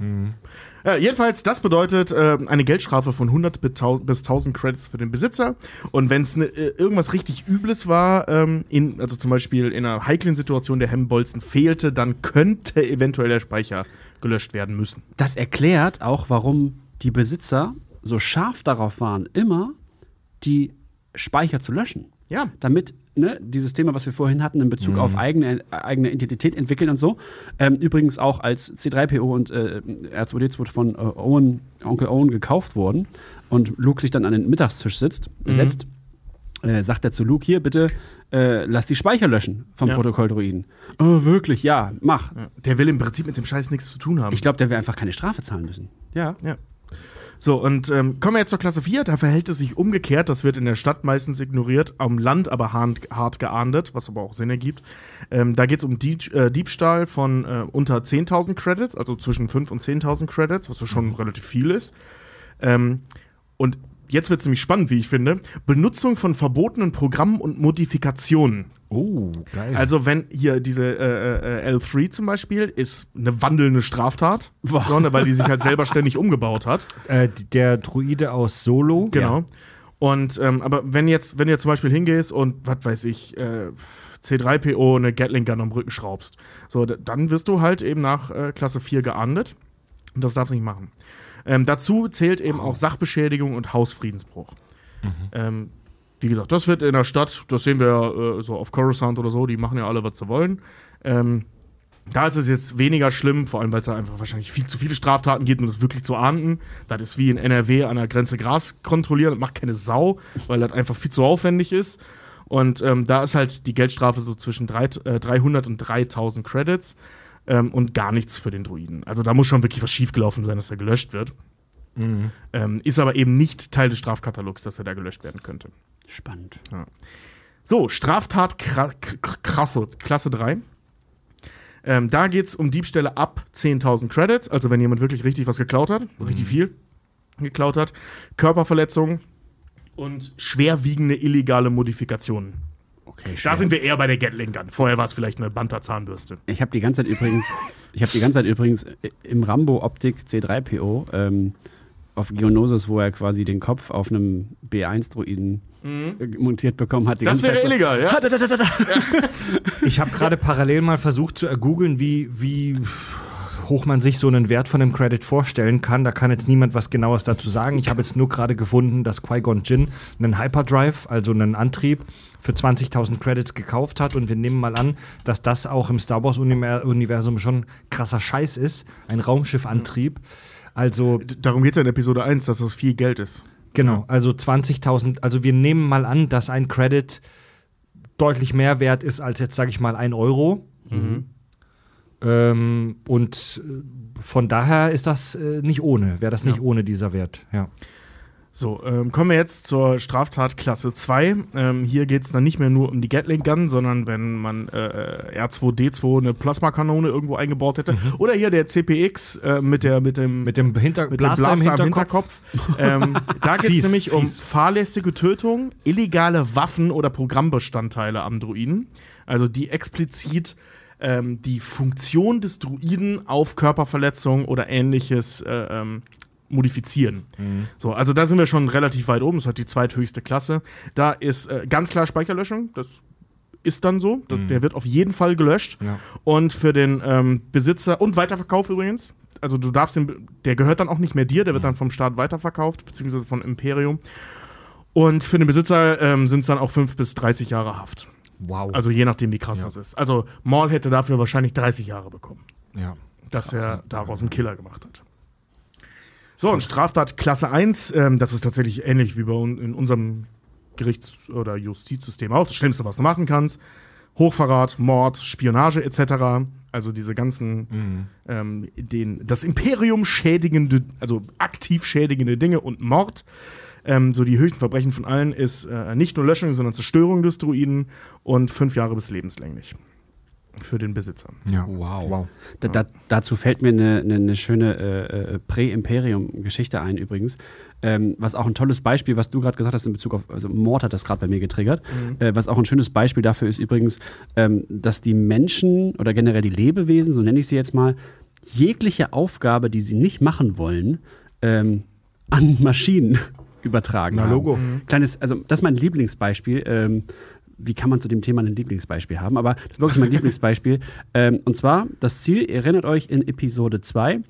Äh, jedenfalls, das bedeutet äh, eine Geldstrafe von 100 bis 1000 bis 1000 Credits für den Besitzer. Und wenn es ne, äh, irgendwas richtig Übles war, ähm, in, also zum Beispiel in einer heiklen Situation der Hemmbolzen fehlte, dann könnte eventuell der Speicher gelöscht werden müssen. Das erklärt auch, warum die Besitzer so scharf darauf waren, immer die Speicher zu löschen. Ja. Damit ne, dieses Thema, was wir vorhin hatten, in Bezug auf eigene, eigene Identität entwickeln und so. Ähm, übrigens auch als C3PO und äh, R2D2 von äh, Owen, Onkel Owen gekauft wurden und Luke sich dann an den Mittagstisch sitzt, setzt, äh, sagt er zu Luke, hier bitte äh, lass die Speicher löschen vom Ja. Protokolldruiden. Oh, wirklich? Ja, mach. Der will im Prinzip mit dem Scheiß nichts zu tun haben. Ich glaube, der will einfach keine Strafe zahlen müssen. Ja. Ja. So, und ähm, kommen wir jetzt zur Klasse 4. Da verhält es sich umgekehrt. Das wird in der Stadt meistens ignoriert, am Land aber hart, hart geahndet, was aber auch Sinn ergibt. Ähm, da geht es um Dieb, äh, Diebstahl von äh, unter 10.000 Credits, also zwischen 5.000 und 10.000 Credits, was so schon relativ viel ist. Ähm, und jetzt wird es nämlich spannend, wie ich finde. Benutzung von verbotenen Programmen und Modifikationen. Oh, geil. Also wenn hier diese äh, äh, L3 zum Beispiel ist eine wandelnde Straftat, ne, weil die sich halt selber ständig umgebaut hat. äh, der Druide aus Solo. Genau. Und ähm, aber wenn jetzt, wenn du jetzt zum Beispiel hingehst und was weiß ich, äh, C3PO eine Gatling Gun am Rücken schraubst, so dann wirst du halt eben nach äh, Klasse 4 geahndet. Und das darfst du nicht machen. Ähm, dazu zählt eben auch Sachbeschädigung und Hausfriedensbruch. Ähm, wie gesagt, das wird in der Stadt, das sehen wir äh, so auf Coruscant oder so, die machen ja alle, was sie wollen. Ähm, da ist es jetzt weniger schlimm, vor allem weil es da einfach wahrscheinlich viel zu viele Straftaten gibt, um das wirklich zu ahnden. Das ist wie in NRW an der Grenze Gras kontrollieren, das macht keine Sau, weil das einfach viel zu aufwendig ist. Und ähm, da ist halt die Geldstrafe so zwischen drei, äh, 300 und 3000 Credits ähm, und gar nichts für den Druiden. Also da muss schon wirklich was schiefgelaufen sein, dass er gelöscht wird. Ähm, ist aber eben nicht Teil des Strafkatalogs, dass er da gelöscht werden könnte. Spannend. So, Straftat kra kr- krasse, Klasse 3. Ähm, da geht es um Diebstähle ab 10.000 Credits, also wenn jemand wirklich richtig was geklaut hat, richtig viel geklaut hat, Körperverletzung und schwerwiegende illegale Modifikationen. Okay, Da sind wir eher bei der Gatling Gun. Vorher war es vielleicht eine Banta-Zahnbürste. Ich habe die ganze Zeit übrigens, ich habe die ganze Zeit übrigens im Rambo Optik C3PO ähm, auf Geonosis, wo er quasi den Kopf auf einem B1-Droiden äh, montiert bekommen hat. Die Mhm. Das ganze wäre Zeit so- illegal, ja? [laughs] Ich habe gerade parallel mal versucht zu ergoogeln, wie, wie hoch man sich so einen Wert von einem Credit vorstellen kann. Da kann jetzt niemand was Genaues dazu sagen. Ich habe jetzt nur gerade gefunden, dass Qui-Gon Jinn einen Hyperdrive, also einen Antrieb, für 20.000 Credits gekauft hat. Und wir nehmen mal an, dass das auch im Star Wars-Universum schon krasser Scheiß ist. Ein Raumschiffantrieb. Also Darum geht es ja in Episode 1, dass das viel Geld ist. Genau, also 20.000, also wir nehmen mal an, dass ein Credit deutlich mehr wert ist als jetzt, sage ich mal, ein Euro. Ähm, und äh, von daher ist das äh, nicht ohne, wäre das nicht ohne dieser Wert, ja. So, ähm, kommen wir jetzt zur Straftat Klasse 2. Ähm, hier geht es dann nicht mehr nur um die Gatling Gun, sondern wenn man äh, R2D2 eine Plasmakanone irgendwo eingebaut hätte. Oder hier der CPX äh, mit, der, mit dem, Mit dem Hinter mit dem Blaster, Blaster im Hinterkopf. Hinterkopf. ähm, da geht es nämlich um fies. fahrlässige Tötung, illegale Waffen oder Programmbestandteile am Druiden. Also die explizit ähm, die Funktion des Druiden auf Körperverletzung oder ähnliches äh, modifizieren. So, also da sind wir schon relativ weit oben. Das hat die zweithöchste Klasse. Da ist äh, ganz klar Speicherlöschung. Das ist dann so. Das, Der wird auf jeden Fall gelöscht. Ja. Und für den ähm, Besitzer und Weiterverkauf übrigens. Also du darfst den, der gehört dann auch nicht mehr dir, der wird dann vom Staat weiterverkauft, beziehungsweise von Imperium. Und für den Besitzer ähm, sind es dann auch 5 bis 30 Jahre Haft. Wow. Also je nachdem, wie krass Ja. das ist. Also Maul hätte dafür wahrscheinlich 30 Jahre bekommen. ja. dass er daraus einen Killer gemacht hat. So, und Straftat Klasse 1, ähm, das ist tatsächlich ähnlich wie bei un in unserem Gerichts- oder Justizsystem auch. Das Schlimmste, was du machen kannst. Hochverrat, Mord, Spionage etc. Also diese ganzen, ähm, den, das Imperium schädigende, also aktiv schädigende Dinge und Mord. Ähm, so die höchsten Verbrechen von allen ist äh, nicht nur Löschung, sondern Zerstörung des Druiden und fünf Jahre bis lebenslänglich. Für den Besitzer. Ja. Wow. wow. Da, da, dazu fällt mir eine, eine, eine schöne äh, äh, Prä-Imperium-Geschichte ein übrigens. Ähm, was auch ein tolles Beispiel, was du gerade gesagt hast in Bezug auf, also Mord hat das gerade bei mir getriggert. Äh, was auch ein schönes Beispiel dafür ist übrigens, ähm, dass die Menschen oder generell die Lebewesen, so nenne ich sie jetzt mal, jegliche Aufgabe, die sie nicht machen wollen, ähm, an Maschinen [laughs] übertragen. Na, haben. Logo. Kleines, also das ist mein Lieblingsbeispiel. Ähm, wie kann man zu dem Thema ein Lieblingsbeispiel haben? Aber das ist wirklich mein Lieblingsbeispiel. [laughs] Ähm, und zwar, das Ziel, ihr erinnert euch, in Episode 2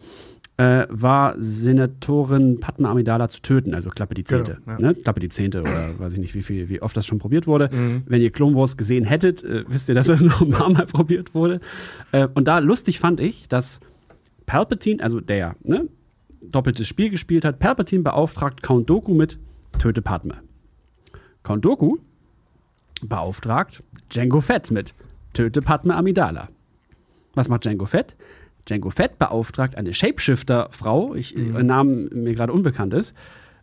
äh, war Senatorin Padma Amidala zu töten, also Klappe die Zehnte. Genau, ja. ne? Klappe die Zehnte oder weiß ich nicht, wie, viel, wie oft das schon probiert wurde. Wenn ihr Clone Wars gesehen hättet, äh, wisst ihr, dass das noch ein paar Mal probiert wurde. Äh, und da lustig fand ich, dass Palpatine, also der ne, doppeltes Spiel gespielt hat, Palpatine beauftragt Count Doku mit Töte Padme. Count Doku beauftragt Django Fett mit Töte Padme Amidala. Was macht Django Fett? Django Fett beauftragt eine Shapeshifter-Frau, ich, ihr Namen mir gerade unbekannt ist,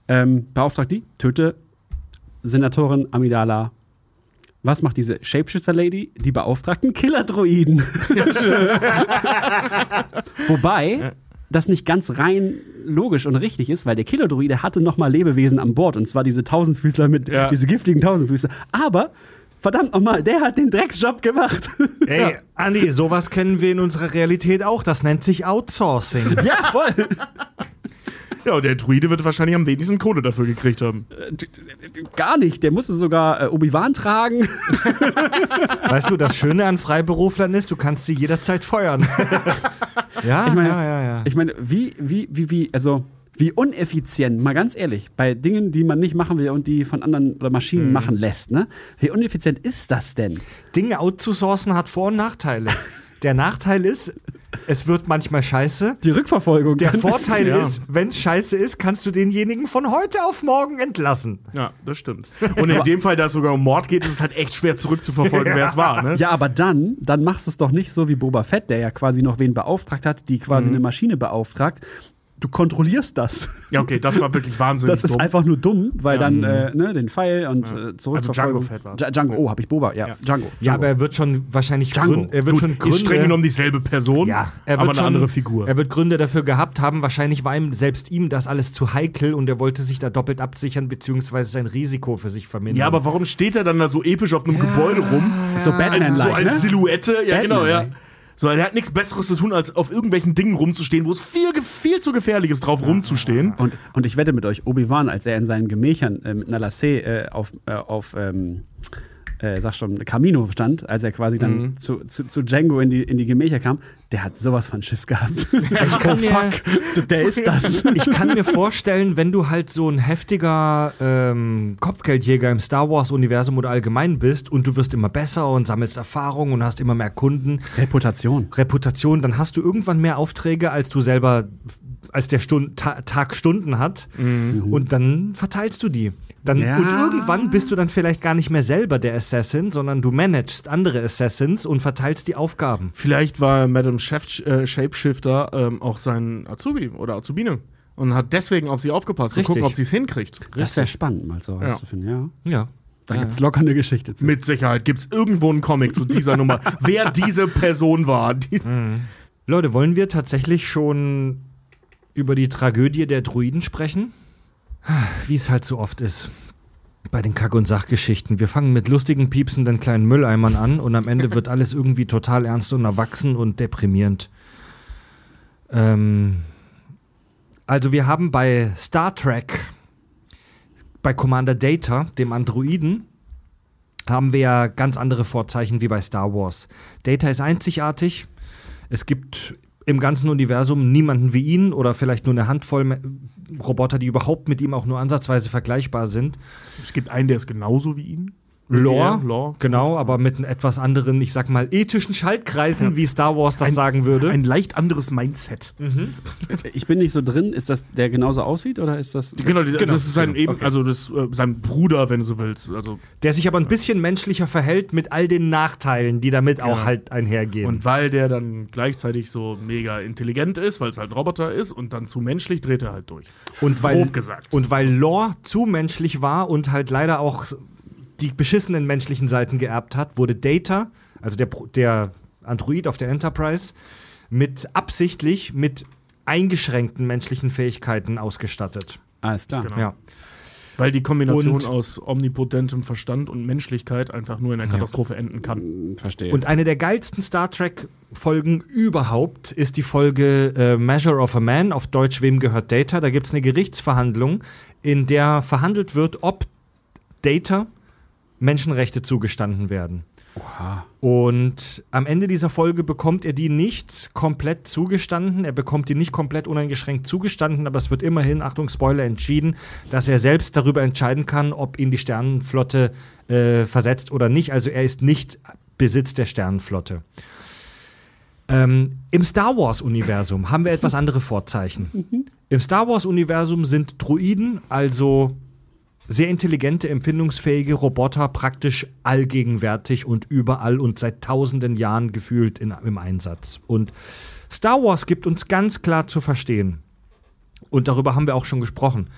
ähm, beauftragt die, töte Senatorin Amidala. Was macht diese Shapeshifter-Lady? Die beauftragt einen Killer-Droiden. [laughs] [laughs] Wobei das nicht ganz rein logisch und richtig ist, weil der Killer-Droide hatte noch mal Lebewesen an Bord und zwar diese Tausendfüßler mit Ja. diese giftigen Tausendfüßler. Aber verdammt nochmal, der hat den Drecksjob gemacht. [laughs] Ey, Andi, sowas kennen wir in unserer Realität auch. Das nennt sich Outsourcing. ja, voll. Ja, und der Druide wird wahrscheinlich am wenigsten Kohle dafür gekriegt haben. Gar nicht. Der musste sogar äh, Obi-Wan tragen. [laughs] Weißt du, das Schöne an Freiberuflern ist, du kannst sie jederzeit feuern. [laughs] ja, Ich meine, ja, ja, ja. Ich meine, wie, wie, wie, wie, also wie uneffizient, mal ganz ehrlich, bei Dingen, die man nicht machen will und die von anderen oder Maschinen machen lässt, ne? Wie uneffizient ist das denn? Dinge outzusourcen hat Vor- und Nachteile. [laughs] Der Nachteil ist, es wird manchmal scheiße. Die Rückverfolgung. Der [laughs] Vorteil Ja. ist, wenn es scheiße ist, kannst du denjenigen von heute auf morgen entlassen. Ja, das stimmt. Und in dem Fall, da es sogar um Mord geht, ist es halt echt schwer zurückzuverfolgen, [laughs] wer es war. Ne? Ja, aber dann, dann machst du es doch nicht so wie Boba Fett, der ja quasi noch wen beauftragt hat, die quasi eine Maschine beauftragt. Du kontrollierst das. Ja, okay, das war wirklich wahnsinnig Das ist dumm. einfach nur dumm, weil Ja. dann äh, ne, den Pfeil und äh, Also Zurückverfolgung. Django war's. Ja, Django, oh, hab ich Boba, ja, Ja. Django. Ja, aber er wird schon wahrscheinlich Django. Grün, er wird Gut, schon ist streng Gründe, genommen dieselbe Person, ja, er aber wird eine schon, andere Figur. Er wird Gründe dafür gehabt haben. Wahrscheinlich war ihm selbst ihm das alles zu heikel und er wollte sich da doppelt absichern beziehungsweise sein Risiko für sich vermindern. ja, aber warum steht er dann da so episch auf einem Gebäude rum? so Batman-like, Also so als ne? Silhouette, ja genau, ja. Batman-like. So, er hat nichts Besseres zu tun, als auf irgendwelchen Dingen rumzustehen, wo es viel, viel zu gefährlich ist, drauf rumzustehen. Und, und ich wette mit euch, Obi-Wan, als er in seinen Gemächern äh, mit einer Lassé äh, auf, äh, auf ähm, äh, sag schon, Camino stand, als er quasi dann Mhm. zu, zu, zu Django in die, in die Gemächer kam, der hat sowas von Schiss gehabt. [laughs] ich kann mir, der ist das. [laughs] ich kann mir vorstellen, wenn du halt so ein heftiger ähm, Kopfgeldjäger im Star Wars-Universum oder allgemein bist und du wirst immer besser und sammelst Erfahrung und hast immer mehr Kunden, Reputation. Reputation, dann hast du irgendwann mehr Aufträge, als du selber, als der Stund, Ta Tag Stunden hat. Und dann verteilst du die. Dann, Ja. Und irgendwann bist du dann vielleicht gar nicht mehr selber der Assassin, sondern du managst andere Assassins und verteilst die Aufgaben. Vielleicht war Madame Chef, äh, Shapeshifter ähm, auch sein Azubi oder Azubine und hat deswegen auf sie aufgepasst und Richtig. gucken, ob sie es hinkriegt. Das wäre spannend, mal so Ja. rauszufinden, ja. Ja. Da gibt's locker eine Geschichte zu. Mit Sicherheit gibt es irgendwo einen Comic zu dieser Nummer, [laughs] wer diese Person war. Die, Leute, wollen wir tatsächlich schon über die Tragödie der Druiden sprechen? Wie es halt so oft ist. Bei den Kack- und Sachgeschichten. Wir fangen mit lustigen, piepsenden kleinen Mülleimern an und am Ende wird alles irgendwie total ernst und erwachsen und deprimierend. Ähm, also wir haben bei Star Trek, bei Commander Data, dem Androiden, haben wir ja ganz andere Vorzeichen wie bei Star Wars. Data ist einzigartig. Es gibt im ganzen Universum niemanden wie ihn oder vielleicht nur eine Handvoll Roboter, die überhaupt mit ihm auch nur ansatzweise vergleichbar sind. es gibt einen, der ist genauso wie ihn. Lore, Lore. genau, aber mit einem etwas anderen, ich sag mal, ethischen Schaltkreisen, Ja. wie Star Wars das Ein- sagen würde. Ein leicht anderes Mindset. [laughs] Ich bin nicht so drin. Ist das der genauso aussieht oder ist das. Genau, die- Genau, das ist sein genau. eben, also das, äh, sein Bruder, wenn du so willst. Also der sich aber ein bisschen menschlicher verhält mit all den Nachteilen, die damit auch Ja. halt einhergehen. und weil der dann gleichzeitig so mega intelligent ist, weil es halt ein Roboter ist und dann zu menschlich, dreht er halt durch. Und weil, Grob gesagt. Und weil Lore zu menschlich war und halt leider auch die beschissenen menschlichen Seiten geerbt hat, wurde Data, also der, der Android auf der Enterprise, mit absichtlich mit eingeschränkten menschlichen Fähigkeiten ausgestattet. Alles klar. Genau. Ja. Weil die Kombination Und- aus omnipotentem Verstand und Menschlichkeit einfach nur in einer Katastrophe enden kann. Verstehe. Und eine der geilsten Star Trek-Folgen überhaupt ist die Folge äh, Measure of a Man, auf Deutsch Wem gehört Data? Da gibt es eine Gerichtsverhandlung, in der verhandelt wird, ob Data Menschenrechte zugestanden werden. Oha. Und am Ende dieser Folge bekommt er die nicht komplett zugestanden. Er bekommt die nicht komplett uneingeschränkt zugestanden, aber es wird immerhin, Achtung, Spoiler, entschieden, dass er selbst darüber entscheiden kann, ob ihn die Sternenflotte äh, versetzt oder nicht. Also er ist nicht Besitz der Sternenflotte. Ähm, Im Star Wars-Universum haben wir etwas andere Vorzeichen. Im Star Wars-Universum sind Druiden, also sehr intelligente, empfindungsfähige Roboter praktisch allgegenwärtig und überall und seit tausenden Jahren gefühlt in, im Einsatz. Und Star Wars gibt uns ganz klar zu verstehen, und darüber haben wir auch schon gesprochen,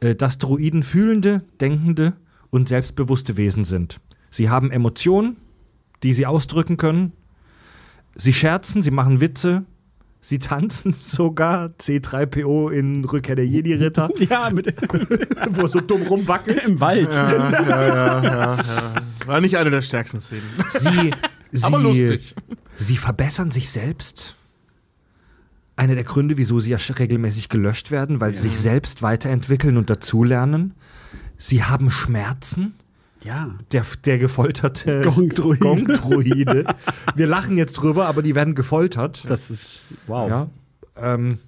äh, dass Droiden fühlende, denkende und selbstbewusste Wesen sind. Sie haben Emotionen, die sie ausdrücken können. Sie scherzen, sie machen Witze, sie tanzen [laughs] sogar. C3PO in Rückkehr der Jedi-Ritter, [laughs] Ja, mit [laughs] wo er so dumm rumwackelt. im Wald. Ja, ja, ja, ja, ja. War nicht eine der stärksten Szenen. Sie, sie, Aber lustig. Sie verbessern sich selbst. Einer der Gründe, wieso sie ja regelmäßig gelöscht werden, weil sie sich selbst weiterentwickeln und dazulernen. Sie haben Schmerzen. Ja. Der, der gefolterte [laughs] Gongdruide. Gongdruide. [laughs] Wir lachen jetzt drüber, aber die werden gefoltert. Das ist. Wow. Ja. Ähm,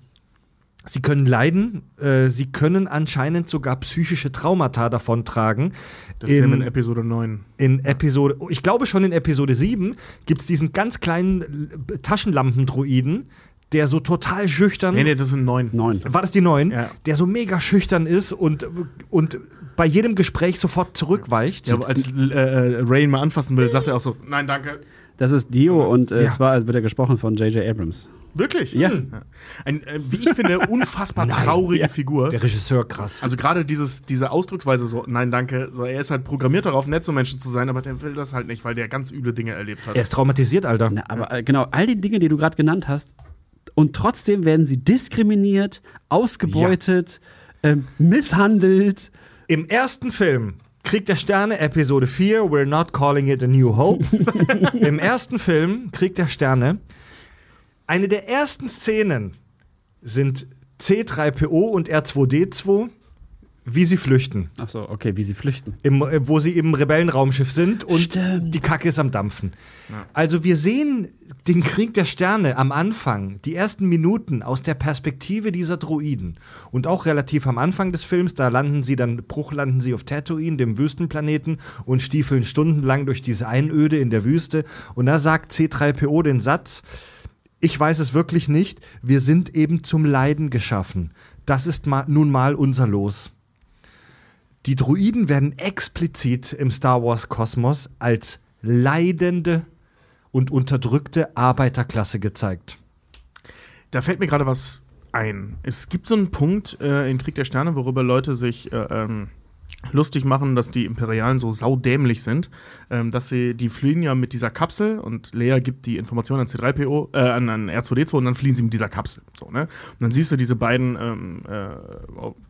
sie können leiden. Äh, sie können anscheinend sogar psychische Traumata davontragen. Das in In- Episode 9. in Episode, ich glaube schon in Episode 7 gibt es diesen ganz kleinen Taschenlampendruiden, der so total schüchtern Nee, nee, das sind 9. Neun. war das die neuen, Ja. der so mega schüchtern ist und, und bei jedem Gespräch sofort zurückweicht. Ja, aber als äh, äh, Ray ihn mal anfassen will, sagt er auch so: Nein, danke. Das ist Dio und äh, Ja. zwar wird er gesprochen von J.J. Abrams. Wirklich? Ja. Ein, äh, wie ich finde, [laughs] unfassbar traurige Ja. Figur. der Regisseur krass. Also gerade dieses, diese Ausdrucksweise so, nein, danke, so, er ist halt programmiert darauf, nett zu Menschen zu sein, aber der will das halt nicht, weil der ganz üble Dinge erlebt hat. Er ist traumatisiert, Alter. Na, aber äh, genau, all die Dinge, die du gerade genannt hast, und trotzdem werden sie diskriminiert, ausgebeutet, ähm, misshandelt. Im ersten Film Krieg der Sterne, Episode 4, We're not calling it a New Hope. [laughs] Im ersten Film, Krieg der Sterne, eine der ersten Szenen sind C3PO und R2D2, wie sie flüchten. Ach so, okay, wie sie flüchten. Im, äh, wo sie im Rebellenraumschiff sind und Stimmt. die Kacke ist am Dampfen. Also wir sehen den Krieg der Sterne am Anfang, die ersten Minuten aus der Perspektive dieser Droiden. Und auch relativ am Anfang des Films, da landen sie dann, Bruch landen sie auf Tatooine, dem Wüstenplaneten, und stiefeln stundenlang durch diese Einöde in der Wüste. Und da sagt C3PO den Satz, ich weiß es wirklich nicht, wir sind eben zum Leiden geschaffen. Das ist ma nun mal unser Los. Die Druiden werden explizit im Star Wars-Kosmos als leidende und unterdrückte Arbeiterklasse gezeigt. Da fällt mir gerade was ein. Es gibt so einen Punkt äh, in Krieg der Sterne, worüber Leute sich äh, ähm, lustig machen, dass die Imperialen so saudämlich sind, ähm, dass sie, die fliehen ja mit dieser Kapsel und Lea gibt die Information an C3PO, äh, an, an R2D2 und dann fliehen sie mit dieser Kapsel. So, ne? Und dann siehst du diese beiden ähm, äh,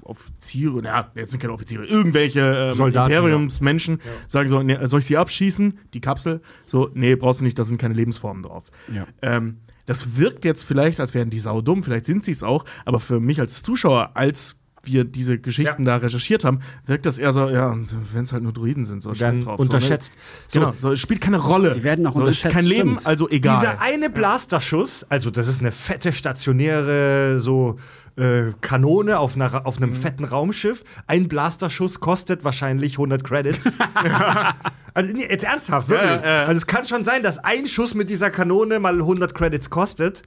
Offiziere, ja, jetzt sind keine Offiziere, irgendwelche ähm, Soldaten, Imperiumsmenschen sagen so, nee, soll ich sie abschießen, die Kapsel? So, nee, brauchst du nicht, da sind keine Lebensformen drauf. Ja. Ähm, das wirkt jetzt vielleicht, als wären die sau dumm, vielleicht sind sie es auch, aber für mich als Zuschauer, als wir diese Geschichten da recherchiert haben, wirkt das eher so, ja, wenn es halt nur Druiden sind, so scheiß drauf. unterschätzt. So, ne? Genau, so, es spielt keine Rolle. Sie werden auch so, unterschätzt, Ist kein Leben, stimmt. also egal. Dieser eine Blasterschuss, also das ist eine fette stationäre, so äh, Kanone auf, einer, auf einem fetten Raumschiff. Ein Blasterschuss kostet wahrscheinlich 100 Credits. [laughs] also nee, jetzt ernsthaft, wirklich. Ja, ja, ja. Also es kann schon sein, dass ein Schuss mit dieser Kanone mal 100 Credits kostet.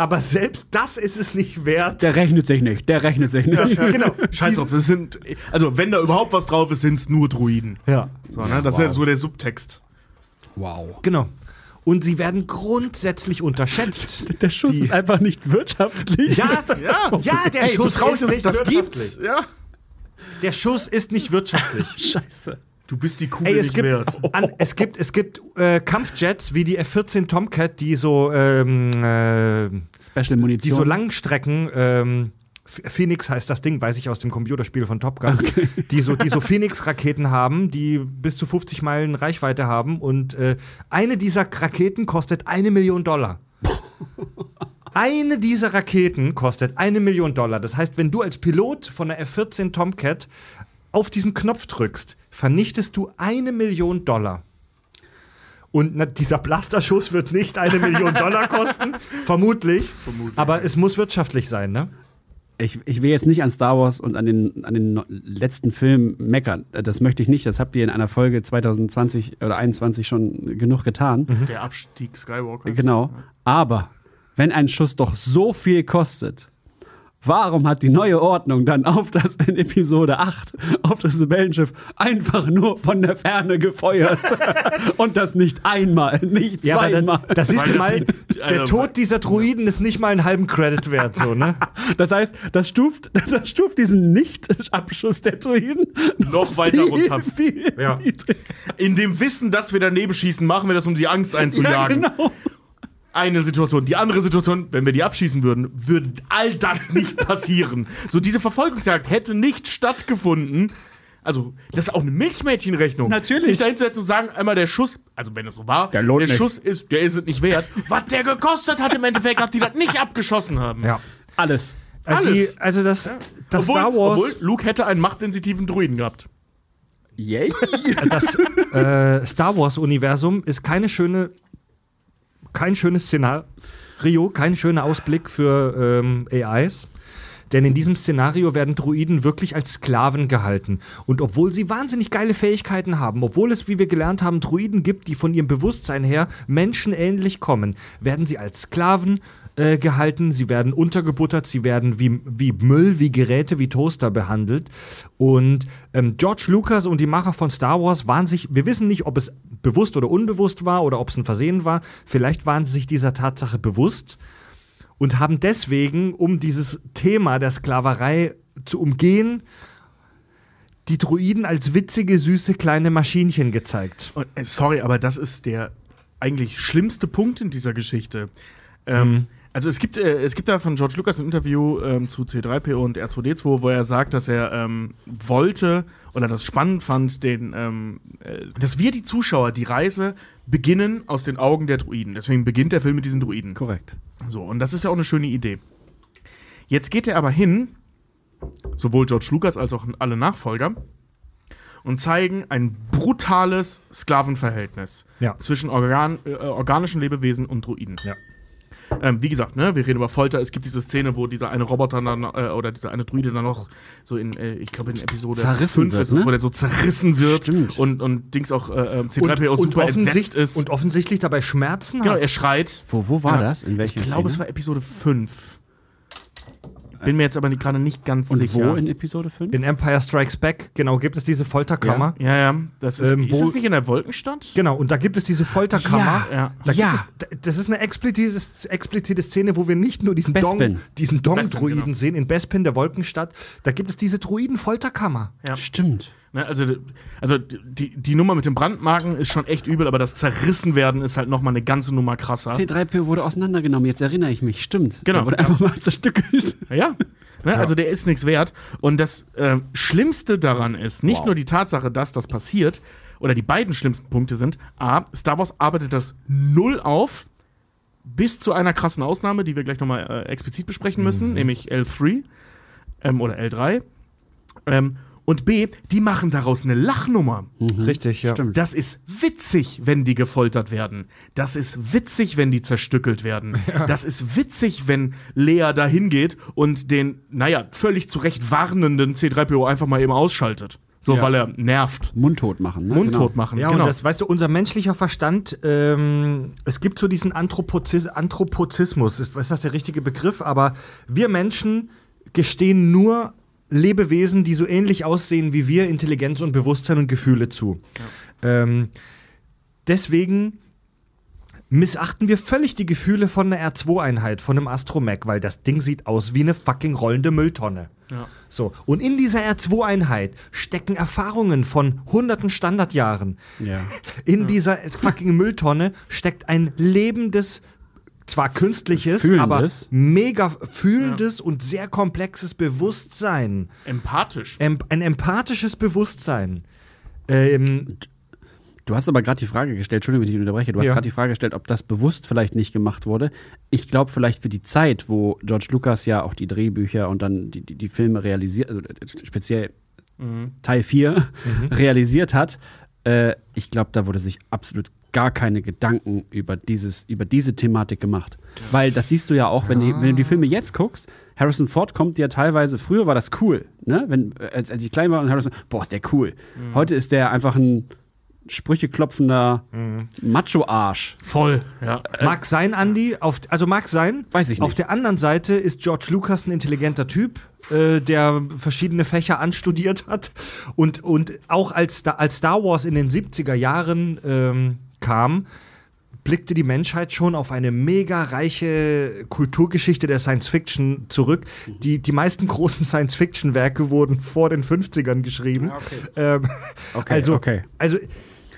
Aber selbst das ist es nicht wert. Der rechnet sich nicht, der rechnet sich nicht. genau. [laughs] Scheiß drauf, es sind, also wenn da überhaupt was drauf ist, sind es nur Druiden. Ja. So, ne? Das ist ja so der Subtext. Wow. Genau. Und sie werden grundsätzlich unterschätzt. [laughs] Der Schuss Die- ist einfach nicht wirtschaftlich. Ja, [laughs] Ist das Ja, ja, der Ey, Schuss ist, nicht das wirtschaftlich. gibt's. Ja. Der Schuss ist nicht wirtschaftlich. Scheiße. Du bist die Kugel Ey, es nicht gibt, wert. [laughs] an, es gibt, es gibt äh, Kampfjets wie die F-14 Tomcat, die so, ähm, äh, Special die Munition. so Langstrecken, ähm, Ph- Phoenix heißt das Ding, weiß ich aus dem Computerspiel von Top Gun, die so, die so Phoenix-Raketen haben, die bis zu 50 Meilen Reichweite haben. Und äh, eine dieser Raketen kostet eine Million Dollar. [laughs] Eine dieser Raketen kostet eine Million Dollar. Das heißt, wenn du als Pilot von der F-14 Tomcat auf diesen Knopf drückst, vernichtest du eine Million Dollar. Und na, dieser Blasterschuss wird nicht eine Million Dollar [laughs] kosten, vermutlich. Aber es muss wirtschaftlich sein, ne? Ich, ich will jetzt nicht an Star Wars und an den, an den letzten Film meckern. Das möchte ich nicht. Das habt ihr in einer Folge 2020 oder 2021 schon genug getan. Der Abstieg Skywalker. Genau. Aber wenn ein Schuss doch so viel kostet, warum hat die neue Ordnung dann auf das in Episode 8 auf das Rebellenschiff einfach nur von der Ferne gefeuert? [laughs] Und das nicht einmal, nicht Ja, zweimal. da, da siehst du mal, das- der also- Tod dieser Druiden ist nicht mal einen halben Credit wert, so, ne? Das heißt, das stuft, [laughs] das stuft diesen Nicht-Abschuss der Druiden Noch weiter viel, runter. viel Ja. In dem Wissen, dass wir daneben schießen, machen wir das, um die Angst Ja, einzujagen. genau. Eine Situation. Die andere Situation, wenn wir die abschießen würden, würde all das nicht [laughs] passieren. So, diese Verfolgungsjagd hätte nicht stattgefunden. Also, das ist auch eine Milchmädchenrechnung. Natürlich. Sich dahin zu setzen und sagen, einmal der Schuss, also wenn das so war, Der lohnt nicht. Schuss ist, der ist es nicht wert. Was der gekostet hat im Endeffekt, dass die das nicht abgeschossen haben. Ja. Alles. Also, Alles. die, also das, das obwohl, Star Wars. obwohl Luke hätte einen machtsensitiven Druiden gehabt. Yay. [laughs] das äh, Star Wars-Universum ist keine schöne, kein schönes Szenario, kein schöner Ausblick für ähm, AIs. Denn in diesem Szenario werden Druiden wirklich als Sklaven gehalten. Und obwohl sie wahnsinnig geile Fähigkeiten haben, obwohl es, wie wir gelernt haben, Druiden gibt, die von ihrem Bewusstsein her menschenähnlich kommen, werden sie als Sklaven äh, gehalten, sie werden untergebuttert, sie werden wie, wie Müll, wie Geräte, wie Toaster behandelt. Und ähm, George Lucas und die Macher von Star Wars waren sich, wir wissen nicht, ob es bewusst oder unbewusst war oder ob es ein Versehen war, vielleicht waren sie sich dieser Tatsache bewusst und haben deswegen, um dieses Thema der Sklaverei zu umgehen, die Druiden als witzige, süße kleine Maschinchen gezeigt. Und, äh, sorry, aber das ist der eigentlich schlimmste Punkt in dieser Geschichte. Ähm, Also es gibt, äh, es gibt da von George Lucas ein Interview ähm, zu C3PO und R2D2, wo er sagt, dass er ähm, wollte oder das spannend fand, den, ähm, äh, dass wir die Zuschauer die Reise beginnen aus den Augen der Druiden. Deswegen beginnt der Film mit diesen Druiden. Korrekt. So, und das ist ja auch eine schöne Idee. Jetzt geht er aber hin, sowohl George Lucas als auch alle Nachfolger, und zeigen ein brutales Sklavenverhältnis Ja. zwischen Organ, äh, organischen Lebewesen und Druiden. Ja. Ähm, wie gesagt, ne, wir reden über Folter. Es gibt diese Szene, wo dieser eine Roboter dann, äh, oder dieser eine Druide dann noch so in, äh, ich glaube in Episode Zerrissen 5 wird, ist ne? wo der so zerrissen wird Stimmt. und, und Dings auch äh, äh, C3PO super entsetzt offensicht- ist. und offensichtlich dabei Schmerzen genau, hat. er schreit. Wo, wo war Ja. das? In welcher Ich glaube, es war Episode 5. Bin mir jetzt aber nicht- gerade nicht ganz Und sicher. wo in Episode 5? In Empire Strikes Back, genau, gibt es diese Folterkammer. ja, ja, das ist. Ähm, ist das nicht in der Wolkenstadt? Genau, und da gibt es diese Folterkammer. Ja. Da Ja. es, das ist eine explizite, explizite Szene, wo wir nicht nur diesen Bespin. Dong, diesen Dong-Druiden genau. sehen, in Bespin, der Wolkenstadt. Da gibt es diese Druiden-Folterkammer. Ja. Stimmt. Ne, also, also die, die Nummer mit den Brandmarken ist schon echt übel, aber das Zerrissenwerden ist halt nochmal eine ganze Nummer krasser. C3PO wurde auseinandergenommen, jetzt erinnere ich mich. Stimmt. Genau. Der wurde einfach mal zerstückelt. Ja. Ne, Also der ist nichts wert. Und das ähm, Schlimmste daran ist nicht Wow. nur die Tatsache, dass das passiert, oder die beiden schlimmsten Punkte sind, A, Star Wars arbeitet das null auf, bis zu einer krassen Ausnahme, die wir gleich nochmal äh, explizit besprechen müssen, nämlich L3 ähm, oder L3. Ähm, Und B, die machen daraus eine Lachnummer. Richtig, ja. Stimmt. Das ist witzig, wenn die gefoltert werden. Das ist witzig, wenn die zerstückelt werden. [laughs] Das ist witzig, wenn Lea da hingeht und den, naja, völlig zu Recht warnenden C3PO einfach mal eben ausschaltet. So, Ja. weil er nervt. Mundtot machen. Ne? Mundtot Genau. machen. Ja, genau. und das, weißt du, unser menschlicher Verstand, ähm, es gibt so diesen Anthropozis Anthropozismus, ist, ist das der richtige Begriff? Aber wir Menschen gestehen nur Lebewesen, die so ähnlich aussehen wie wir, Intelligenz und Bewusstsein und Gefühle zu. Ähm, deswegen missachten wir völlig die Gefühle von einer R2-Einheit, von einem Astromech, weil das Ding sieht aus wie eine fucking rollende Mülltonne. Ja. So, und in dieser R2-Einheit stecken Erfahrungen von hunderten Standardjahren. Ja. [laughs] In dieser fucking Mülltonne steckt ein lebendes, zwar künstliches, Fühlendes. aber mega fühlendes und sehr komplexes Bewusstsein. Empathisch. Em ein empathisches Bewusstsein. Ähm, Du hast aber gerade die Frage gestellt, Entschuldigung, wenn ich dich unterbreche, du hast Ja. gerade die Frage gestellt, ob das bewusst vielleicht nicht gemacht wurde. Ich glaube vielleicht für die Zeit, wo George Lucas ja auch die Drehbücher und dann die, die, die Filme realisiert, also äh, speziell Teil 4 [laughs] realisiert hat, äh, ich glaube, da wurde sich absolut gar keine Gedanken über, dieses, über diese Thematik gemacht. Weil das siehst du ja auch, wenn, die, wenn du die Filme jetzt guckst, Harrison Ford kommt ja teilweise, früher war das cool, ne? Wenn, als, als ich klein war und Harrison, boah, ist der cool. Heute ist der einfach ein sprücheklopfender Macho-Arsch. Voll, ja. mag sein, Andy, auf, also mag sein. Weiß ich Auf nicht. der anderen Seite ist George Lucas ein intelligenter Typ, äh, der verschiedene Fächer anstudiert hat. Und, und auch als, als Star Wars in den 70er Jahren ähm, kam, blickte die Menschheit schon auf eine mega reiche Kulturgeschichte der Science Fiction zurück. Die, die meisten großen [laughs] Science Fiction Werke wurden vor den 50ern geschrieben. Ähm, Okay, also, okay. also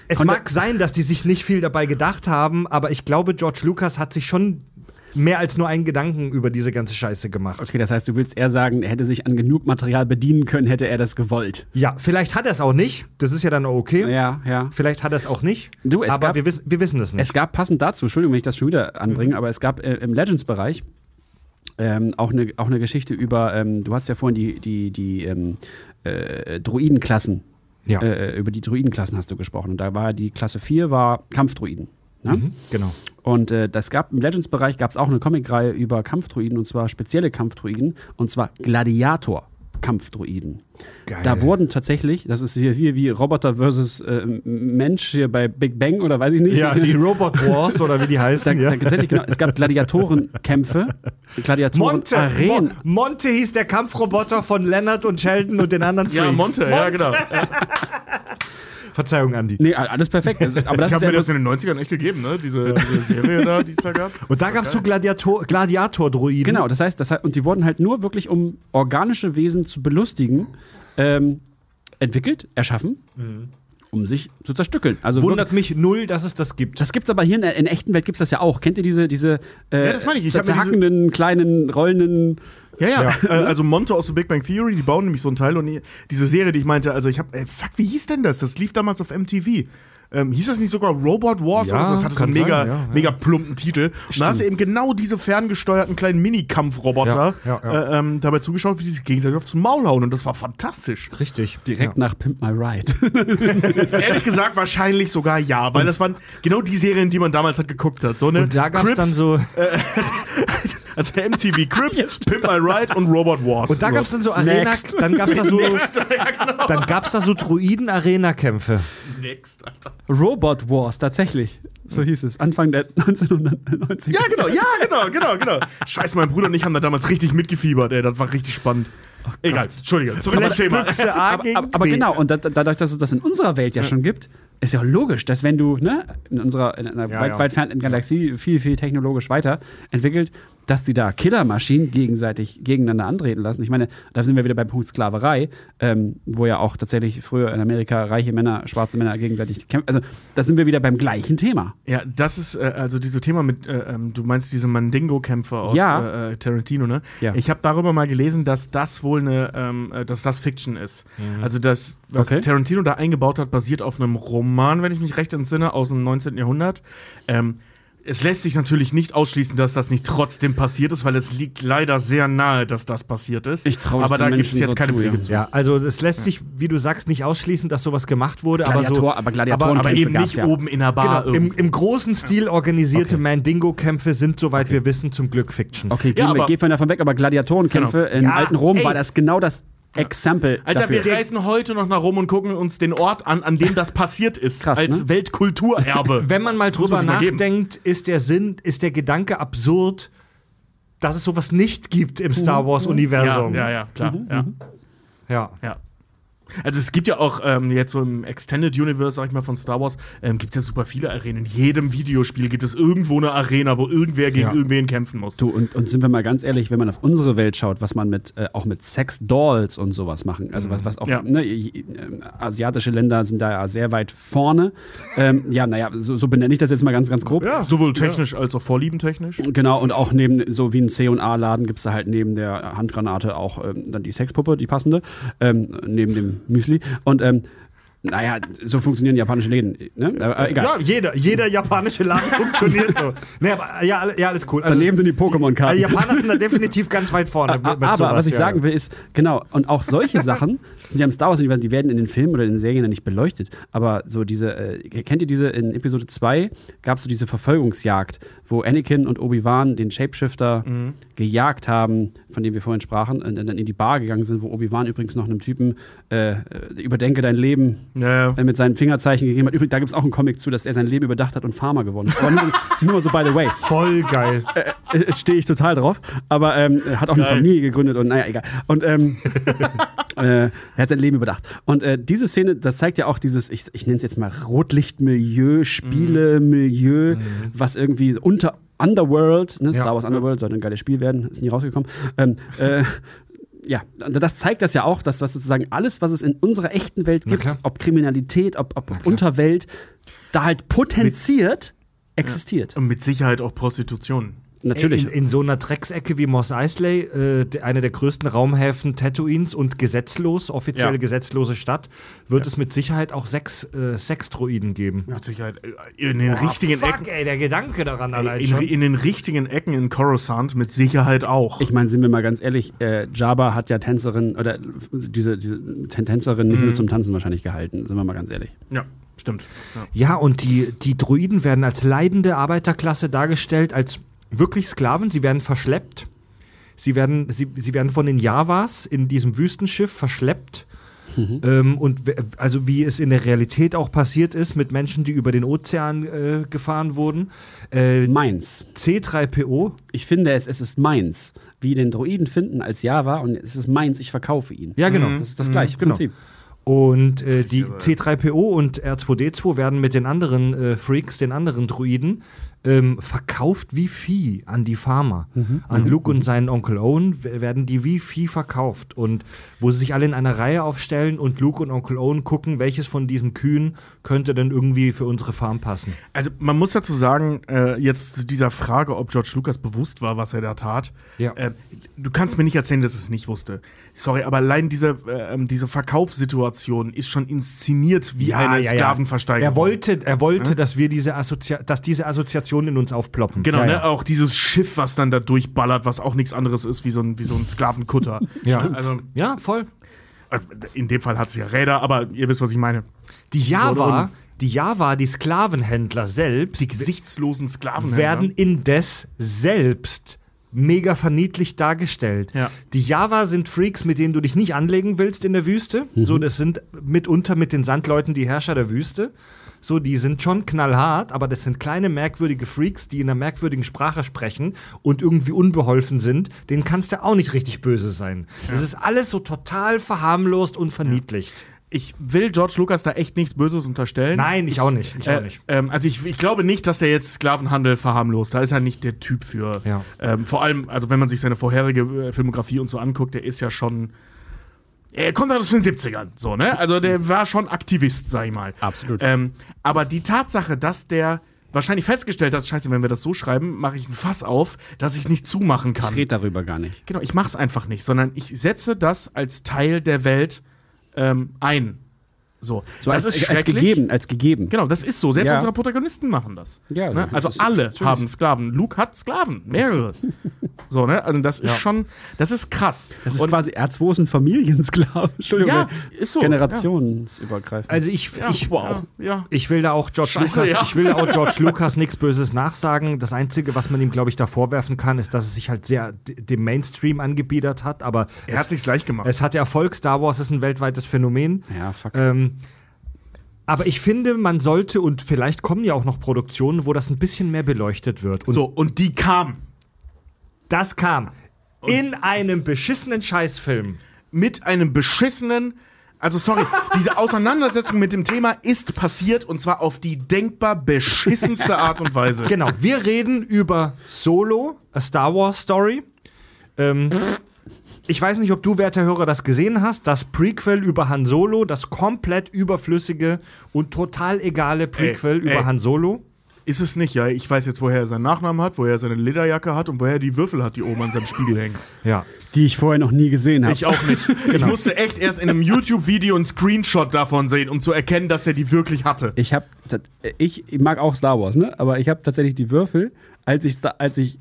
es Konnte- mag sein, dass die sich nicht viel dabei gedacht haben, aber ich glaube, George Lucas hat sich schon mehr als nur einen Gedanken über diese ganze Scheiße gemacht. Okay, das heißt, du willst eher sagen, er hätte sich an genug Material bedienen können, hätte er das gewollt. Ja, vielleicht hat er es auch nicht. Das ist ja dann okay. Ja, ja. Vielleicht hat er es auch nicht. Du, es aber gab- wir, wissen, wir wissen es nicht. Es gab passend dazu, Entschuldigung, wenn ich das schon wieder anbringe, aber es gab äh, im Legends-Bereich ähm, auch eine auch eine Geschichte über, ähm, du hast ja vorhin die, die, die ähm, äh, Druidenklassen, ja. äh, über die Druidenklassen hast du gesprochen. Und da war die Klasse 4 war Kampfdruiden. Ne? mhm, genau. Und äh, das gab im Legends-Bereich gab es auch eine Comicreihe über Kampfdruiden und zwar spezielle Kampfdruiden und zwar Gladiator-Kampfdruiden. Geil. Da wurden tatsächlich, das ist hier wie, wie Roboter versus äh, Mensch hier bei Big Bang oder weiß ich nicht. ja, die Robot Wars oder wie die Da, heißen. da, ja. tatsächlich, genau, es gab Gladiatorenkämpfe, Monte, Gladiatoren-Arenen. Mo Monte hieß der Kampfroboter von Leonard und Sheldon und den anderen Freaks. Ja, Monte, ja, genau. [laughs] Verzeihung, Andy. Nee, alles perfekt. Das, aber [laughs] das Ich habe ja mir das in den 90ern echt gegeben, ne? Diese, diese Serie da, die es da gab. [laughs] Und da gab es so Gladiator Gladiator-Druiden. Genau, das heißt, das, heißt- und die wurden halt nur wirklich, um organische Wesen zu belustigen, ähm, entwickelt, erschaffen, um sich zu zerstückeln. Also wirklich, Wundert mich null, dass es das gibt. das gibt's aber hier in der in der echten Welt gibt's das ja auch. Kennt ihr diese diese äh, Ja, das meine ich. Ich zerhackenden kleinen rollenden Ja, ja. Äh, also Monte aus The Big Bang Theory, die bauen nämlich so ein Teil und die- diese Serie, die ich meinte, also ich habe, äh, fuck, wie hieß denn das? Das lief damals auf MTV. Ähm, hieß das nicht sogar Robot Wars Ja, oder so? Das hatte so einen mega, sein, ja, ja. mega plumpen Titel. Und da hast du eben genau diese ferngesteuerten kleinen Mini-Kampfroboter Ja, ja, ja. Äh, ähm, dabei zugeschaut, wie die sich gegenseitig aufs Maul hauen und das war fantastisch. Richtig. direkt nach Pimp My Ride. [laughs] Ehrlich gesagt, wahrscheinlich sogar ja, weil das waren genau die Serien, die man damals halt geguckt hat. So eine Und da gab es dann so. [laughs] also MTV [laughs] Crips, Pimp My Ride und Robot Wars. Und da gab es dann so Arena, Next. dann gab es da so, Next, ja, genau. [laughs] dann gab's da so Druiden-Arena-Kämpfe. Next, Alter. Robot Wars, tatsächlich. So hieß es. Anfang der 1990. Ja, genau, ja, genau, genau, genau. Scheiße, mein Bruder und ich haben da damals richtig mitgefiebert, ey. Das war richtig spannend. Egal, Entschuldige, zurück zum Thema. Büchse A aber, gegen aber, aber B. genau, und da, dadurch, dass es das in unserer Welt ja, schon gibt, ist ja auch logisch, dass wenn du ne, in unserer in einer Ja, weit, ja. weit fernten Galaxie viel, viel technologisch weiterentwickelt, dass die da Killermaschinen gegenseitig gegeneinander antreten lassen. Ich meine, da sind wir wieder beim Punkt Sklaverei, ähm, wo ja auch tatsächlich früher in Amerika reiche Männer, schwarze Männer gegenseitig kämpfen. Also da sind wir wieder beim gleichen Thema. Ja, das ist äh, also dieses Thema mit, äh, ähm, du meinst diese Mandingo-Kämpfe aus Ja. äh, Tarantino, ne? Ja. Ich habe darüber mal gelesen, dass das wohl eine, ähm, äh, dass das Fiction ist. Also das, was Okay. Tarantino da eingebaut hat, basiert auf einem Roman, wenn ich mich recht entsinne, aus dem 19. Jahrhundert. Ähm, Es lässt sich natürlich nicht ausschließen, dass das nicht trotzdem passiert ist, weil es liegt leider sehr nahe, dass das passiert ist. Ich traue Aber da gibt es jetzt so keine. Belege zu. Ja, also das lässt sich, wie du sagst, nicht ausschließen, dass sowas gemacht wurde, aber so. Aber Gladiatoren- Aber Kämpfe eben nicht ja. oben in der Bar. Genau, im, im großen Stil organisierte Okay. Mandingo-Kämpfe sind, soweit wir wissen, zum Glück Fiction. Okay, Ja, aber- gehen wir davon weg, aber Gladiatorenkämpfe in Ja, alten Rom ey. war das genau das Exempel Alter, dafür. wir reisen heute noch nach Rom und gucken uns den Ort an, an dem das passiert ist. Krass, als ne? Weltkulturerbe. [laughs] Wenn man mal drüber sich mal nachdenkt, ist der Sinn, ist der Gedanke absurd, dass es sowas nicht gibt im Star Ja, Wars-Universum. ja, ja, klar. Mhm, Ja, ja. ja. Also es gibt ja auch ähm, jetzt so im Extended Universe, sag ich mal, von Star Wars, ähm, gibt es ja super viele Arenen. In jedem Videospiel gibt es irgendwo eine Arena, wo irgendwer gegen Ja. irgendwen kämpfen muss. Du, und, und sind wir mal ganz ehrlich, wenn man auf unsere Welt schaut, was man mit, äh, auch mit Sex-Dolls und sowas machen, also was, was auch, Ja. ne, j- äh, asiatische Länder sind da ja sehr weit vorne. ähm, ja, naja, so, so benenne ich das jetzt mal ganz, ganz grob. Ja, sowohl technisch als auch vorliebentechnisch. Genau, und auch neben, so wie ein C&A-Laden gibt es da halt neben der Handgranate auch ähm, dann die Sexpuppe, die passende, ähm, neben dem Müsli. Und ähm, naja, so funktionieren japanische Läden. Ne? Aber, äh, egal. Ja, jeder, jeder japanische Laden [laughs] funktioniert so. Nee, aber ja, ja alles cool. Also, Daneben sind die die Pokémon-Karten. Japaner sind da definitiv ganz weit vorne. [laughs] Aber sowas, was ich ja, sagen will, ist, genau, und auch solche [laughs] Sachen sind ja im Star Wars-Universum, die werden in den Filmen oder in den Serien ja nicht beleuchtet. Aber so diese, äh, kennt ihr diese, in Episode 2 gab es so diese Verfolgungsjagd, wo Anakin und Obi-Wan den Shapeshifter Mhm. gejagt haben, von dem wir vorhin sprachen, und dann in die Bar gegangen sind, wo Obi-Wan übrigens noch einem Typen äh, äh, überdenke dein Leben Ja, äh, mit seinen Fingerzeichen gegeben hat. Übrigens, da gibt es auch einen Comic zu, dass er sein Leben überdacht hat und Farmer gewonnen hat. Aber nur, nur so by the way. Voll geil. Äh, Stehe ich total drauf. Aber ähm, er hat auch eine Geil. Familie gegründet und naja, egal. Und ähm, [laughs] äh, er hat sein Leben überdacht. Und äh, diese Szene, das zeigt ja auch dieses, ich, ich nenne es jetzt mal Rotlichtmilieu, Spielemilieu, was irgendwie unter Underworld, ne, Ja. Star Wars Underworld, soll ein geiles Spiel werden, ist nie rausgekommen. Ähm, äh, ja, das zeigt das ja auch, dass das sozusagen alles, was es in unserer echten Welt gibt, ob Kriminalität, ob, ob Unterwelt, da halt potenziert existiert. und mit Sicherheit auch Prostitution. Natürlich. In, in so einer Drecksecke wie Moss Eisley, äh, eine der größten Raumhäfen Tatooines und gesetzlos, offiziell Ja. gesetzlose Stadt, wird es mit Sicherheit auch sechs äh, Sexdroiden geben. Mit Sicherheit äh, in den richtigen fuck, Ecken. ey, der Gedanke daran allein In, schon. in den richtigen Ecken in Coruscant mit Sicherheit auch. Ich meine, sind wir mal ganz ehrlich, äh, Jabba hat ja Tänzerin oder diese, diese Tän- Tänzerin nicht nur zum Tanzen wahrscheinlich gehalten, sind wir mal ganz ehrlich. ja, stimmt. Ja. Ja, und die, die Druiden werden als leidende Arbeiterklasse dargestellt, als wirklich Sklaven. Sie werden verschleppt. Sie werden, sie, sie werden von den Javas in diesem Wüstenschiff verschleppt. Ähm, und also wie es in der Realität auch passiert ist mit Menschen, die über den Ozean äh, gefahren wurden. Äh, Meins. C3PO, Ich finde es, es ist meins. Wie den Droiden finden als Java und es ist meins, ich verkaufe ihn. Ja, genau. Das ist das gleiche genau. Prinzip. Und äh, die C3PO und R2D2 werden mit den anderen äh, Freaks, den anderen Druiden, ähm, verkauft wie Vieh an die Farmer. An Luke und seinen Onkel Owen werden die wie Vieh verkauft. Und wo sie sich alle in einer Reihe aufstellen und Luke und Onkel Owen gucken, welches von diesen Kühen könnte denn irgendwie für unsere Farm passen. Also man muss dazu sagen, äh, jetzt zu dieser Frage, ob George Lucas bewusst war, was er da tat. Ja. Äh, du kannst mir nicht erzählen, dass er es nicht wusste. Sorry, aber allein diese, äh, ähm, diese Verkaufssituation ist schon inszeniert wie eine Sklavenversteigerung. Er wollte, er wollte dass wir diese Assozi dass diese Assoziationen in uns aufploppen. Genau, ja, ne? ja. auch dieses Schiff, was dann da durchballert, was auch nichts anderes ist wie so ein, wie so ein Sklavenkutter. [laughs] Ja. Also, ja, voll. äh, in dem Fall hat es ja Räder, aber ihr wisst, was ich meine. Die Java, die Java, die Sklavenhändler selbst, Die gesichtslosen Sklaven werden indes selbst mega verniedlicht dargestellt. Ja. Die Java sind Freaks, mit denen du dich nicht anlegen willst in der Wüste. So, das sind mitunter mit den Sandleuten die Herrscher der Wüste. So, die sind schon knallhart, aber das sind kleine merkwürdige Freaks, die in einer merkwürdigen Sprache sprechen und irgendwie unbeholfen sind. Denen kannst du auch nicht richtig böse sein. Das ist alles so total verharmlost und verniedlicht. Ich will George Lucas da echt nichts Böses unterstellen. Nein, ich auch nicht. Ich auch Äh, nicht. ähm, also ich, ich glaube nicht, dass er jetzt Sklavenhandel verharmlost. Da ist er nicht der Typ für. Ja. Ähm, vor allem, also wenn man sich seine vorherige äh, Filmografie und so anguckt, der ist ja schon. Er kommt aus den 70ern, so, ne? Also der war schon Aktivist, sag ich mal. Absolut. Ähm, aber die Tatsache, dass der wahrscheinlich festgestellt hat, scheiße, wenn wir das so schreiben, mache ich ein Fass auf, dass ich nicht zumachen kann. Ich rede darüber gar nicht. Genau, ich mach's einfach nicht, sondern ich setze das als Teil der Welt ähm, ein. So, So das als, ist als gegeben, als gegeben. Genau, das ist so. Selbst Ja. unsere Protagonisten machen das. Ja, ne? Also alle natürlich. haben Sklaven. Luke hat Sklaven, mehrere. [laughs] so, ne? Also das ist schon, das ist krass. Das ist Und- quasi R2 ist ein Familiensklave. [laughs] Entschuldigung. Ja, ist so, Generationsübergreifend. Also ich, ja, ich, wow. Ja, ja. Ich will da auch George Scheiße, Lucas, ja. ich will da auch George [laughs] Lucas nichts Böses nachsagen. Das Einzige, was man ihm, glaube ich, da vorwerfen kann, ist, dass es sich halt sehr d- dem Mainstream angebiedert hat. Aber Er hat sich's leicht gemacht. es hat Erfolg. Star Wars ist ein weltweites Phänomen. ja, fuck. Ähm, aber ich finde, man sollte, und vielleicht kommen ja auch noch Produktionen, wo das ein bisschen mehr beleuchtet wird. Und so, und die kam das kam in einem beschissenen Scheißfilm. mit einem beschissenen. Also, sorry, [laughs] diese Auseinandersetzung mit dem Thema ist passiert und zwar auf die denkbar beschissenste Art und Weise. Genau, wir reden über Solo, a Star Wars Story. Ähm, ich weiß nicht, ob du, werter Hörer, das gesehen hast. Das Prequel über Han Solo, das komplett überflüssige und total egale Prequel Ey, über ey. Han Solo. Ist es nicht, ja. Ich weiß jetzt, woher er seinen Nachnamen hat, woher er seine Lederjacke hat und woher er die Würfel hat, die oben an seinem Spiegel hängen. Ja. die ich vorher noch nie gesehen habe. Ich auch nicht. [laughs] Ich musste echt erst in einem YouTube-Video einen Screenshot davon sehen, um zu erkennen, dass er die wirklich hatte. Ich habe, ich mag auch Star Wars, ne? Aber ich habe tatsächlich die Würfel, als ich, als ich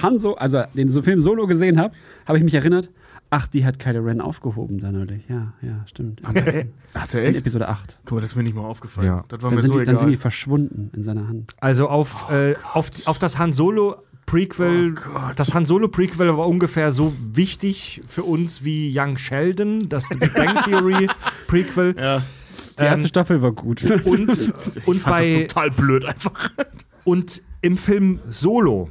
Han so, also den so Film Solo gesehen habe, habe ich mich erinnert. Ach, die hat Kylo Ren aufgehoben da neulich. Ja, ja, stimmt. Hatte in Episode 8. Guck mal, das ist mir nicht mal aufgefallen. Ja. Das war Dann mir sind, so die, dann sind die egal. verschwunden in seiner Hand. Also auf, äh, auf, auf das Han Solo Prequel, das Han Solo Prequel war ungefähr so wichtig für uns wie Young Sheldon, das Big Bang Theory [laughs] Prequel. Ja. Die erste Ähm, Staffel war gut. Und, [laughs] Ich und, fand das bei, total blöd einfach. und im Film Solo.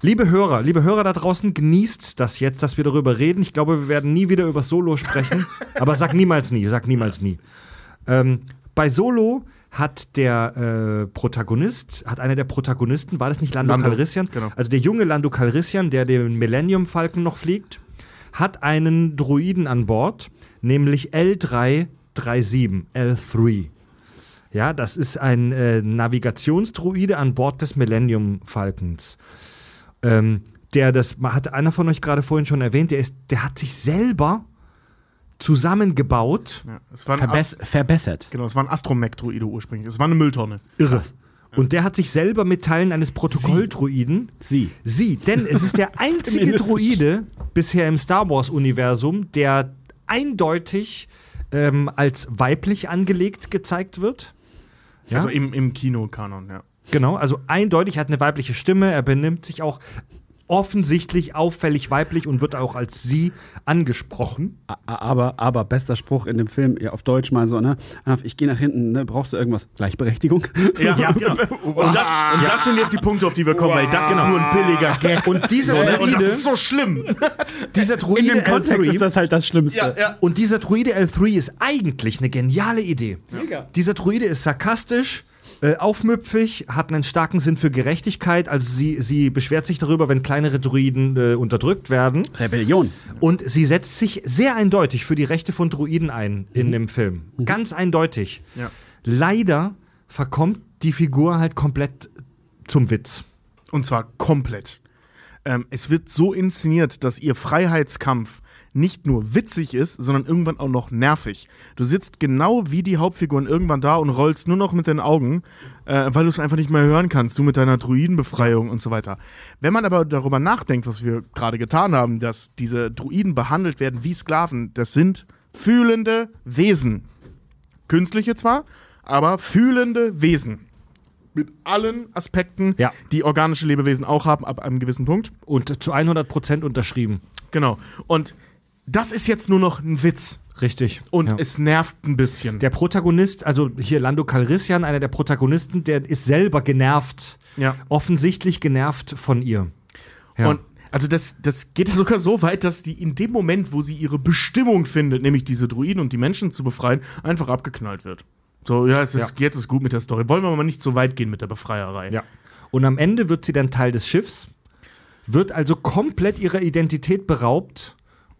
Liebe Hörer, liebe Hörer da draußen, genießt das jetzt, dass wir darüber reden. Ich glaube, wir werden nie wieder über Solo sprechen. [laughs] aber sag niemals nie, sag niemals nie. Ähm, bei Solo hat der äh, Protagonist, hat einer der Protagonisten, war das nicht Lando, Lando, Calrissian? genau. Also der junge Lando Calrissian, der den Millennium Falcon noch fliegt, hat einen Druiden an Bord, nämlich L337, L3. Ja, das ist ein äh, Navigationsdruide an Bord des Millennium Falcons. Ähm, der, das hat einer von euch gerade vorhin schon erwähnt, der, ist, der hat sich selber zusammengebaut. Ja, es war Verbess Ast verbessert. genau, es war ein Astromech-Druide ursprünglich. Es war eine Mülltonne. Irre. Und der hat sich selber mit Teilen eines Protokolldruiden Sie. Sie, denn es ist der [laughs] einzige. Druide bisher im Star Wars-Universum, der eindeutig ähm, als weiblich angelegt gezeigt wird. Ja? Also im, im Kinokanon, ja. Genau, also eindeutig hat eine weibliche Stimme, er benimmt sich auch offensichtlich auffällig weiblich und wird auch als sie angesprochen. Aber, aber bester Spruch in dem Film, ja, auf Deutsch mal so, ne? Ich gehe nach hinten, ne? Brauchst du irgendwas? Gleichberechtigung? [laughs] Ja, genau. Und, das, und das sind jetzt die Punkte, auf die wir kommen, weil das ist nur ein billiger Gag. Und dieser So, ne? Und das Druide, ist so schlimm. [laughs] dieser In Druide dem Kontext L3, ist das halt das Schlimmste. ja. und dieser Druide L3 ist eigentlich eine geniale Idee. Mega. Dieser Druide ist sarkastisch, äh, aufmüpfig, hat einen starken Sinn für Gerechtigkeit. Also sie, sie beschwert sich darüber, wenn kleinere Druiden äh, unterdrückt werden. Rebellion. Und sie setzt sich sehr eindeutig für die Rechte von Druiden ein in dem Film. Ganz eindeutig. Ja. Leider verkommt die Figur halt komplett zum Witz. Und zwar komplett. Ähm, es wird so inszeniert, dass ihr Freiheitskampf nicht nur witzig ist, sondern irgendwann auch noch nervig. Du sitzt genau wie die Hauptfiguren irgendwann da und rollst nur noch mit den Augen, äh, weil du es einfach nicht mehr hören kannst, du mit deiner Druidenbefreiung und so weiter. Wenn man aber darüber nachdenkt, was wir gerade getan haben, dass diese Druiden behandelt werden wie Sklaven, das sind fühlende Wesen. Künstliche zwar, aber fühlende Wesen. Mit allen Aspekten, Ja. die organische Lebewesen auch haben, ab einem gewissen Punkt. Und zu 100% unterschrieben. Genau. Und das ist jetzt nur noch ein Witz. Richtig. Und Ja. es nervt ein bisschen. Der Protagonist, also hier Lando Calrissian, einer der Protagonisten, der ist selber genervt. Ja. Offensichtlich genervt von ihr. Ja. Und also das, das geht ja sogar so weit, dass die in dem Moment, wo sie ihre Bestimmung findet, nämlich diese Druiden und die Menschen zu befreien, einfach abgeknallt wird. So, ja, es ist, Ja. jetzt ist gut mit der Story. Wollen wir mal nicht so weit gehen mit der Befreierei. Ja. Und am Ende wird sie dann Teil des Schiffs, wird also komplett ihrer Identität beraubt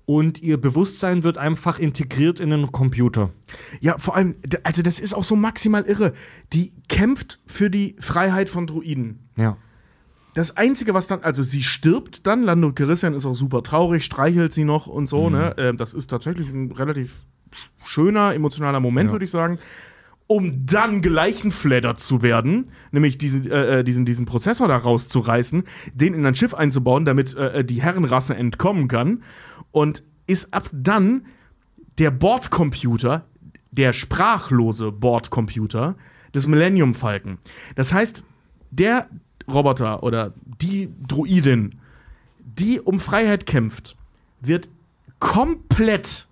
und ihr Bewusstsein wird einfach integriert in einen Computer. Ja, vor allem, also das ist auch so maximal irre. Die kämpft für die Freiheit von Druiden. Ja. Das Einzige, was dann, also sie stirbt dann, Lando Calrissian ist auch super traurig, streichelt sie noch und so, ne? Ähm, das ist tatsächlich ein relativ schöner, emotionaler Moment, Ja. würde ich sagen. Um dann gleichenfleddert zu werden, nämlich diesen, äh, äh, diesen, diesen Prozessor da rauszureißen, den in ein Schiff einzubauen, damit äh, äh, die Herrenrasse entkommen kann. Und ist ab dann der Bordcomputer, der sprachlose Bordcomputer des Millennium Falcon. Das heißt, der Roboter oder die Droidin, die um Freiheit kämpft, wird komplett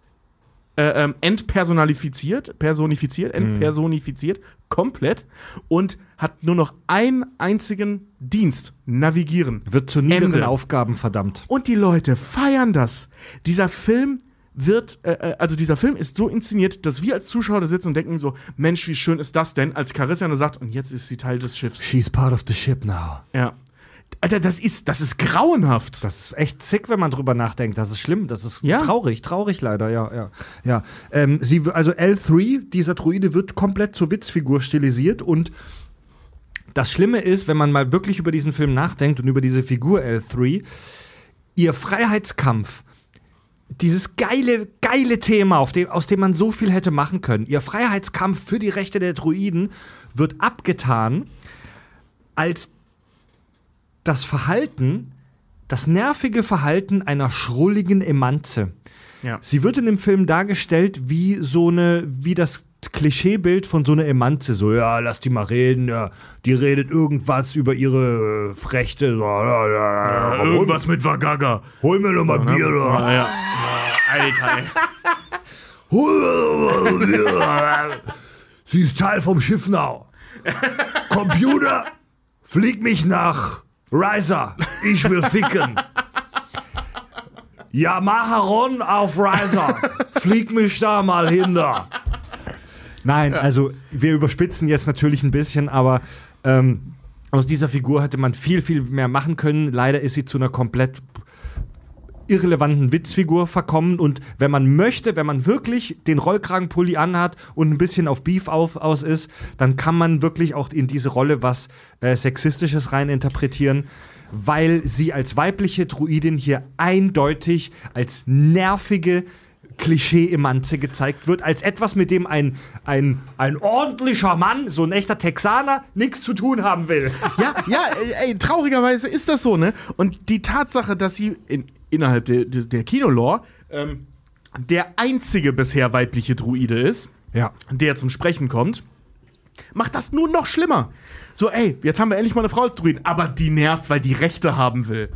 äh, ähm, entpersonalifiziert, personifiziert, entpersonifiziert, komplett und hat nur noch einen einzigen Dienst: Navigieren. Wird zu niederen Ende. Aufgaben verdammt. Und die Leute feiern das. Dieser Film wird, äh, äh, also dieser Film ist so inszeniert, dass wir als Zuschauer da sitzen und denken so, Mensch, wie schön ist das denn, als Carissa dann sagt, und jetzt ist sie Teil des Schiffs. She's part of the ship now. Ja. Alter, das ist, das ist grauenhaft. Das ist echt sick, wenn man drüber nachdenkt. Das ist schlimm. Das ist Ja. traurig, traurig leider, ja, ja. ja. Ähm, sie, also L3, dieser Druide, wird komplett zur Witzfigur stilisiert und das Schlimme ist, wenn man mal wirklich über diesen Film nachdenkt und über diese Figur L3, ihr Freiheitskampf, dieses geile, geile Thema, dem, aus dem man so viel hätte machen können, ihr Freiheitskampf für die Rechte der Druiden wird abgetan als das Verhalten, das nervige Verhalten einer schrulligen Emanze. Ja. Sie wird in dem Film dargestellt wie so eine, wie das Klischeebild von so einer Emanze. So, ja, lass die mal reden, ja, die redet irgendwas über ihre äh, Frechte. So, ja, ja, Irgendwas mit Wagaga. Hol mir doch mal Bier, Ja, da. ja. Alter. Hol mir doch mal Bier. Sie ist Teil vom Schiff now. Computer, flieg mich nach Riser. Ich will ficken. Ja, Maharon auf Riser. Flieg mich da mal hinter. Nein, also wir überspitzen jetzt natürlich ein bisschen, aber ähm, aus dieser Figur hätte man viel, viel mehr machen können. Leider ist sie zu einer komplett irrelevanten Witzfigur verkommen und wenn man möchte, wenn man wirklich den Rollkragenpulli anhat und ein bisschen auf Beef auf, aus ist, dann kann man wirklich auch in diese Rolle was äh, Sexistisches rein interpretieren, weil sie als weibliche Druidin hier eindeutig als nervige Klischee-Emanze gezeigt wird, als etwas, mit dem ein, ein, ein ordentlicher Mann, so ein echter Texaner, nichts zu tun haben will. Ja, ja, ey, traurigerweise ist das so, ne? Und die Tatsache, dass sie in, innerhalb der, der, der Kinolore ähm, der einzige bisher weibliche Druide ist, Ja. der zum Sprechen kommt, macht das nur noch schlimmer. So, ey, jetzt haben wir endlich mal eine Frau als Druiden, aber die nervt, weil die Rechte haben will.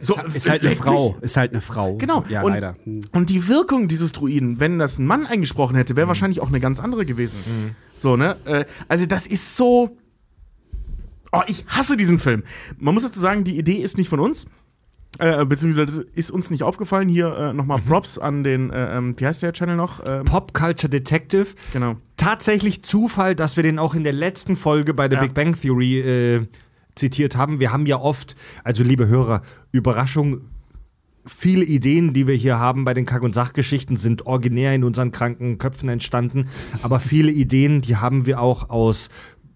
so, ist halt eine leck Frau. Ist halt eine Frau. Genau. Ja, und, leider. Hm. Und die Wirkung dieses Druiden, wenn das ein Mann eingesprochen hätte, Mhm. wäre wahrscheinlich auch eine ganz andere gewesen. So, ne? Äh, also, das ist so. Oh, ich hasse diesen Film. Man muss dazu sagen, die Idee ist nicht von uns. Äh, beziehungsweise ist uns nicht aufgefallen. Hier äh, nochmal Mhm. Props an den, äh, ähm, wie heißt der Channel noch? Ähm, Pop Culture Detective. genau. tatsächlich Zufall, dass wir den auch in der letzten Folge bei der Ja. Big Bang Theory äh, zitiert haben. Wir haben ja oft, also liebe Hörer, Überraschung, viele Ideen, die wir hier haben bei den Kack- und Sachgeschichten, sind originär in unseren kranken Köpfen entstanden. Aber viele Ideen, die haben wir auch aus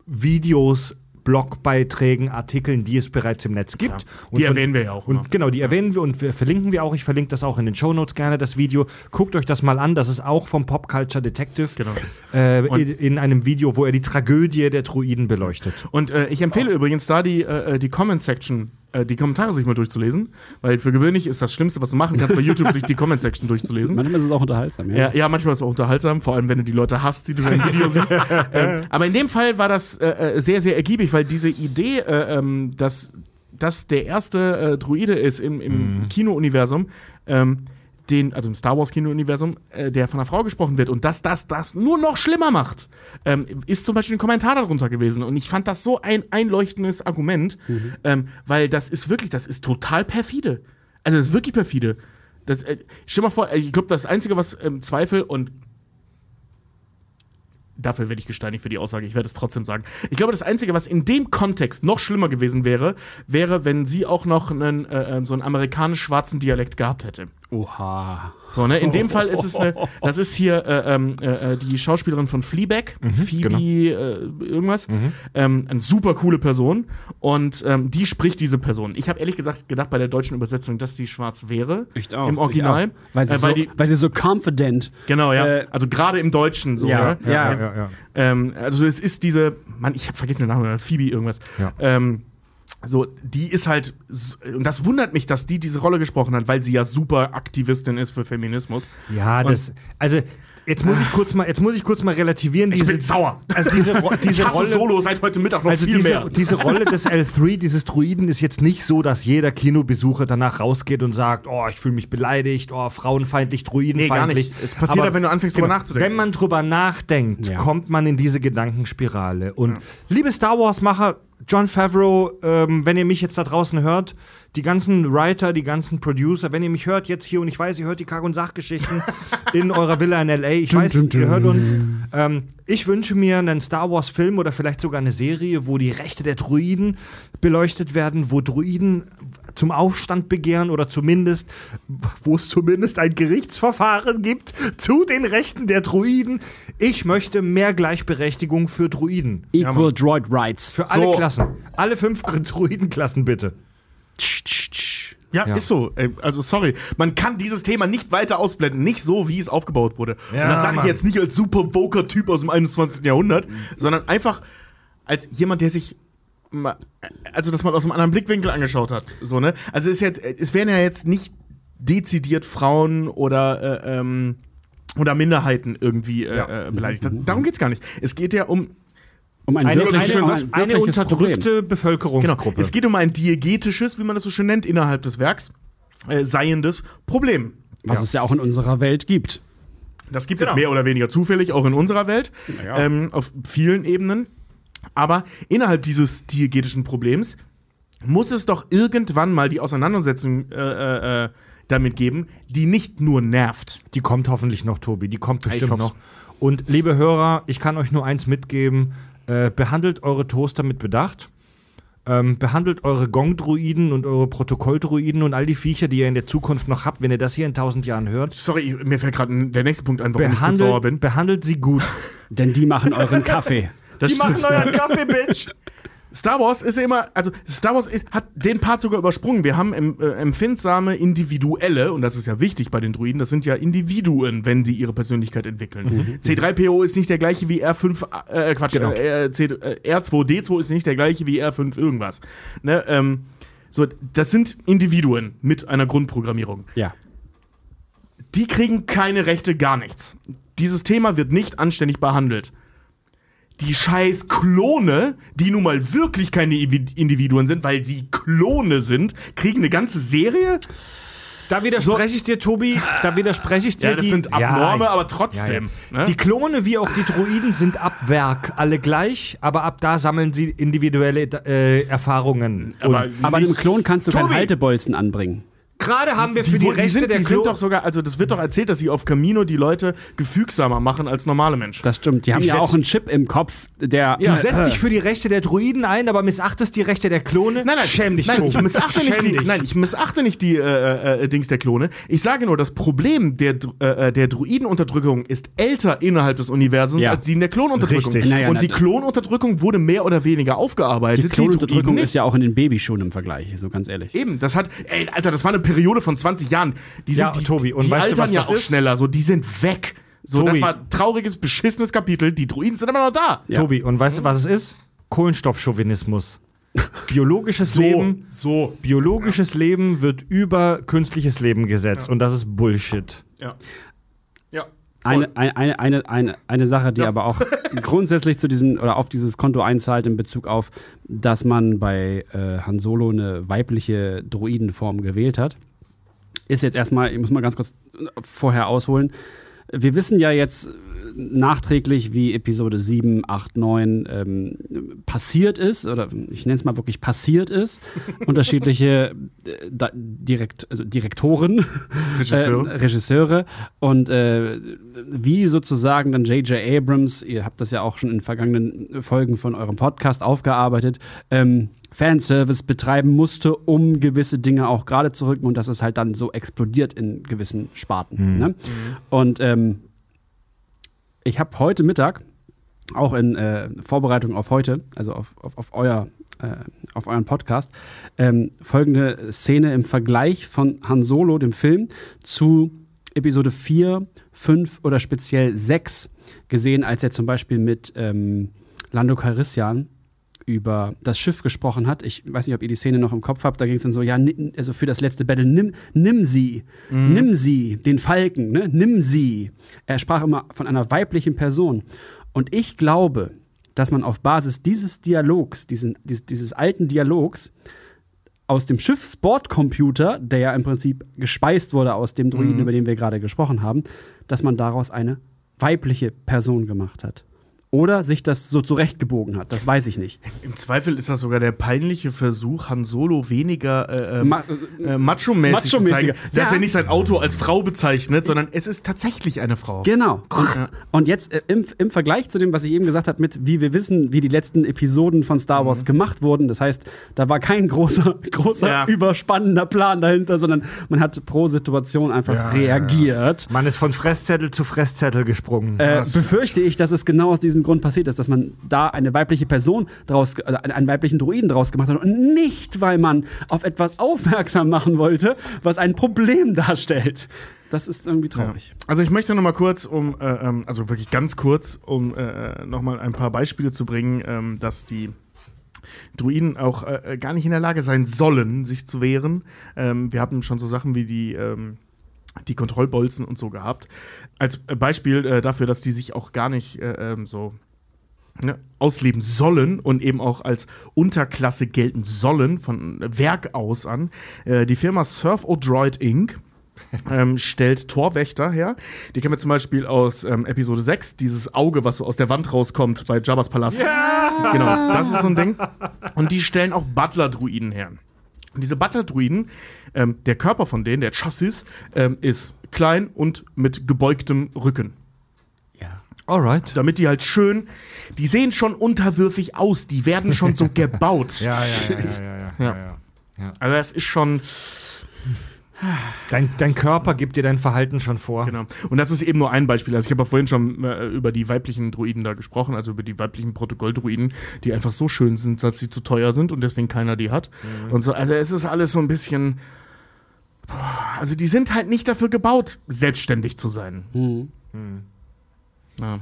Videos, Blogbeiträgen, Artikeln, die es bereits im Netz gibt. Ja, Und die von- erwähnen wir ja auch. Und genau, die erwähnen wir und wir verlinken wir auch. Ich verlinke das auch in den Shownotes gerne, das Video. Guckt euch das mal an. Das ist auch vom Pop Culture Detective. Genau. Äh, Und- in, in einem Video, wo er die Tragödie der Druiden beleuchtet. Und äh, ich empfehle übrigens da die, äh, die Comment-Section, äh, die Kommentare sich mal durchzulesen, weil für gewöhnlich ist das Schlimmste, was du machen kannst, bei YouTube sich die [laughs] Comment-Section durchzulesen. Manchmal ist es auch unterhaltsam, ja. Ja, ja, manchmal ist es auch unterhaltsam, vor allem wenn du die Leute hast, die du im Video siehst. [laughs] ähm, aber in dem Fall war das äh, äh, sehr, sehr ergiebig, weil diese Idee, äh, ähm, dass das der erste Druide ist im, im Kino-Universum, ähm, den, also im Star Wars Kino-Universum, äh, der von einer Frau gesprochen wird und dass das das nur noch schlimmer macht, ähm, ist zum Beispiel ein Kommentar darunter gewesen. Und ich fand das so ein einleuchtendes Argument, ähm, weil das ist wirklich, das ist total perfide. Also das ist wirklich perfide. Das, äh, stell mal vor, äh, ich glaube, das Einzige, was ähm, Zweifel und dafür werde ich gesteinigt für die Aussage, ich werde es trotzdem sagen. Ich glaube, das Einzige, was in dem Kontext noch schlimmer gewesen wäre, wäre, wenn sie auch noch einen, äh, äh, so einen amerikanisch-schwarzen Dialekt gehabt hätte. Oha. So, ne? In dem Fall ist es eine, das ist hier äh, ähm, äh, äh, die Schauspielerin von Fleabag, Phoebe genau. äh, irgendwas. Ähm, eine super coole Person. Und ähm, die spricht diese Person. Ich habe ehrlich gesagt gedacht bei der deutschen Übersetzung, dass die schwarz wäre. Ich auch. Im Original. Auch. Weil, sie Äh, so, weil die, weil sie so confident. genau, ja. äh, also gerade im Deutschen so. Ja, ne? ja. ja, ja. Ähm, also es ist diese, Mann, ich habe vergessen den Namen, Phoebe irgendwas. Ja. Ähm, so, die ist halt, und das wundert mich, dass die diese Rolle gesprochen hat, weil sie ja super Aktivistin ist für Feminismus. Ja, das, also jetzt muss ich kurz mal, jetzt muss ich kurz mal relativieren. Ich diese, bin sauer. Also diese, [laughs] diese ich hasse Rolle, Solo seit heute Mittag noch also viel diese, mehr. diese Rolle des L3, dieses Druiden, ist jetzt nicht so, dass jeder Kinobesucher danach rausgeht und sagt, oh, ich fühle mich beleidigt, oh, frauenfeindlich, druidenfeindlich. Nee, gar nicht. Es passiert ja, wenn du anfängst, drüber nachzudenken. Wenn man drüber nachdenkt, Ja. kommt man in diese Gedankenspirale. Und liebe Star Wars-Macher, John Favreau, ähm, wenn ihr mich jetzt da draußen hört, die ganzen Writer, die ganzen Producer, wenn ihr mich hört jetzt hier und ich weiß, ihr hört die Kack- und Sachgeschichten [laughs] in eurer Villa in L.A., ich weiß, ihr hört uns. Ähm, ich wünsche mir einen Star Wars-Film oder vielleicht sogar eine Serie, wo die Rechte der Druiden beleuchtet werden, wo Druiden zum Aufstand begehren oder zumindest, wo es zumindest ein Gerichtsverfahren gibt zu den Rechten der Druiden. Ich möchte mehr Gleichberechtigung für Druiden. Equal Droid Rights. Für alle So. Klassen. Alle fünf Druidenklassen bitte. Ja, Ja. ist so. Also sorry, man kann dieses Thema nicht weiter ausblenden, nicht so, wie es aufgebaut wurde. Ja, Und das sage ich jetzt nicht als super voker Typ aus dem 21. Jahrhundert, sondern einfach als jemand, der sich also das mal aus einem anderen Blickwinkel angeschaut hat. So ne? Also es ist jetzt, es wären ja jetzt nicht dezidiert Frauen oder äh, ähm, oder Minderheiten irgendwie äh, Ja. äh, beleidigt. Da- Darum geht's gar nicht. Es geht ja um Um ein Eine, eine, schön um eine, ein eine unterdrückte Problem. Bevölkerungsgruppe. Genau. Es geht um ein diegetisches, wie man das so schön nennt, innerhalb des Werks, äh, seiendes Problem. Was es ja auch in unserer Welt gibt. Das gibt Genau. es mehr oder weniger zufällig auch in unserer Welt, Naja. ähm, auf vielen Ebenen. Aber innerhalb dieses diegetischen Problems muss es doch irgendwann mal die Auseinandersetzung äh, äh, äh, damit geben, die nicht nur nervt. Die kommt hoffentlich noch, Tobi. Die kommt bestimmt noch. Und liebe Hörer, ich kann euch nur eins mitgeben: äh, Behandelt eure Toaster mit Bedacht. Ähm, behandelt eure Gong-Druiden und eure Protokolldruiden und all die Viecher, die ihr in der Zukunft noch habt, wenn ihr das hier in tausend Jahren hört. Sorry, ich- mir fällt gerade der nächste Punkt ein, warum ich kurz sauer Behandelt, bin. behandelt sie gut. [laughs] Denn die machen euren Kaffee. Das stimmt. euren Kaffee, Bitch! [laughs] Star Wars ist ja immer, also Star Wars ist, hat den Part sogar übersprungen. Wir haben em, äh, empfindsame Individuelle, und das ist ja wichtig bei den Druiden, das sind ja Individuen, wenn sie ihre Persönlichkeit entwickeln. C3PO ist nicht der gleiche wie R5, äh, Quatsch, Genau. äh, C, äh, R2D2 ist nicht der gleiche wie R5 irgendwas. Ne, ähm, so, das sind Individuen mit einer Grundprogrammierung. Ja. Die kriegen keine Rechte, gar nichts. Dieses Thema wird nicht anständig behandelt. Die scheiß Klone, die nun mal wirklich keine Ivi- Individuen sind, weil sie Klone sind, kriegen eine ganze Serie? Da widerspreche ich dir, Tobi. Da widerspreche ich dir. Ja, das die, sind abnorme, Ja, aber trotzdem. Ja, Ne? Die Klone wie auch die Druiden sind ab Werk alle gleich, aber ab da sammeln sie individuelle äh, Erfahrungen. Aber Und Aber einem Klon kannst du Tobi! keinen Haltebolzen anbringen. Gerade haben wir für die, die, Rechte sind, der die sind Klone. doch sogar, also das wird doch erzählt, dass sie auf Camino die Leute gefügsamer machen als normale Menschen. Das stimmt. Die haben Ich ja auch einen Chip im Kopf, der. Du setzt dich für die Rechte der Druiden ein, aber missachtest die Rechte der Klone? Nein, nein, Schäm dich, nein, ich missachte nicht Schäm die, dich. nein, ich missachte nicht die äh, äh, Dings der Klone. Ich sage nur, das Problem der, äh, der Druidenunterdrückung ist älter innerhalb des Universums Ja. als die in der Klonunterdrückung. Richtig. Naja, Und na, die Klonunterdrückung wurde mehr oder weniger aufgearbeitet. die Klonunterdrückung ist ja auch in den Babyschuhen im Vergleich, so ganz ehrlich. Eben, das hat, ey, Alter, das war eine Periode von 20 Jahren. Die sind, Ja, die, Tobi, und die weißt du, altern was ja auch ist? schneller, so, die sind weg. So, Tobi. das war ein trauriges, beschissenes Kapitel. Die Druiden sind immer noch da. Ja. Tobi, und weißt du, was es ist? Kohlenstoffchauvinismus. Biologisches Leben, so. biologisches Leben wird über künstliches Leben gesetzt und das ist Bullshit. Ja. Eine, eine, eine, eine, eine, Sache, die Ja. aber auch [laughs] grundsätzlich zu diesem oder auf dieses Konto einzahlt in Bezug auf, dass man bei äh, Han Solo eine weibliche Druidenform gewählt hat, ist jetzt erstmal, ich muss mal ganz kurz vorher ausholen. Wir wissen ja jetzt, nachträglich, wie Episode 7, 8, 9 ähm, passiert ist, oder ich nenne es mal wirklich passiert ist. [laughs] Unterschiedliche äh, da, Direkt, also Direktoren, [laughs] Regisseure. äh, Regisseure und äh, wie sozusagen dann J.J. Abrams, ihr habt das ja auch schon in vergangenen Folgen von eurem Podcast aufgearbeitet, ähm, Fanservice betreiben musste, um gewisse Dinge auch gerade zu rücken und dass es halt dann so explodiert in gewissen Sparten. Ne? Und ähm, ich habe heute Mittag, auch in äh, Vorbereitung auf heute, also auf, auf, auf, euer, äh, auf euren Podcast, ähm, folgende Szene im Vergleich von Han Solo, dem Film, zu Episode 4, 5 oder speziell 6 gesehen, als er zum Beispiel mit ähm, Lando Calrissian über das Schiff gesprochen hat. Ich weiß nicht, ob ihr die Szene noch im Kopf habt. Da ging es dann so, ja, also für das letzte Battle, nimm, nimm sie, nimm sie, den Falken, ne? nimm sie. Er sprach immer von einer weiblichen Person. Und ich glaube, dass man auf Basis dieses Dialogs, diesen, dieses, dieses alten Dialogs, aus dem Schiffsbordcomputer, der ja im Prinzip gespeist wurde aus dem Druiden, über den wir gerade gesprochen haben, dass man daraus eine weibliche Person gemacht hat. Oder sich das so zurechtgebogen hat, das weiß ich nicht. Im Zweifel ist das sogar der peinliche Versuch, Han Solo weniger äh, ähm, Ma- äh, macho-mäßig zu Macho-mäßiger. zeigen, dass Ja. er nicht sein Auto als Frau bezeichnet, sondern es ist tatsächlich eine Frau. Genau. Und, und jetzt äh, im, im Vergleich zu dem, was ich eben gesagt habe, mit wie wir wissen, wie die letzten Episoden von Star Wars gemacht wurden. Das heißt, da war kein großer, [laughs] großer Ja. überspannender Plan dahinter, sondern man hat pro Situation einfach reagiert. Man ist von Fresszettel zu Fresszettel gesprungen. Äh, befürchte ich, dass es genau aus diesem Grund passiert ist, dass man da eine weibliche Person draus, also einen weiblichen Druiden draus gemacht hat und nicht, weil man auf etwas aufmerksam machen wollte, was ein Problem darstellt. Das ist irgendwie traurig. Also ich möchte noch mal kurz, um, äh, ähm, also wirklich ganz kurz, um äh, noch mal ein paar Beispiele zu bringen, ähm, dass die Druiden auch äh, gar nicht in der Lage sein sollen, sich zu wehren. Ähm, wir haben schon so Sachen wie die, ähm, die Kontrollbolzen und so gehabt. Als äh, Beispiel äh, dafür, dass die sich auch gar nicht äh, ähm, so ne, ausleben sollen und eben auch als Unterklasse gelten sollen, von Werk aus an. Äh, die Firma Surf O'Droid Inc. ähm, stellt Torwächter her. Die kennen wir zum Beispiel aus ähm, Episode 6, dieses Auge, was so aus der Wand rauskommt bei Jabba's Palast. Ja! Genau, das ist so ein Ding. Und die stellen auch Butler-Druiden her. Und diese Butler-Druiden, ähm, der Körper von denen, der Chassis, ähm, ist klein und mit gebeugtem Rücken Ja. Alright. damit die halt schön, die sehen schon unterwürfig aus, die werden schon so gebaut. [laughs] Ja, ja, ja, ja, ja, ja, ja, ja. Also das ist schon, Dein, dein Körper gibt dir dein Verhalten schon vor. genau. Und das ist eben nur ein Beispiel. Also ich habe ja vorhin schon äh, über die weiblichen Druiden da gesprochen, also über die weiblichen Protokolldruiden, die einfach so schön sind, dass sie zu teuer sind und deswegen keiner die hat. Und so, also es ist alles so ein bisschen, also die sind halt nicht dafür gebaut, selbstständig zu sein. Mhm. Ja.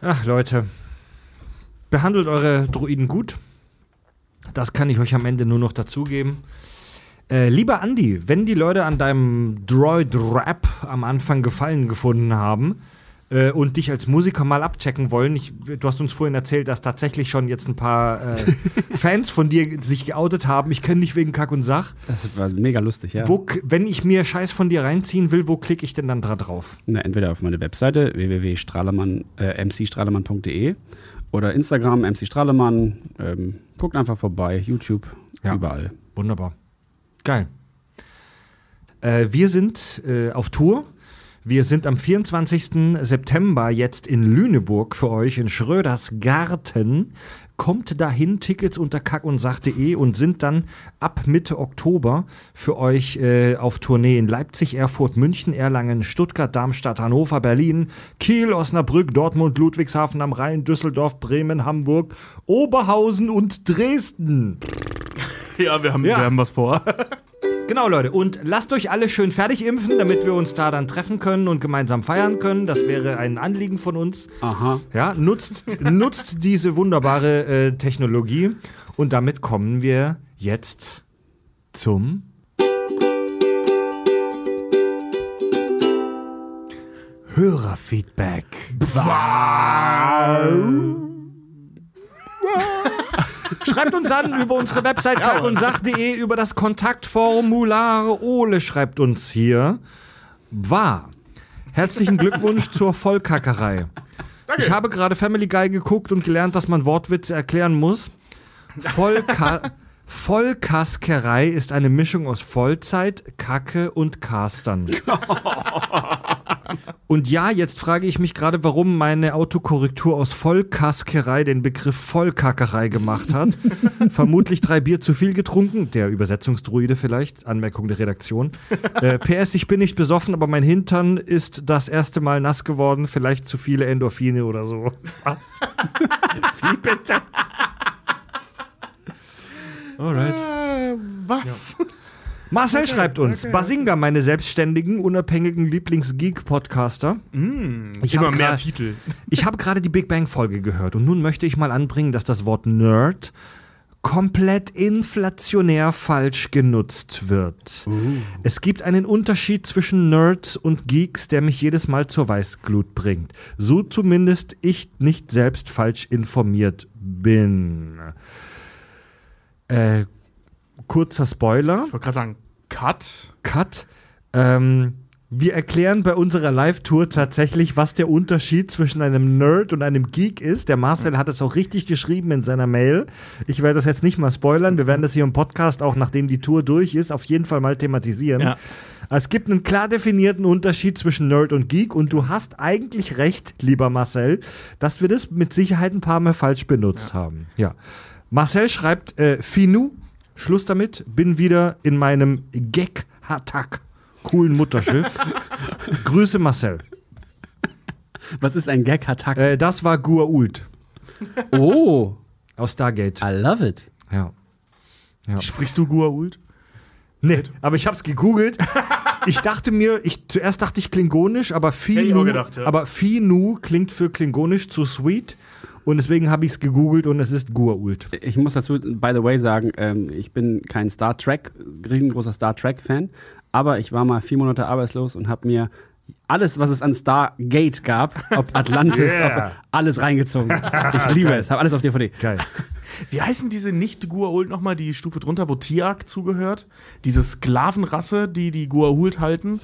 Ach, Leute. Behandelt eure Druiden gut. Das kann ich euch am Ende nur noch dazugeben. Äh, lieber Andi, wenn die Leute an deinem Droid-Rap am Anfang Gefallen gefunden haben äh, und dich als Musiker mal abchecken wollen, ich, du hast uns vorhin erzählt, dass tatsächlich schon jetzt ein paar äh, [laughs] Fans von dir sich geoutet haben. Ich kenne dich wegen Kack und Sach. Das war mega lustig, ja. Wo, wenn ich mir Scheiß von dir reinziehen will, wo klicke ich denn dann da drauf? Na, entweder auf meine Webseite www.strahlemann, äh, mcstrahlemann.de oder Instagram mcstrahlemann. Ähm, guckt einfach vorbei, YouTube, Ja. überall. Wunderbar. Geil. Äh, wir sind äh, auf Tour. Wir sind am 24. September jetzt in Lüneburg für euch in Schröders Garten. Kommt dahin, Tickets unter kackundsach.de und sind dann ab Mitte Oktober für euch äh, auf Tournee in Leipzig, Erfurt, München, Erlangen, Stuttgart, Darmstadt, Hannover, Berlin, Kiel, Osnabrück, Dortmund, Ludwigshafen am Rhein, Düsseldorf, Bremen, Hamburg, Oberhausen und Dresden. ja, wir haben, Ja. wir haben was vor. Genau, Leute. Und lasst euch alle schön fertig impfen, damit wir uns da dann treffen können und gemeinsam feiern können. Das wäre ein Anliegen von uns. Aha. Ja, nutzt, nutzt diese wunderbare äh, Technologie. Und damit kommen wir jetzt zum Hörerfeedback. Schreibt uns an [laughs] über unsere Website kalkundsach.de über das Kontaktformular. Ole schreibt uns hier. War. Herzlichen Glückwunsch zur Vollkackerei. Ich habe gerade Family Guy geguckt und gelernt, dass man Wortwitze erklären muss. Vollka Vollkaskerei ist eine Mischung aus Vollzeit, Kacke und Castern. [laughs] Und ja, jetzt frage ich mich gerade, warum meine Autokorrektur aus Vollkaskerei den Begriff Vollkackerei gemacht hat. [laughs] Vermutlich drei Bier zu viel getrunken, der Übersetzungsdruide vielleicht, Anmerkung der Redaktion. Äh, [laughs] PS, ich bin nicht besoffen, aber mein Hintern ist das erste Mal nass geworden, vielleicht zu viele Endorphine oder so. Was? Wie bitte? Alright. Äh, was? Marcel [laughs] schreibt uns, Basinga, meine selbstständigen, unabhängigen Lieblings-Geek-Podcaster. Ich Immer mehr Titel. [laughs] Ich habe gerade die Big Bang-Folge gehört und nun möchte ich mal anbringen, dass das Wort Nerd komplett inflationär falsch genutzt wird. Es gibt einen Unterschied zwischen Nerds und Geeks, der mich jedes Mal zur Weißglut bringt. So zumindest ich nicht selbst falsch informiert bin. Äh, kurzer Spoiler. Ich wollte gerade sagen, Cut. Cut. Ähm, wir erklären bei unserer Live-Tour tatsächlich, was der Unterschied zwischen einem Nerd und einem Geek ist. Der Marcel hat es auch richtig geschrieben in seiner Mail. Ich werde das jetzt nicht mal spoilern. Wir werden das hier im Podcast auch, nachdem die Tour durch ist, auf jeden Fall mal thematisieren. Ja. Es gibt einen klar definierten Unterschied zwischen Nerd und Geek und du hast eigentlich recht, lieber Marcel, dass wir das mit Sicherheit ein paar Mal falsch benutzt haben. Ja. Marcel schreibt, äh, Finu, Schluss damit, bin wieder in meinem Gag-Hatak coolen Mutterschiff. [laughs] Grüße Marcel. Was ist ein Gag-Attack? Äh, das war Guault oh, aus Stargate. I love it. Ja. Ja. Sprichst du Guault? Nee, aber ich hab's gegoogelt. Ich dachte mir, ich, zuerst dachte ich klingonisch, aber Finu, gedacht, ja. aber Finu klingt für klingonisch zu sweet und deswegen habe ich es gegoogelt und es ist Guault. Ich muss dazu, by the way, sagen, ähm, ich bin kein Star Trek, riesengroßer Star Trek-Fan, aber ich war mal vier Monate arbeitslos und habe mir alles, was es an Stargate gab, ob [laughs] Atlantis, Yeah. ob alles reingezogen. Ich liebe es, habe alles auf DVD. Geil. [laughs] Wie heißen diese nicht Guault nochmal, die Stufe drunter, wo Tiag zugehört? Diese Sklavenrasse, die die Guault halten?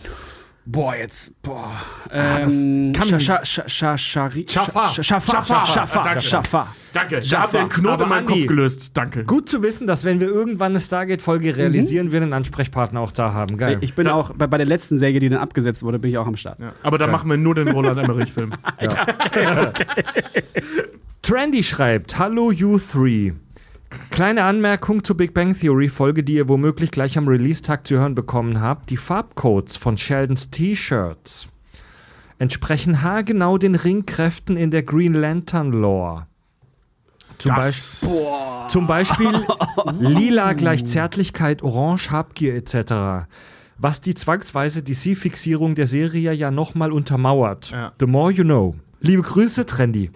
Boah, jetzt, boah. das Ähm, kann Scha- mich- Scha- Scha- Scha- Schari- Schafar. Scha- Schafar. Schafar. Schafar. Danke. Da habt ihr einen Knoten in meinem Kopf gelöst. Danke. Gut zu wissen, dass wenn wir irgendwann eine Stargate-Folge realisieren, wir einen Ansprechpartner auch da haben. Geil. Ich bin auch bei, bei der letzten Serie, die dann abgesetzt wurde, bin ich auch am Start. Ja. Aber da machen wir nur den Roland Emmerich-Film. [laughs] [laughs] Trendy schreibt, Hallo you three. Kleine Anmerkung zur Big Bang Theory Folge, die ihr womöglich gleich am Release-Tag zu hören bekommen habt. Die Farbcodes von Sheldons T-Shirts entsprechen haargenau den Ringkräften in der Green Lantern Lore. Zum, Beispiel, Das, zum Beispiel [laughs] lila gleich Zärtlichkeit, orange Habgier etc. Was die zwangsweise DC-Fixierung der Serie ja nochmal untermauert. Ja. The more you know. Liebe Grüße, Trendy.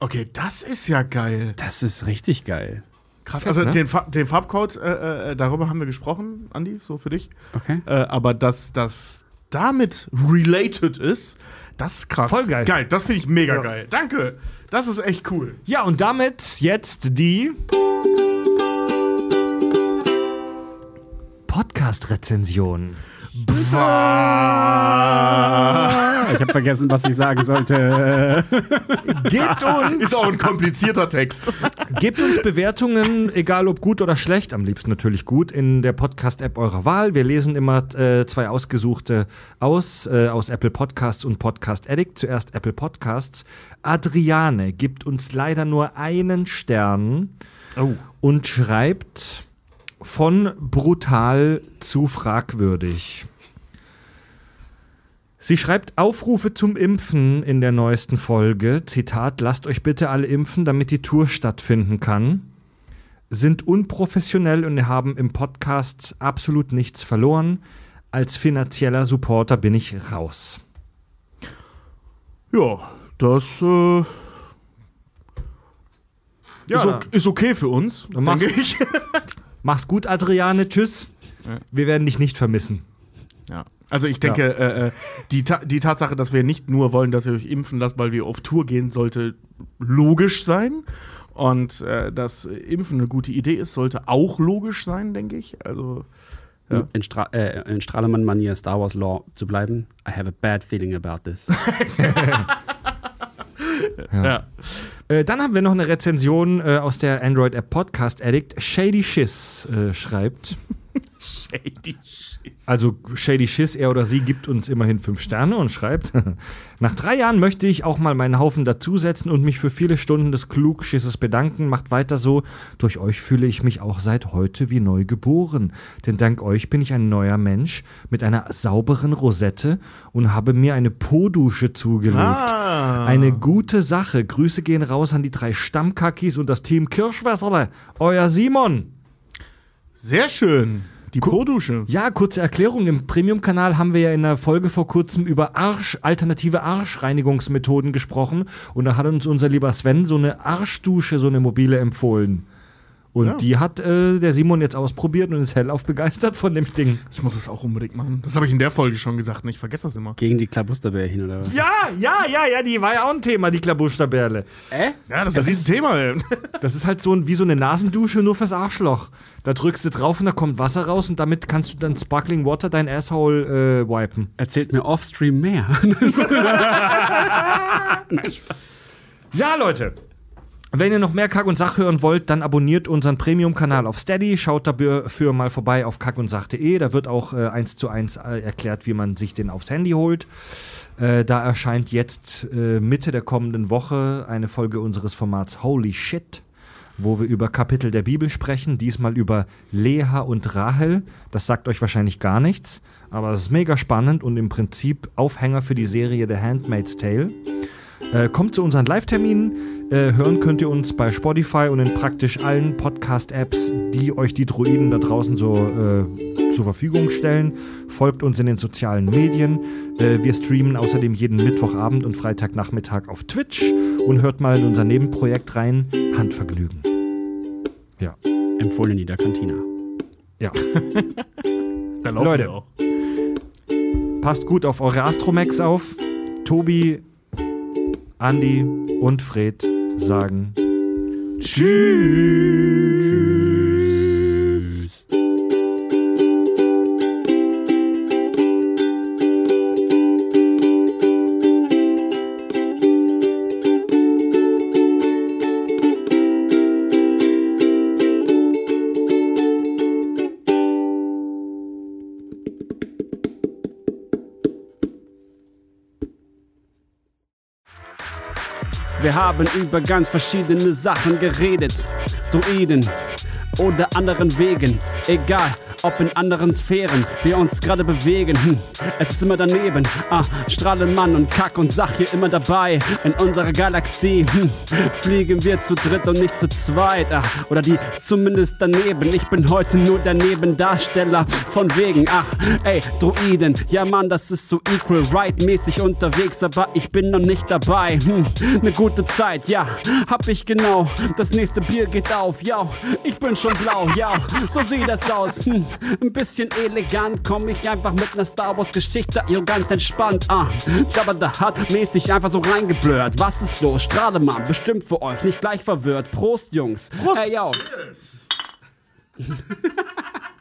okay, das ist ja geil. Das ist richtig geil. Krass. Also ne? den, Fa den Farbcode, äh, äh, darüber haben wir gesprochen, Andi, so für dich. Okay. Äh, aber dass das damit related ist, das ist krass. Voll geil. Geil, das finde ich mega Ja. geil. Danke. Das ist echt cool. Ja, und damit jetzt die Podcast-Rezension. Ich habe vergessen, was ich sagen sollte. [laughs] Gebt uns, Ist auch ein komplizierter Text. gebt uns Bewertungen, egal ob gut oder schlecht, am liebsten natürlich gut, in der Podcast-App eurer Wahl. Wir lesen immer äh, zwei ausgesuchte aus, äh, aus Apple Podcasts und Podcast Addict. Zuerst Apple Podcasts. Adriane gibt uns leider nur einen Stern. Oh. und schreibt von brutal zu fragwürdig. Sie schreibt Aufrufe zum Impfen in der neuesten Folge. Zitat, lasst euch bitte alle impfen, damit die Tour stattfinden kann. Sind unprofessionell und haben im Podcast absolut nichts verloren. Als finanzieller Supporter bin ich raus. Ja, das äh, ist, da- ok ist okay für uns, machst- denke ich. [laughs] [laughs] Mach's gut, Adriane. Tschüss. Ja. Wir werden dich nicht vermissen. Ja. Also ich denke, äh, äh, die, Ta die Tatsache, dass wir nicht nur wollen, dass ihr euch impfen lasst, weil wir auf Tour gehen, sollte logisch sein. Und äh, dass Impfen eine gute Idee ist, sollte auch logisch sein, denke ich. Also um in, Stra äh, in Strahlemann-Manier Star Wars Law zu bleiben. I have a bad feeling about this. [laughs] [laughs] Ja. Äh, dann haben wir noch eine Rezension äh, aus der Android-App Podcast Addict. Shady Schiss äh, schreibt. Shady Schiss. Also Shady Schiss, er oder sie gibt uns immerhin fünf Sterne und schreibt, [laughs] nach drei Jahren möchte ich auch mal meinen Haufen dazusetzen und mich für viele Stunden des Klugschisses bedanken. Macht weiter so. Durch euch fühle ich mich auch seit heute wie neu geboren. Denn dank euch bin ich ein neuer Mensch mit einer sauberen Rosette und habe mir eine Po-Dusche zugelegt. Ah. Eine gute Sache. Grüße gehen raus an die drei Stammkackis und das Team Kirschwässerle. Euer Simon. Sehr schön. Die Po-Dusche. Ja, kurze Erklärung. Im Premium-Kanal haben wir ja in der Folge vor kurzem über Arsch, alternative Arschreinigungsmethoden gesprochen. Und da hat uns unser lieber Sven so eine Arschdusche, so eine mobile empfohlen. Und Ja. die hat äh, der Simon jetzt ausprobiert und ist hellauf begeistert von dem Ding. Ich muss das auch unbedingt machen. Das habe ich in der Folge schon gesagt. Ne? Ich vergesse das immer. Gegen die Klabusterbärchen oder was? Ja, ja, ja, ja, die war ja auch ein Thema, die Klabusterbärle. Äh? Ja, das, ist dieses Thema. Ey. [laughs] Das ist halt so ein, wie so eine Nasendusche, nur fürs Arschloch. Da drückst du drauf und da kommt Wasser raus und damit kannst du dann Sparkling Water dein Asshole äh, wipen. Erzählt mir offstream mehr. [laughs] [laughs] Ja, Leute. Wenn ihr noch mehr Kack und Sach hören wollt, dann abonniert unseren Premium-Kanal auf Steady. Schaut dafür mal vorbei auf kackundsach.de. Da wird auch äh, eins zu eins äh, erklärt, wie man sich den aufs Handy holt. Äh, da erscheint jetzt äh, Mitte der kommenden Woche eine Folge unseres Formats Holy Shit, wo wir über Kapitel der Bibel sprechen. Diesmal über Leha und Rahel. Das sagt euch wahrscheinlich gar nichts, aber es ist mega spannend und im Prinzip Aufhänger für die Serie The Handmaid's Tale. Äh, kommt zu unseren Live-Terminen. Äh, hören könnt ihr uns bei Spotify und in praktisch allen Podcast-Apps, die euch die Druiden da draußen so äh, zur Verfügung stellen. Folgt uns in den sozialen Medien. Äh, wir streamen außerdem jeden Mittwochabend und Freitagnachmittag auf Twitch und hört mal in unser Nebenprojekt rein, Handvergnügen. Ja. Empfohlen in der Kantina. Ja. [laughs] Da laufen Leute. wir auch. Passt gut auf eure Astromex auf. Tobi, Andi und Fred sagen Tschüss. Wir haben über ganz verschiedene Sachen geredet. Druiden oder anderen Wegen. Egal, ob in anderen Sphären wir uns gerade bewegen. Hm, es ist immer daneben. Ah, Strahlenmann und Kack und Sach hier immer dabei. In unserer Galaxie hm, fliegen wir zu dritt und nicht zu zweit. Ah, oder die zumindest daneben. Ich bin heute nur der Nebendarsteller von wegen. Ach, ey, Druiden. Ja, Mann, das ist so equal right mäßig unterwegs, aber ich bin noch nicht dabei. Hm, ne gute Zeit, ja, hab ich genau. Das nächste Bier geht auf, ja, ich bin schon blau, ja, so sieht das aus. Hm, ein bisschen elegant komm ich einfach mit ner Star Wars Geschichte, jo, ganz entspannt. Ah, Jabba the Hutt mäßig einfach so reingeblurrt. Was ist los? Strahlemann, bestimmt für euch, nicht gleich verwirrt. Prost, Jungs. Prost. Ey, yo. [laughs]